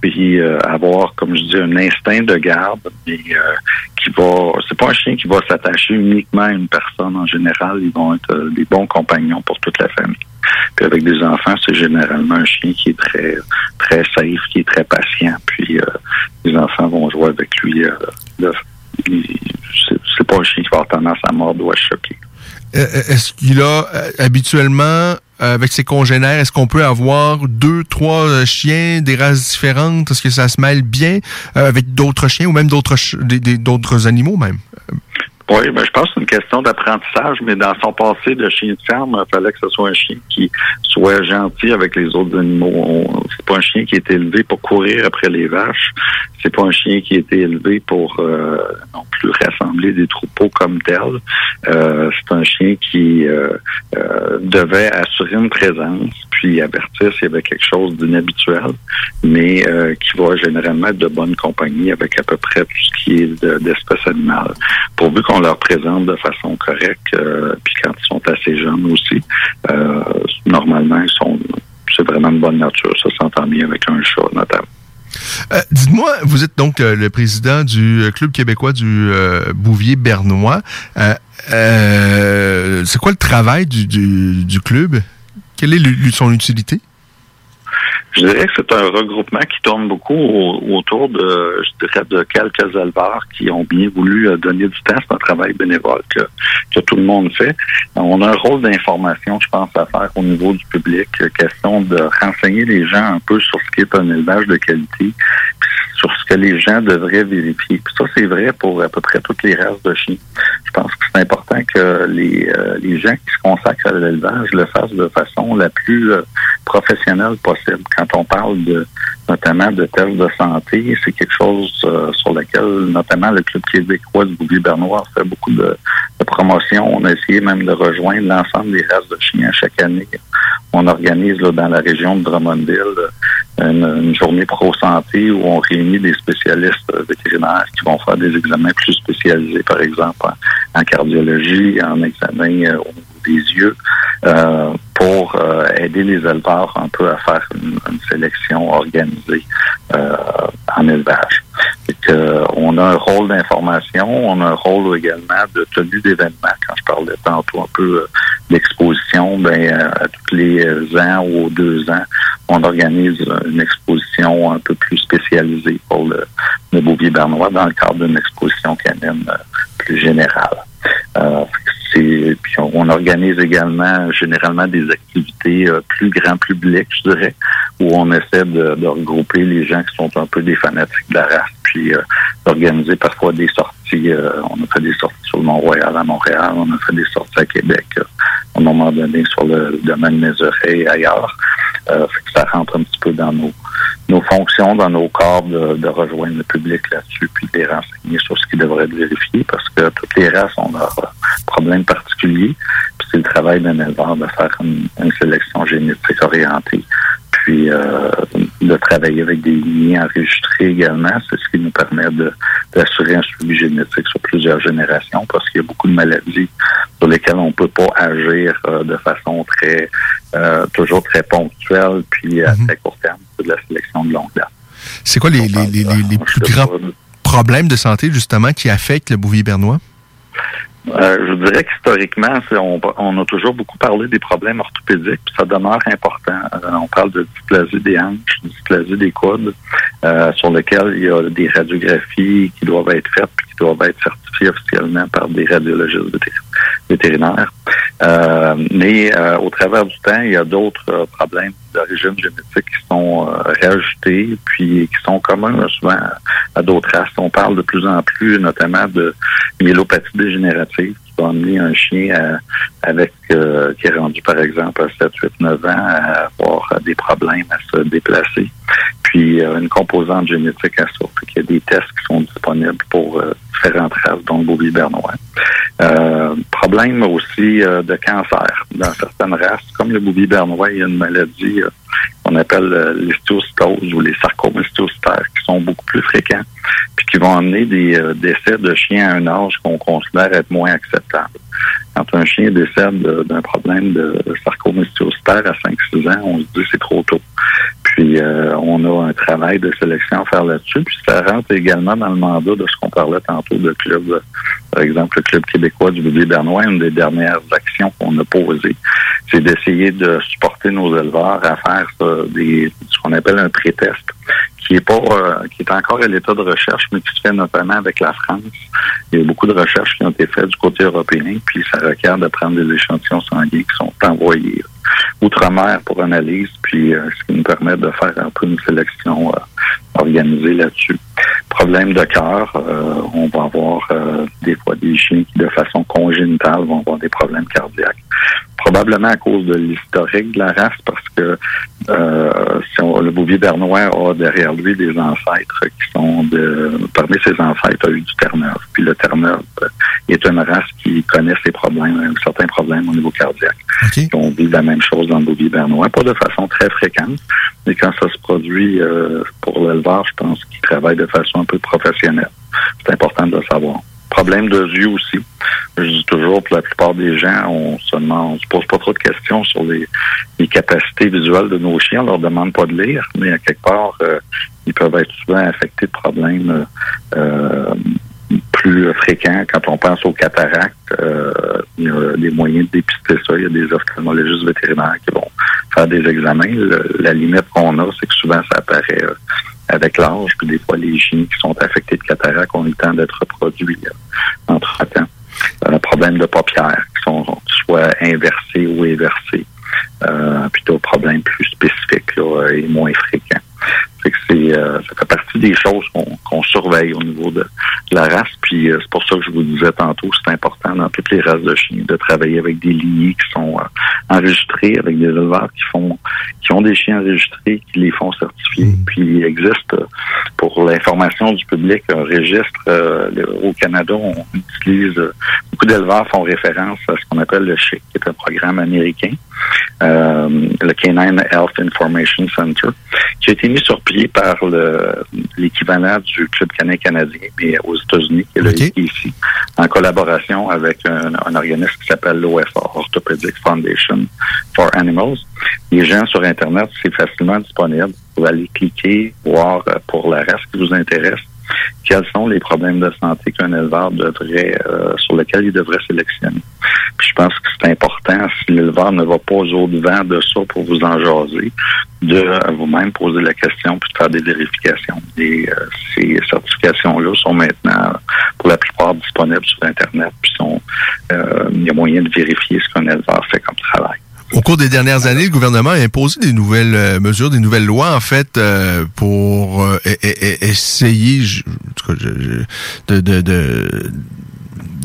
puis avoir, comme je dis, un instinct de garde, mais qui va. C'est pas un chien qui va s'attacher uniquement à une personne en général. Ils vont être des bons compagnons pour toute la famille. Puis avec des enfants, c'est généralement un chien qui est très très safe, qui est très patient. Puis euh, les enfants vont jouer avec lui. Euh, c'est pas un chien qui va avoir tendance à mordre ou à choquer. Euh, Est-ce qu'il a euh, habituellement, euh, avec ses congénères, est-ce qu'on peut avoir deux, trois euh, chiens des races différentes? Est-ce que ça se mêle bien euh, avec d'autres chiens ou même d'autres d'autres animaux même? Oui, ben, je pense que c'est une question d'apprentissage, mais dans son passé de chien de ferme, il fallait que ce soit un chien qui soit gentil avec les autres animaux. C'est pas un chien qui est élevé pour courir après les vaches. C'est pas un chien qui a été élevé pour euh, non plus rassembler des troupeaux comme tel. Euh, c'est un chien qui euh, devait assurer une présence, puis avertir s'il y avait quelque chose d'inhabituel, mais qui va généralement être de bonne compagnie avec à peu près tout ce qui est de- d'espèces animales. Pourvu qu'on leur présente de façon correcte, euh, puis quand ils sont assez jeunes aussi, euh, normalement, ils sont c'est vraiment de bonne nature. Ça s'entend bien avec un chat, notamment. Euh, Dites-moi, vous êtes donc le président du Club québécois du Bouvier Bernois. C'est quoi le travail du, du, club? Quelle est son utilité? Je dirais que c'est un regroupement qui tourne beaucoup au- autour de, je dirais, de quelques éleveurs qui ont bien voulu euh, donner du temps. C'est un travail bénévole que, tout le monde fait. On a un rôle d'information, je pense, à faire au niveau du public. Euh, Question de renseigner les gens un peu sur ce qu'est un élevage de qualité, sur ce que les gens devraient vérifier. Puis ça, c'est vrai pour à peu près toutes les races de chiens. Je pense que c'est important que les, euh, gens qui se consacrent à l'élevage le fassent de façon la plus euh, professionnelle possible. On parle notamment de tests de santé, c'est quelque chose euh, sur lequel notamment le Club québécois du Bouvier Bernois fait beaucoup de, promotion. On a essayé même de rejoindre l'ensemble des races de chiens chaque année. On organise dans la région de Drummondville euh, une, journée pro-santé où on réunit des spécialistes euh, vétérinaires qui vont faire des examens plus spécialisés, par exemple en, cardiologie, en examen des yeux, pour euh, aider les éleveurs un peu à faire une, sélection organisée euh, en élevage. On a un rôle d'information, on a un rôle également de tenue d'événements. Quand je parlais tantôt un peu euh, d'exposition, ben à tous les ans ou aux deux ans, on organise une exposition un peu plus spécialisée pour le, le Bernois dans le cadre d'une exposition canine plus générale. Puis on, on organise également généralement des activités euh, plus grand public, je dirais, où on essaie de, de regrouper les gens qui sont un peu des fanatiques de la race, puis euh, d'organiser parfois des sorties. euh, on a fait des sorties sur le Mont-Royal à Montréal, on a fait des sorties à Québec, euh, à un moment donné sur le domaine Mézeray et ailleurs. Ça rentre un petit peu dans nos, fonctions, dans nos corps de, rejoindre le public là-dessus, puis de les renseigner sur ce qu'ils devraient être vérifiés, parce que toutes les races ont leurs problèmes particuliers. Puis c'est le travail d'un éleveur de faire une, une sélection génétique orientée, puis euh, de travailler avec des lignées enregistrées également. C'est ce qui nous permet d'assurer un suivi génétique sur plusieurs générations, parce qu'il y a beaucoup de maladies sur lesquelles on peut pas agir euh, de façon très euh, toujours très ponctuelle, puis à très court terme, c'est de la sélection de longue date. C'est quoi les, les, les, les- les plus grands problèmes de santé, justement, qui affectent le Bouvier Bernois? Euh, je dirais qu'historiquement, on, on a toujours beaucoup parlé des problèmes orthopédiques, puis ça demeure important. Euh, on parle de dysplasie des hanches, dysplasie des coudes, euh, sur lesquels il y a des radiographies qui doivent être faites, puis qui doivent être certifiées officiellement par des radiologistes vétér- vétérinaires. Euh, mais euh, au travers du temps, il y a d'autres euh, problèmes d'origine génétique qui sont réajoutés, puis qui sont communs souvent à d'autres races. On parle de plus en plus, notamment de myélopathie dégénérative va amener un chien à- avec euh, qui est rendu par exemple à 7, 8, 9 ans à avoir euh, des problèmes à se déplacer. Puis euh, une composante génétique à ça. Qu'il y a des tests qui sont disponibles pour euh, différentes races, dont le bouvier bernois. Euh, problème aussi euh, de cancer. Dans certaines races, comme le bouvier bernois, il y a une maladie euh, qu'on appelle euh, ou les sarcomystiocytaires qui sont beaucoup plus fréquents puis qui vont amener des euh, décès de chiens à un âge qu'on considère être moins acceptable. Quand un chien décède de- d'un problème de sarcomystiocytaire à 5-6 ans, on se dit c'est trop tôt. Puis euh, on a un travail de sélection à faire là-dessus. Puis ça rentre également dans le mandat de ce qu'on parlait tantôt de club, euh, par exemple le club québécois du bouvier bernois. Une des dernières actions qu'on a posées, c'est d'essayer de supporter nos éleveurs à faire ça, des, ce qu'on appelle un pré-test qui est pas euh, qui est encore à l'état de recherche, mais qui se fait notamment avec la France. Il y a beaucoup de recherches qui ont été faites du côté européen, puis ça requiert de prendre des échantillons sanguins qui sont envoyés outre-mer pour analyse, puis euh, ce qui nous permet de faire un peu une sélection euh, organisée là-dessus. Problème de cœur, euh, on va avoir des fois des chiens qui, de façon congénitale, vont avoir des problèmes cardiaques. Probablement à cause de l'historique de la race, parce que euh, le bouvier bernois a derrière lui des ancêtres qui sont de... Parmi ses ancêtres, a eu du Terre-Neuve. Puis le Terre-Neuve euh, est une race qui connaît ses problèmes, euh, certains problèmes au niveau cardiaque. On vit la même chose dans le bouvier bernois, pas de façon très fréquente, mais quand ça se produit euh, pour l'éleveur, je pense qu'il travaille de façon un peu professionnelle. C'est important de le savoir. Problème de yeux aussi. Je dis toujours, pour la plupart des gens, on se demande, on se pose pas trop de questions sur les, les capacités visuelles de nos chiens. On leur demande pas de lire, mais à quelque part, euh, ils peuvent être souvent affectés de problèmes euh, euh, plus fréquents. Quand on pense aux cataractes, euh, il y a des moyens de dépister ça. Il y a des ophtalmologistes vétérinaires qui vont faire des examens. La limite qu'on a, c'est que souvent ça apparaît euh, avec l'âge. Puis des fois, les chiens qui sont affectés de cataracte ont eu le temps d'être reproduits euh, entre-temps. Un problème de paupières qui sont soit inversées ou inversées. Euh, puis d'autres problèmes plus spécifiques là, et moins fréquents. Fait que c'est, euh, ça fait partie des choses qu'on qu'on surveille au niveau de, de la race. Puis euh, c'est pour ça que je vous disais tantôt, c'est important dans toutes les races de chiens de travailler avec des lignées qui sont euh, enregistrées, avec des éleveurs qui font qui ont des chiens enregistrés, qui les font certifier. Puis il existe euh, pour l'information du public un registre euh, le- au Canada, on utilise euh, beaucoup d'éleveurs font référence à ce qu'on appelle le CHIC, qui est un programme américain, euh, le Canine Health Information Center, qui a été mis sur pied par le- l'équivalent du Club canin canadien, mais aux États-Unis, qui est le ici, en collaboration avec un, un organisme qui s'appelle l'OFA, Orthopedic Foundation for Animals. Les gens sur Internet, c'est facilement disponible. Vous allez cliquer, voir euh, pour la race qui vous intéresse, quels sont les problèmes de santé qu'un éleveur devrait, euh, sur lesquels il devrait sélectionner. Puis je pense que c'est important, si l'éleveur ne va pas au devant de ça pour vous en jaser, de vous-même poser la question puis de faire des vérifications. Et euh, ces certifications-là sont maintenant, pour la plupart, disponibles sur Internet. Puis sont, euh, il y a moyen de vérifier ce qu'un éleveur fait comme travail. Au cours des dernières années, le gouvernement a imposé des nouvelles euh, mesures, des nouvelles lois, en fait, pour essayer de, de,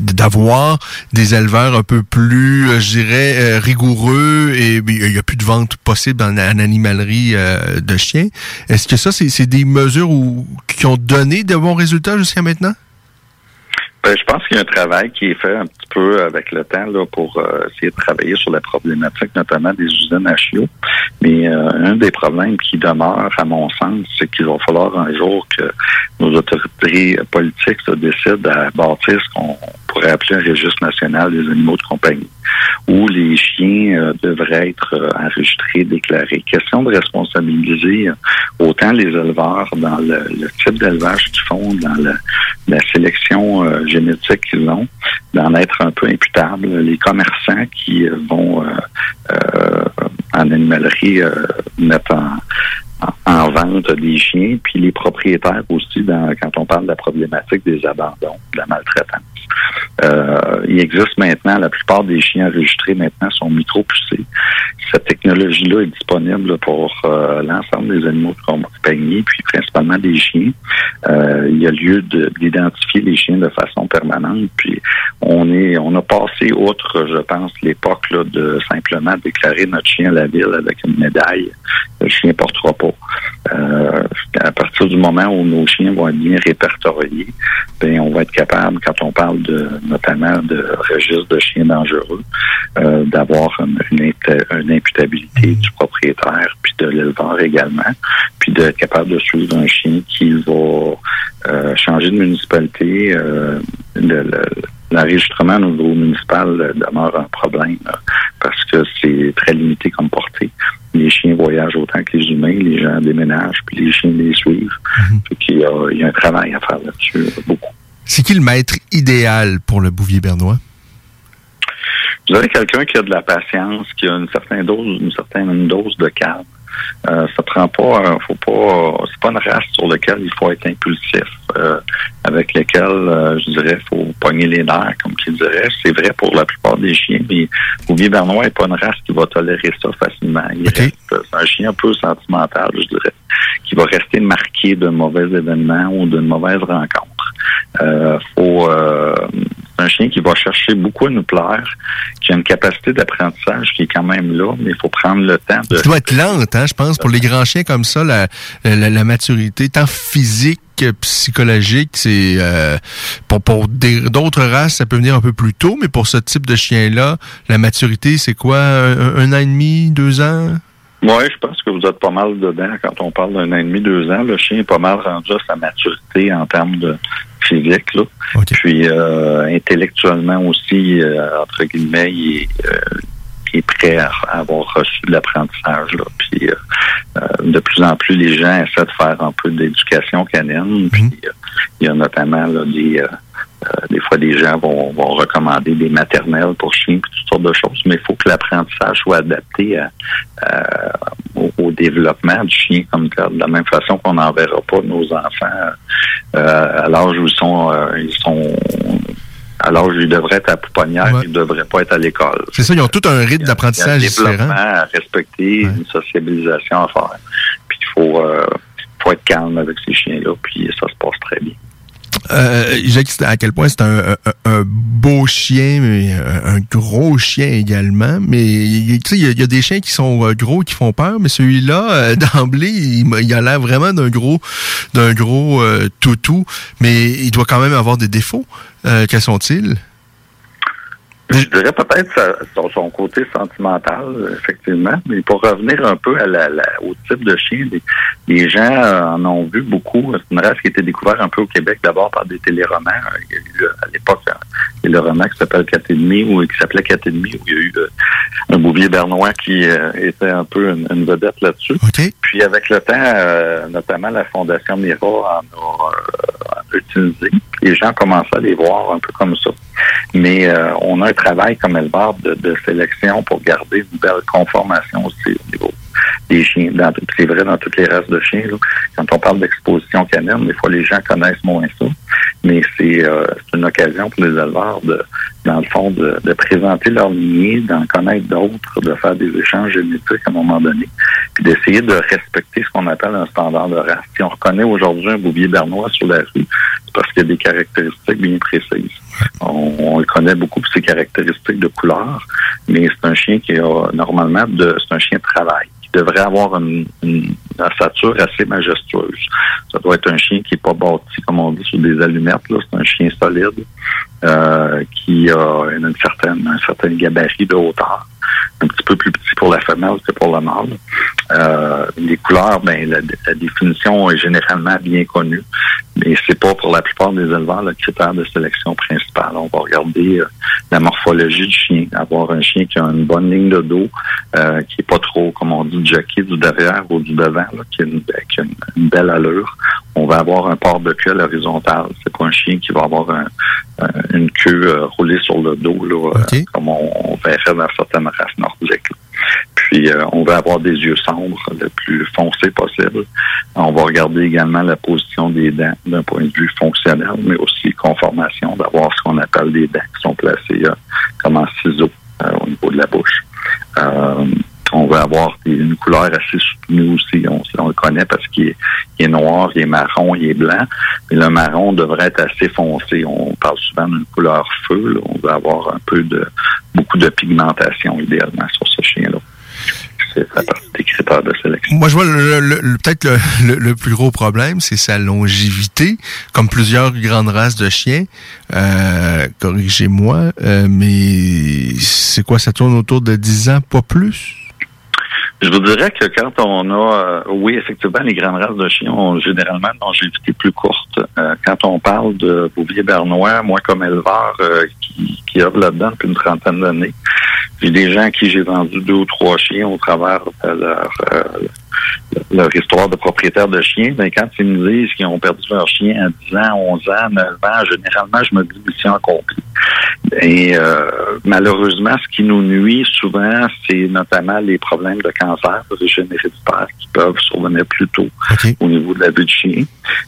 d'avoir des éleveurs un peu plus, euh, je dirais, euh, rigoureux et il n'y a plus de vente possible en, en animalerie de chiens. Est-ce que ça, c'est, des mesures qui ont donné de bons résultats jusqu'à maintenant? Ben, je pense qu'il y a un travail qui est fait un petit peu avec le temps là, pour euh, essayer de travailler sur la problématique, notamment des usines à chiots. Mais euh, un des problèmes qui demeure, à mon sens, c'est qu'il va falloir un jour que nos autorités politiques se décident à bâtir ce qu'on pourrait appeler un registre national des animaux de compagnie, où les chiens euh, devraient être euh, enregistrés, déclarés. Question de responsabiliser euh, autant les éleveurs dans le, type d'élevage qu'ils font, dans la sélection génétique qu'ils ont, d'en être un peu imputable. Les commerçants qui vont en animalerie mettre en, en- en vente des chiens, puis les propriétaires aussi, dans, quand on parle de la problématique des abandons, de la maltraitance. Euh, il existe maintenant, la plupart des chiens enregistrés maintenant sont micro-poussés. Cette technologie-là est disponible pour euh, l'ensemble des animaux de compagnie, puis principalement des chiens. Euh, il y a lieu de- d'identifier les chiens de façon permanente, puis on est, on a passé outre, je pense, l'époque de simplement déclarer notre chien à la ville avec une médaille. Le chien portera pas. À partir du moment où nos chiens vont être bien répertoriés, ben on va être capable, quand on parle de notamment de registre de chiens dangereux, euh, d'avoir une, une, une imputabilité du propriétaire puis de l'éleveur également, puis d'être capable de suivre un chien qui va euh, changer de municipalité. Euh, le- le- L'enregistrement au niveau municipal demeure un problème là, parce que c'est très limité comme portée. Les chiens voyagent autant que les humains, les gens déménagent, puis les chiens les suivent. Y a, il y a un travail à faire là-dessus, beaucoup. C'est qui le maître idéal pour le bouvier bernois? Vous avez quelqu'un qui a de la patience, qui a une certaine dose, une certaine dose de calme. Euh, ça prend pas, euh, faut pas, c'est pas une race sur laquelle il faut être impulsif, euh, avec laquelle euh, je dirais faut pogner les nerfs, comme qu'il dirait. C'est vrai pour la plupart des chiens, mais Bouvier Bernois est pas une race qui va tolérer ça facilement. Il reste, c'est un chien un peu sentimental, je dirais, qui va rester marqué d'un mauvais événement ou d'une mauvaise rencontre. Euh, faut euh, un chien qui va chercher beaucoup à nous plaire, qui a une capacité d'apprentissage qui est quand même là, mais il faut prendre le temps de. Ça doit être lente, hein, je pense, pour les grands chiens comme ça, la, la, la maturité, tant physique que psychologique, c'est euh, pour, pour d'autres races, ça peut venir un peu plus tôt, mais pour ce type de chien-là, la maturité, c'est quoi, un an et demi, deux ans? Oui, je pense que vous êtes pas mal dedans quand on parle d'un an et demi, deux ans. Le chien est pas mal rendu à sa maturité en termes de physique. Là. Puis euh, intellectuellement aussi, euh, entre guillemets, il est, euh, il est prêt à, avoir reçu de l'apprentissage. là. Puis euh, euh, de plus en plus, les gens essaient de faire un peu d'éducation canine. Puis euh, il y a notamment là, des, euh, euh, des fois, des gens vont, vont recommander des maternelles pour chiens, toutes sortes de choses, mais il faut que l'apprentissage soit adapté à- à- au, au développement du chien comme tel. De la même façon qu'on n'enverra pas nos enfants euh, à l'âge où ils sont, euh, ils sont à l'âge où ils devraient être à pouponnière, ils ne devraient pas être à l'école. C'est ça, ils ont tout un rythme d'apprentissage Il y a un différent. développement à respecter, une sociabilisation à faire. Puis il faut, euh, faut être calme avec ces chiens-là, puis ça se passe très bien. Euh, à quel point c'est un, beau chien, mais un, un gros chien également. Mais tu sais, il y, a- des chiens qui sont euh, gros qui font peur, mais celui-là, euh, d'emblée, il, il a l'air vraiment d'un gros, d'un gros euh, toutou. Mais il doit quand même avoir des défauts. Euh, quels sont-ils? Je dirais peut-être son, son côté sentimental, effectivement, mais pour revenir un peu à la, la- au type de chien, les, les gens en ont vu beaucoup. C'est une race qui a été découverte un peu au Québec d'abord par des téléromans. Il y a eu euh, à l'époque un téléroman qui s'appelle 4,5 ou qui s'appelait 4,5 où il y a eu euh, un bouvier bernois qui euh, était un peu une, une vedette là-dessus. Puis avec le temps, euh, notamment la Fondation Mira en a, utilisé. Les gens commencent à les voir un peu comme ça. Mais on a un travail comme éleveur de, de sélection pour garder une belle conformation aussi au niveau des chiens. C'est vrai dans toutes les races de chiens. là. Quand on parle d'exposition canine, des fois les gens connaissent moins ça. Mais c'est euh, c'est une occasion pour les éleveurs de, dans le fond, de, présenter leur lignée, d'en connaître d'autres, de faire des échanges génétiques à un moment donné, puis d'essayer de respecter ce qu'on appelle un standard de race. Si on reconnaît aujourd'hui un bouvier bernois sur la rue, c'est parce qu'il y a des caractéristiques bien précises. On, le connaît beaucoup pour ses caractéristiques de couleur, mais c'est un chien qui a normalement c'est un chien de travail devrait avoir une, une ossature assez majestueuse. Ça doit être un chien qui est pas bâti, comme on dit, sur des allumettes. Là. C'est un chien solide euh, qui a une certaine, gabarit de hauteur. Un petit peu plus petit pour la femelle que pour le mâle. Euh, les couleurs, ben, la définition est généralement bien connue, mais c'est pas pour la plupart des éleveurs le critère de sélection principal. On va regarder euh, la morphologie du chien, avoir un chien qui a une bonne ligne de dos, euh, qui est pas trop, comme on dit, jockey du derrière ou du devant, là, qui a, une, qui a une- une belle allure. On va avoir un port de queue à l'horizontale. C'est pas un chien qui va avoir un- un- une queue euh, roulée sur le dos, là, euh, comme on, on verrait dans certaines races nordiques. là. Puis euh, on va avoir des yeux sombres, le plus foncé possible. On va regarder également la position des dents d'un point de vue fonctionnel, mais aussi conformation, d'avoir ce qu'on appelle des dents qui sont placées euh, comme en ciseaux euh, au niveau de la bouche. On va avoir une couleur assez soutenue aussi. On, le connaît parce qu'il est, noir, il est marron, il est blanc. Mais le marron devrait être assez foncé. On parle souvent d'une couleur feu. là. On va avoir un peu de beaucoup de pigmentation idéalement sur ce chien-là. c'est fait partie des critères de sélection. Moi, je vois le, le- le- peut-être le plus gros problème, c'est sa longévité, comme plusieurs grandes races de chiens. Euh, Corrigez-moi, euh, mais c'est quoi, ça tourne autour de 10 ans, pas plus? Je vous dirais que quand on a, euh, oui, effectivement, les grandes races de chiens ont généralement une longévité plus courte. Euh, quand on parle de bouvier bernois, moi comme éleveur euh, qui, qui là-dedans depuis une trentaine d'années, j'ai des gens à qui j'ai vendu deux ou trois chiens au travers de leur, euh, leur histoire de propriétaire de chiens. Mais quand ils me disent qu'ils ont perdu leur chien à 10 ans, 11 ans, 9 ans, généralement, je me dis mission accomplie. Et euh, malheureusement, ce qui nous nuit souvent, c'est notamment les problèmes de cancer héréditaire qui peuvent survenir plus tôt au niveau de l'abus de chien.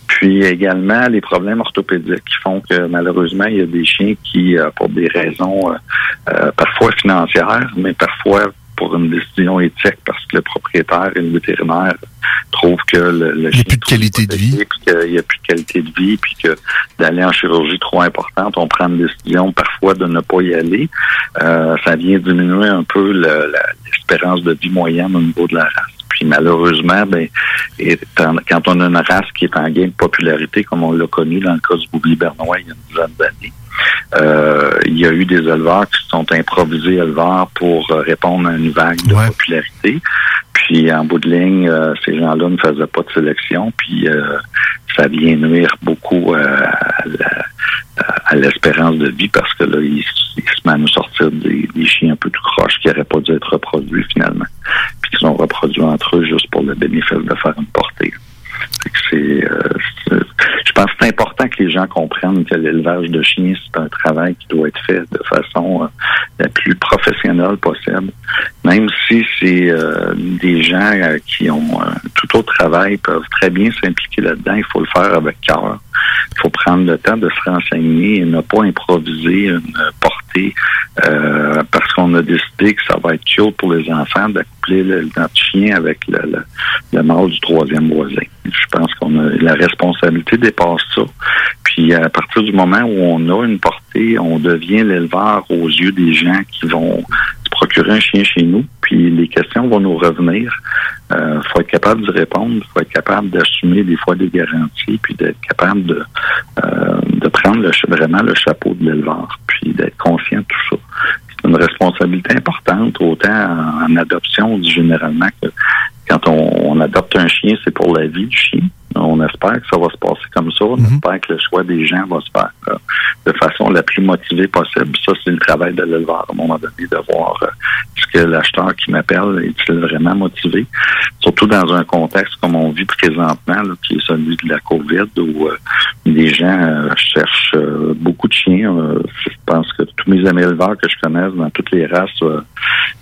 Puis également les problèmes orthopédiques qui font que malheureusement, il y a des chiens qui, euh, pour des raisons euh, euh, parfois financières, mais parfois pour une décision éthique parce que le propriétaire et le vétérinaire trouvent que le, le chien plus de qualité de vie. puis qu'il n'y a plus de qualité de vie, puis que d'aller en chirurgie trop importante, on prend une décision parfois de ne pas y aller. Euh, ça vient diminuer un peu le- l'espérance de vie moyenne au niveau de la race. Puis malheureusement, ben, étant- quand on a une race qui est en gain de popularité, comme on l'a connu dans le cas du bouvier bernois il y a une dizaine d'années, euh, il y a eu des éleveurs qui se sont improvisés éleveurs pour euh, répondre à une vague de popularité. Puis en bout de ligne, euh, ces gens-là ne faisaient pas de sélection, puis euh, ça vient nuire beaucoup à l'espérance de vie parce que là, ils, ils se mettent à nous sortir des, des chiens un peu tout croches qui n'auraient pas dû être reproduits finalement, puis qui sont reproduits entre eux juste pour le bénéfice de faire une portée. C'est- je pense que c'est important que les gens comprennent que l'élevage de chiens, c'est un travail qui doit être fait de façon euh, la plus professionnelle possible. Même si c'est euh, des gens euh, qui ont tout autre travail peuvent très bien s'impliquer là-dedans, il faut le faire avec cœur. Il faut prendre le temps de se renseigner et ne pas improviser une euh, parce qu'on a décidé que ça va être cute pour les enfants d'accoupler le, notre chien avec le, le, le mâle du troisième voisin. Je pense qu'on a la responsabilité dépasse ça. Puis à partir du moment où on a une portée, on devient l'éleveur aux yeux des gens qui vont se procurer un chien chez nous. Puis les questions vont nous revenir. Il faut être capable de répondre, faut être capable d'assumer des fois des garanties, puis d'être capable de, euh, de prendre le, vraiment le chapeau de l'éleveur, puis d'être conscient de tout ça. C'est une responsabilité importante, autant en, adoption, on dit généralement que quand on adopte un chien, c'est pour la vie du chien. On espère que ça va se passer comme ça. On espère que le choix des gens va se faire euh, de façon la plus motivée possible. Ça, c'est le travail de l'éleveur à un moment donné, de voir euh, est-ce que l'acheteur qui m'appelle est-il vraiment motivé. Surtout dans un contexte comme on vit présentement, là, qui est celui de la COVID, où euh, les gens euh, cherchent euh, beaucoup de chiens. Je pense que tous mes amis éleveurs que je connaisse dans toutes les races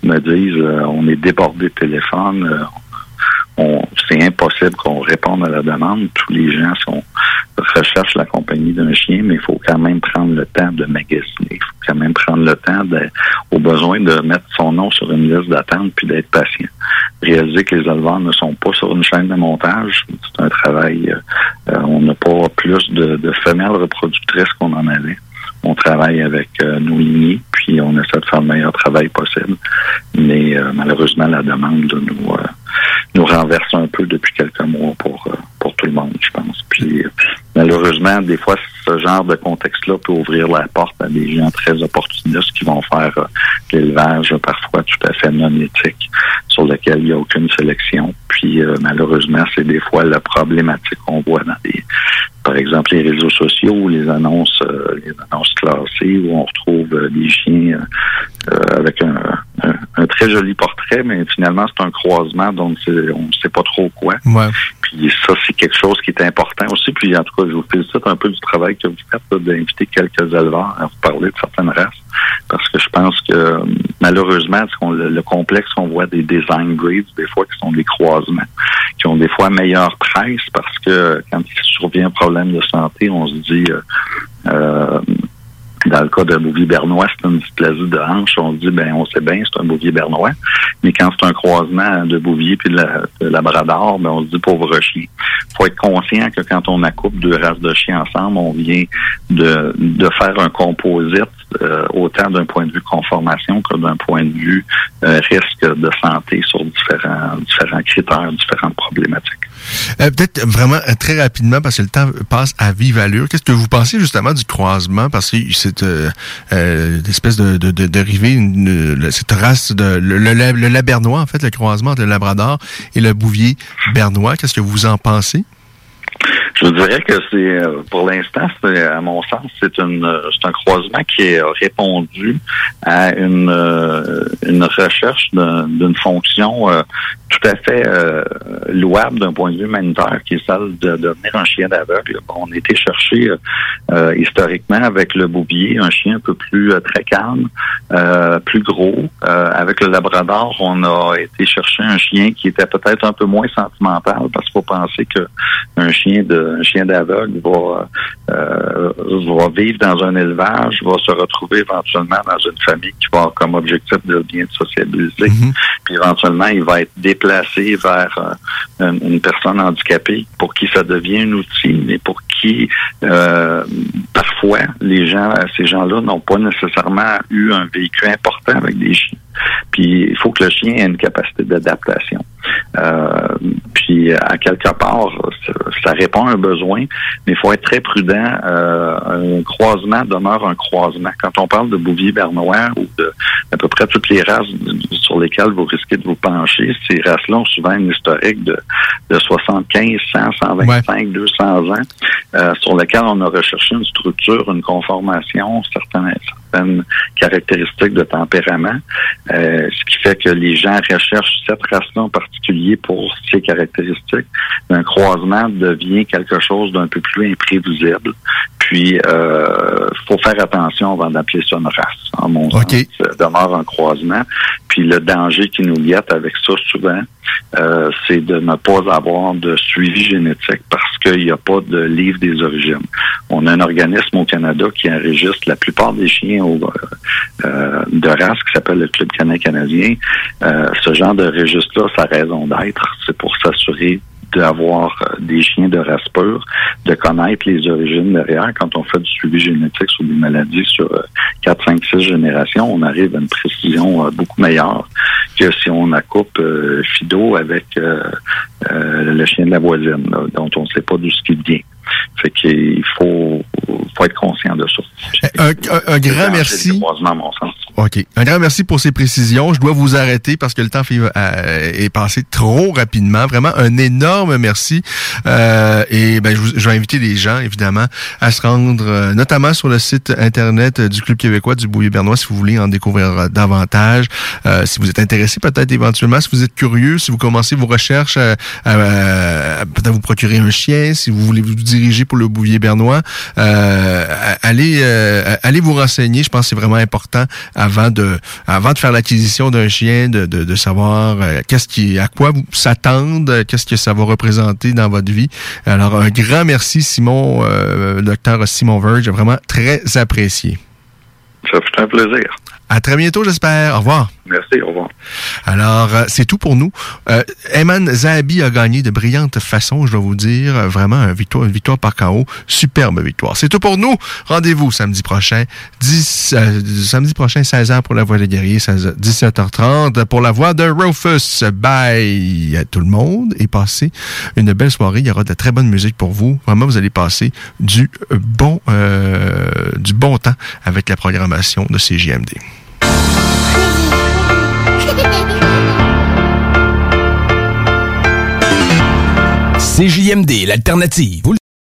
me disent on est débordé de téléphones. on- c'est impossible qu'on réponde à la demande. Tous les gens sont recherchent la compagnie d'un chien, mais il faut quand même prendre le temps de magasiner. Il faut quand même prendre le temps, de, au besoin, de mettre son nom sur une liste d'attente puis d'être patient. Réaliser que les éleveurs ne sont pas sur une chaîne de montage. C'est un travail. euh, euh, on n'a pas plus de, de femelles reproductrices qu'on en avait. On travaille avec euh, nos lignées, puis on essaie de faire le meilleur travail possible. Mais euh, malheureusement, la demande là, nous, euh, nous renverse un peu depuis quelques mois pour, euh, pour tout le monde, je pense. Puis euh, malheureusement, des fois, ce genre de contexte-là peut ouvrir la porte à des gens très opportunistes qui vont faire euh, l'élevage parfois tout à fait non éthique, sur lequel il n'y a aucune sélection. Puis malheureusement, c'est des fois la problématique qu'on voit dans par exemple les réseaux sociaux les annonces les annonces classées où on retrouve des chiens avec un, un, un très joli portrait, mais finalement c'est un croisement donc on ne sait pas trop quoi. Ouais. Puis ça, c'est quelque chose qui est important aussi. Puis en tout cas, je vous félicite un peu du travail que vous faites d'inviter quelques éleveurs à vous parler de certaines races. Parce que je pense que euh, malheureusement, le, le complexe qu'on voit des design grades, des fois, qui sont des croisements, qui ont des fois meilleure presse parce que quand il survient un problème de santé, on se dit euh, euh, Dans le cas d'un bouvier bernois, c'est une dysplasie de hanche. On se dit, ben, on sait bien, c'est un bouvier bernois. Mais quand c'est un croisement de bouvier puis de, la, de labrador, ben, on se dit pauvre chien. faut être conscient que quand on accouple deux races de chiens ensemble, on vient de, de faire un composite euh, autant d'un point de vue conformation que d'un point de vue euh, risque de santé sur différents, différents critères, différentes problématiques. Euh, Peut-être vraiment très rapidement, parce que le temps passe à vive allure. Qu'est-ce que vous pensez justement du croisement? Parce que c'est euh, euh, une espèce de, de, de le- cette race, de, le, le, le labernois, en fait, le croisement entre le labrador et le bouvier bernois. Qu'est-ce que vous en pensez? Je dirais que c'est, euh, pour l'instant, c'est, à mon sens, c'est une, euh, c'est un croisement qui a répondu à une, euh, une recherche d'un- d'une fonction tout à fait louable d'un point de vue humanitaire, qui est celle de devenir un chien d'aveugle. Bon, on a été chercher euh, historiquement avec le bouvier un chien un peu plus très calme, plus gros. Avec le labrador, on a été chercher un chien qui était peut-être un peu moins sentimental, parce qu'il faut penser que un chien de un chien d'aveugle va euh, va vivre dans un élevage, va se retrouver éventuellement dans une famille qui va avoir comme objectif de bien sociabiliser. Puis éventuellement, il va être déplacé vers euh, une, une personne handicapée pour qui ça devient un outil, mais pour qui euh, parfois les gens, ces gens-là n'ont pas nécessairement eu un véhicule important avec des chiens. Puis il faut que le chien ait une capacité d'adaptation. Euh, puis à quelque part, ça, ça répond à un besoin, mais il faut être très prudent. Euh, un croisement demeure un croisement. Quand on parle de bouvier bernois ou de à peu près toutes les races sur lesquelles vous risquez de vous pencher, ces races-là ont souvent une historique de, de 75, 100, 125, 200 ans, euh, sur lesquelles on a recherché une structure, une conformation, certaines, certaines caractéristiques de tempérament, euh, ce qui fait que les gens recherchent cette race-là en particulier pour ses caractéristiques. Un croisement devient quelque chose d'un peu plus imprévisible. Puis, euh, faut faire attention avant d'appeler ça une race. En mon sens, ça demeure un croisement. Puis le danger qui nous guette avec ça souvent, euh, c'est de ne pas avoir de suivi génétique parce qu'il n'y a pas de livre des origines. On a un organisme au Canada qui enregistre la plupart des chiens au, euh, de race qui s'appelle le Club canin canadien. Euh, ce genre de registre-là, sa raison d'être, c'est pour s'assurer d'avoir euh, des chiens de race pure, de connaître les origines derrière. Quand on fait du suivi génétique sur des maladies sur euh, 4, 5, 6 générations, on arrive à une précision euh, beaucoup meilleure que si on accoupe euh, Fido avec le chien de la voisine, là, dont on ne sait pas d'où ce qui vient. Fait qu'il faut, faut être conscient de ça. Un, un- un grand merci. Mon sens. OK. Un grand merci pour ces précisions. Je dois vous arrêter parce que le temps fait- euh, est passé trop rapidement. Vraiment, un énorme merci. Euh, et ben, je, vous- je vais inviter les gens, évidemment, à se rendre, euh, notamment sur le site Internet euh, du Club québécois du Bouillet Bernois, si vous voulez en découvrir euh, davantage. Euh, si vous êtes intéressé, peut-être éventuellement, si vous êtes curieux, si vous commencez vos recherches, euh, euh, peut-être vous procurer un chien, si vous voulez vous diriger pour le Bouvier Bernois, euh, allez, euh, allez vous renseigner. Je pense que c'est vraiment important avant de, avant de faire l'acquisition d'un chien, de, de, de savoir euh, qu'est-ce qui, à quoi vous s'attendre, qu'est-ce que ça va représenter dans votre vie. Alors, un grand merci, Simon, euh, docteur Simon Verge, vraiment très apprécié. Ça fait un plaisir. À très bientôt, j'espère. Au revoir. Merci, au revoir. Alors, euh, c'est tout pour nous. Euh, Eman Zahabi a gagné de brillante façon, je dois vous dire. Euh, Vraiment, une victoire, par KO. Superbe victoire. C'est tout pour nous. Rendez-vous samedi prochain. 10, euh, samedi prochain, 16h pour la Voix des guerriers, 16, 17h30 pour la Voix de Rufus. Bye à tout le monde et passez une belle soirée. Il y aura de très bonne musique pour vous. Vraiment, vous allez passer du bon, du bon temps avec la programmation de CJMD. CJMD, l'alternative.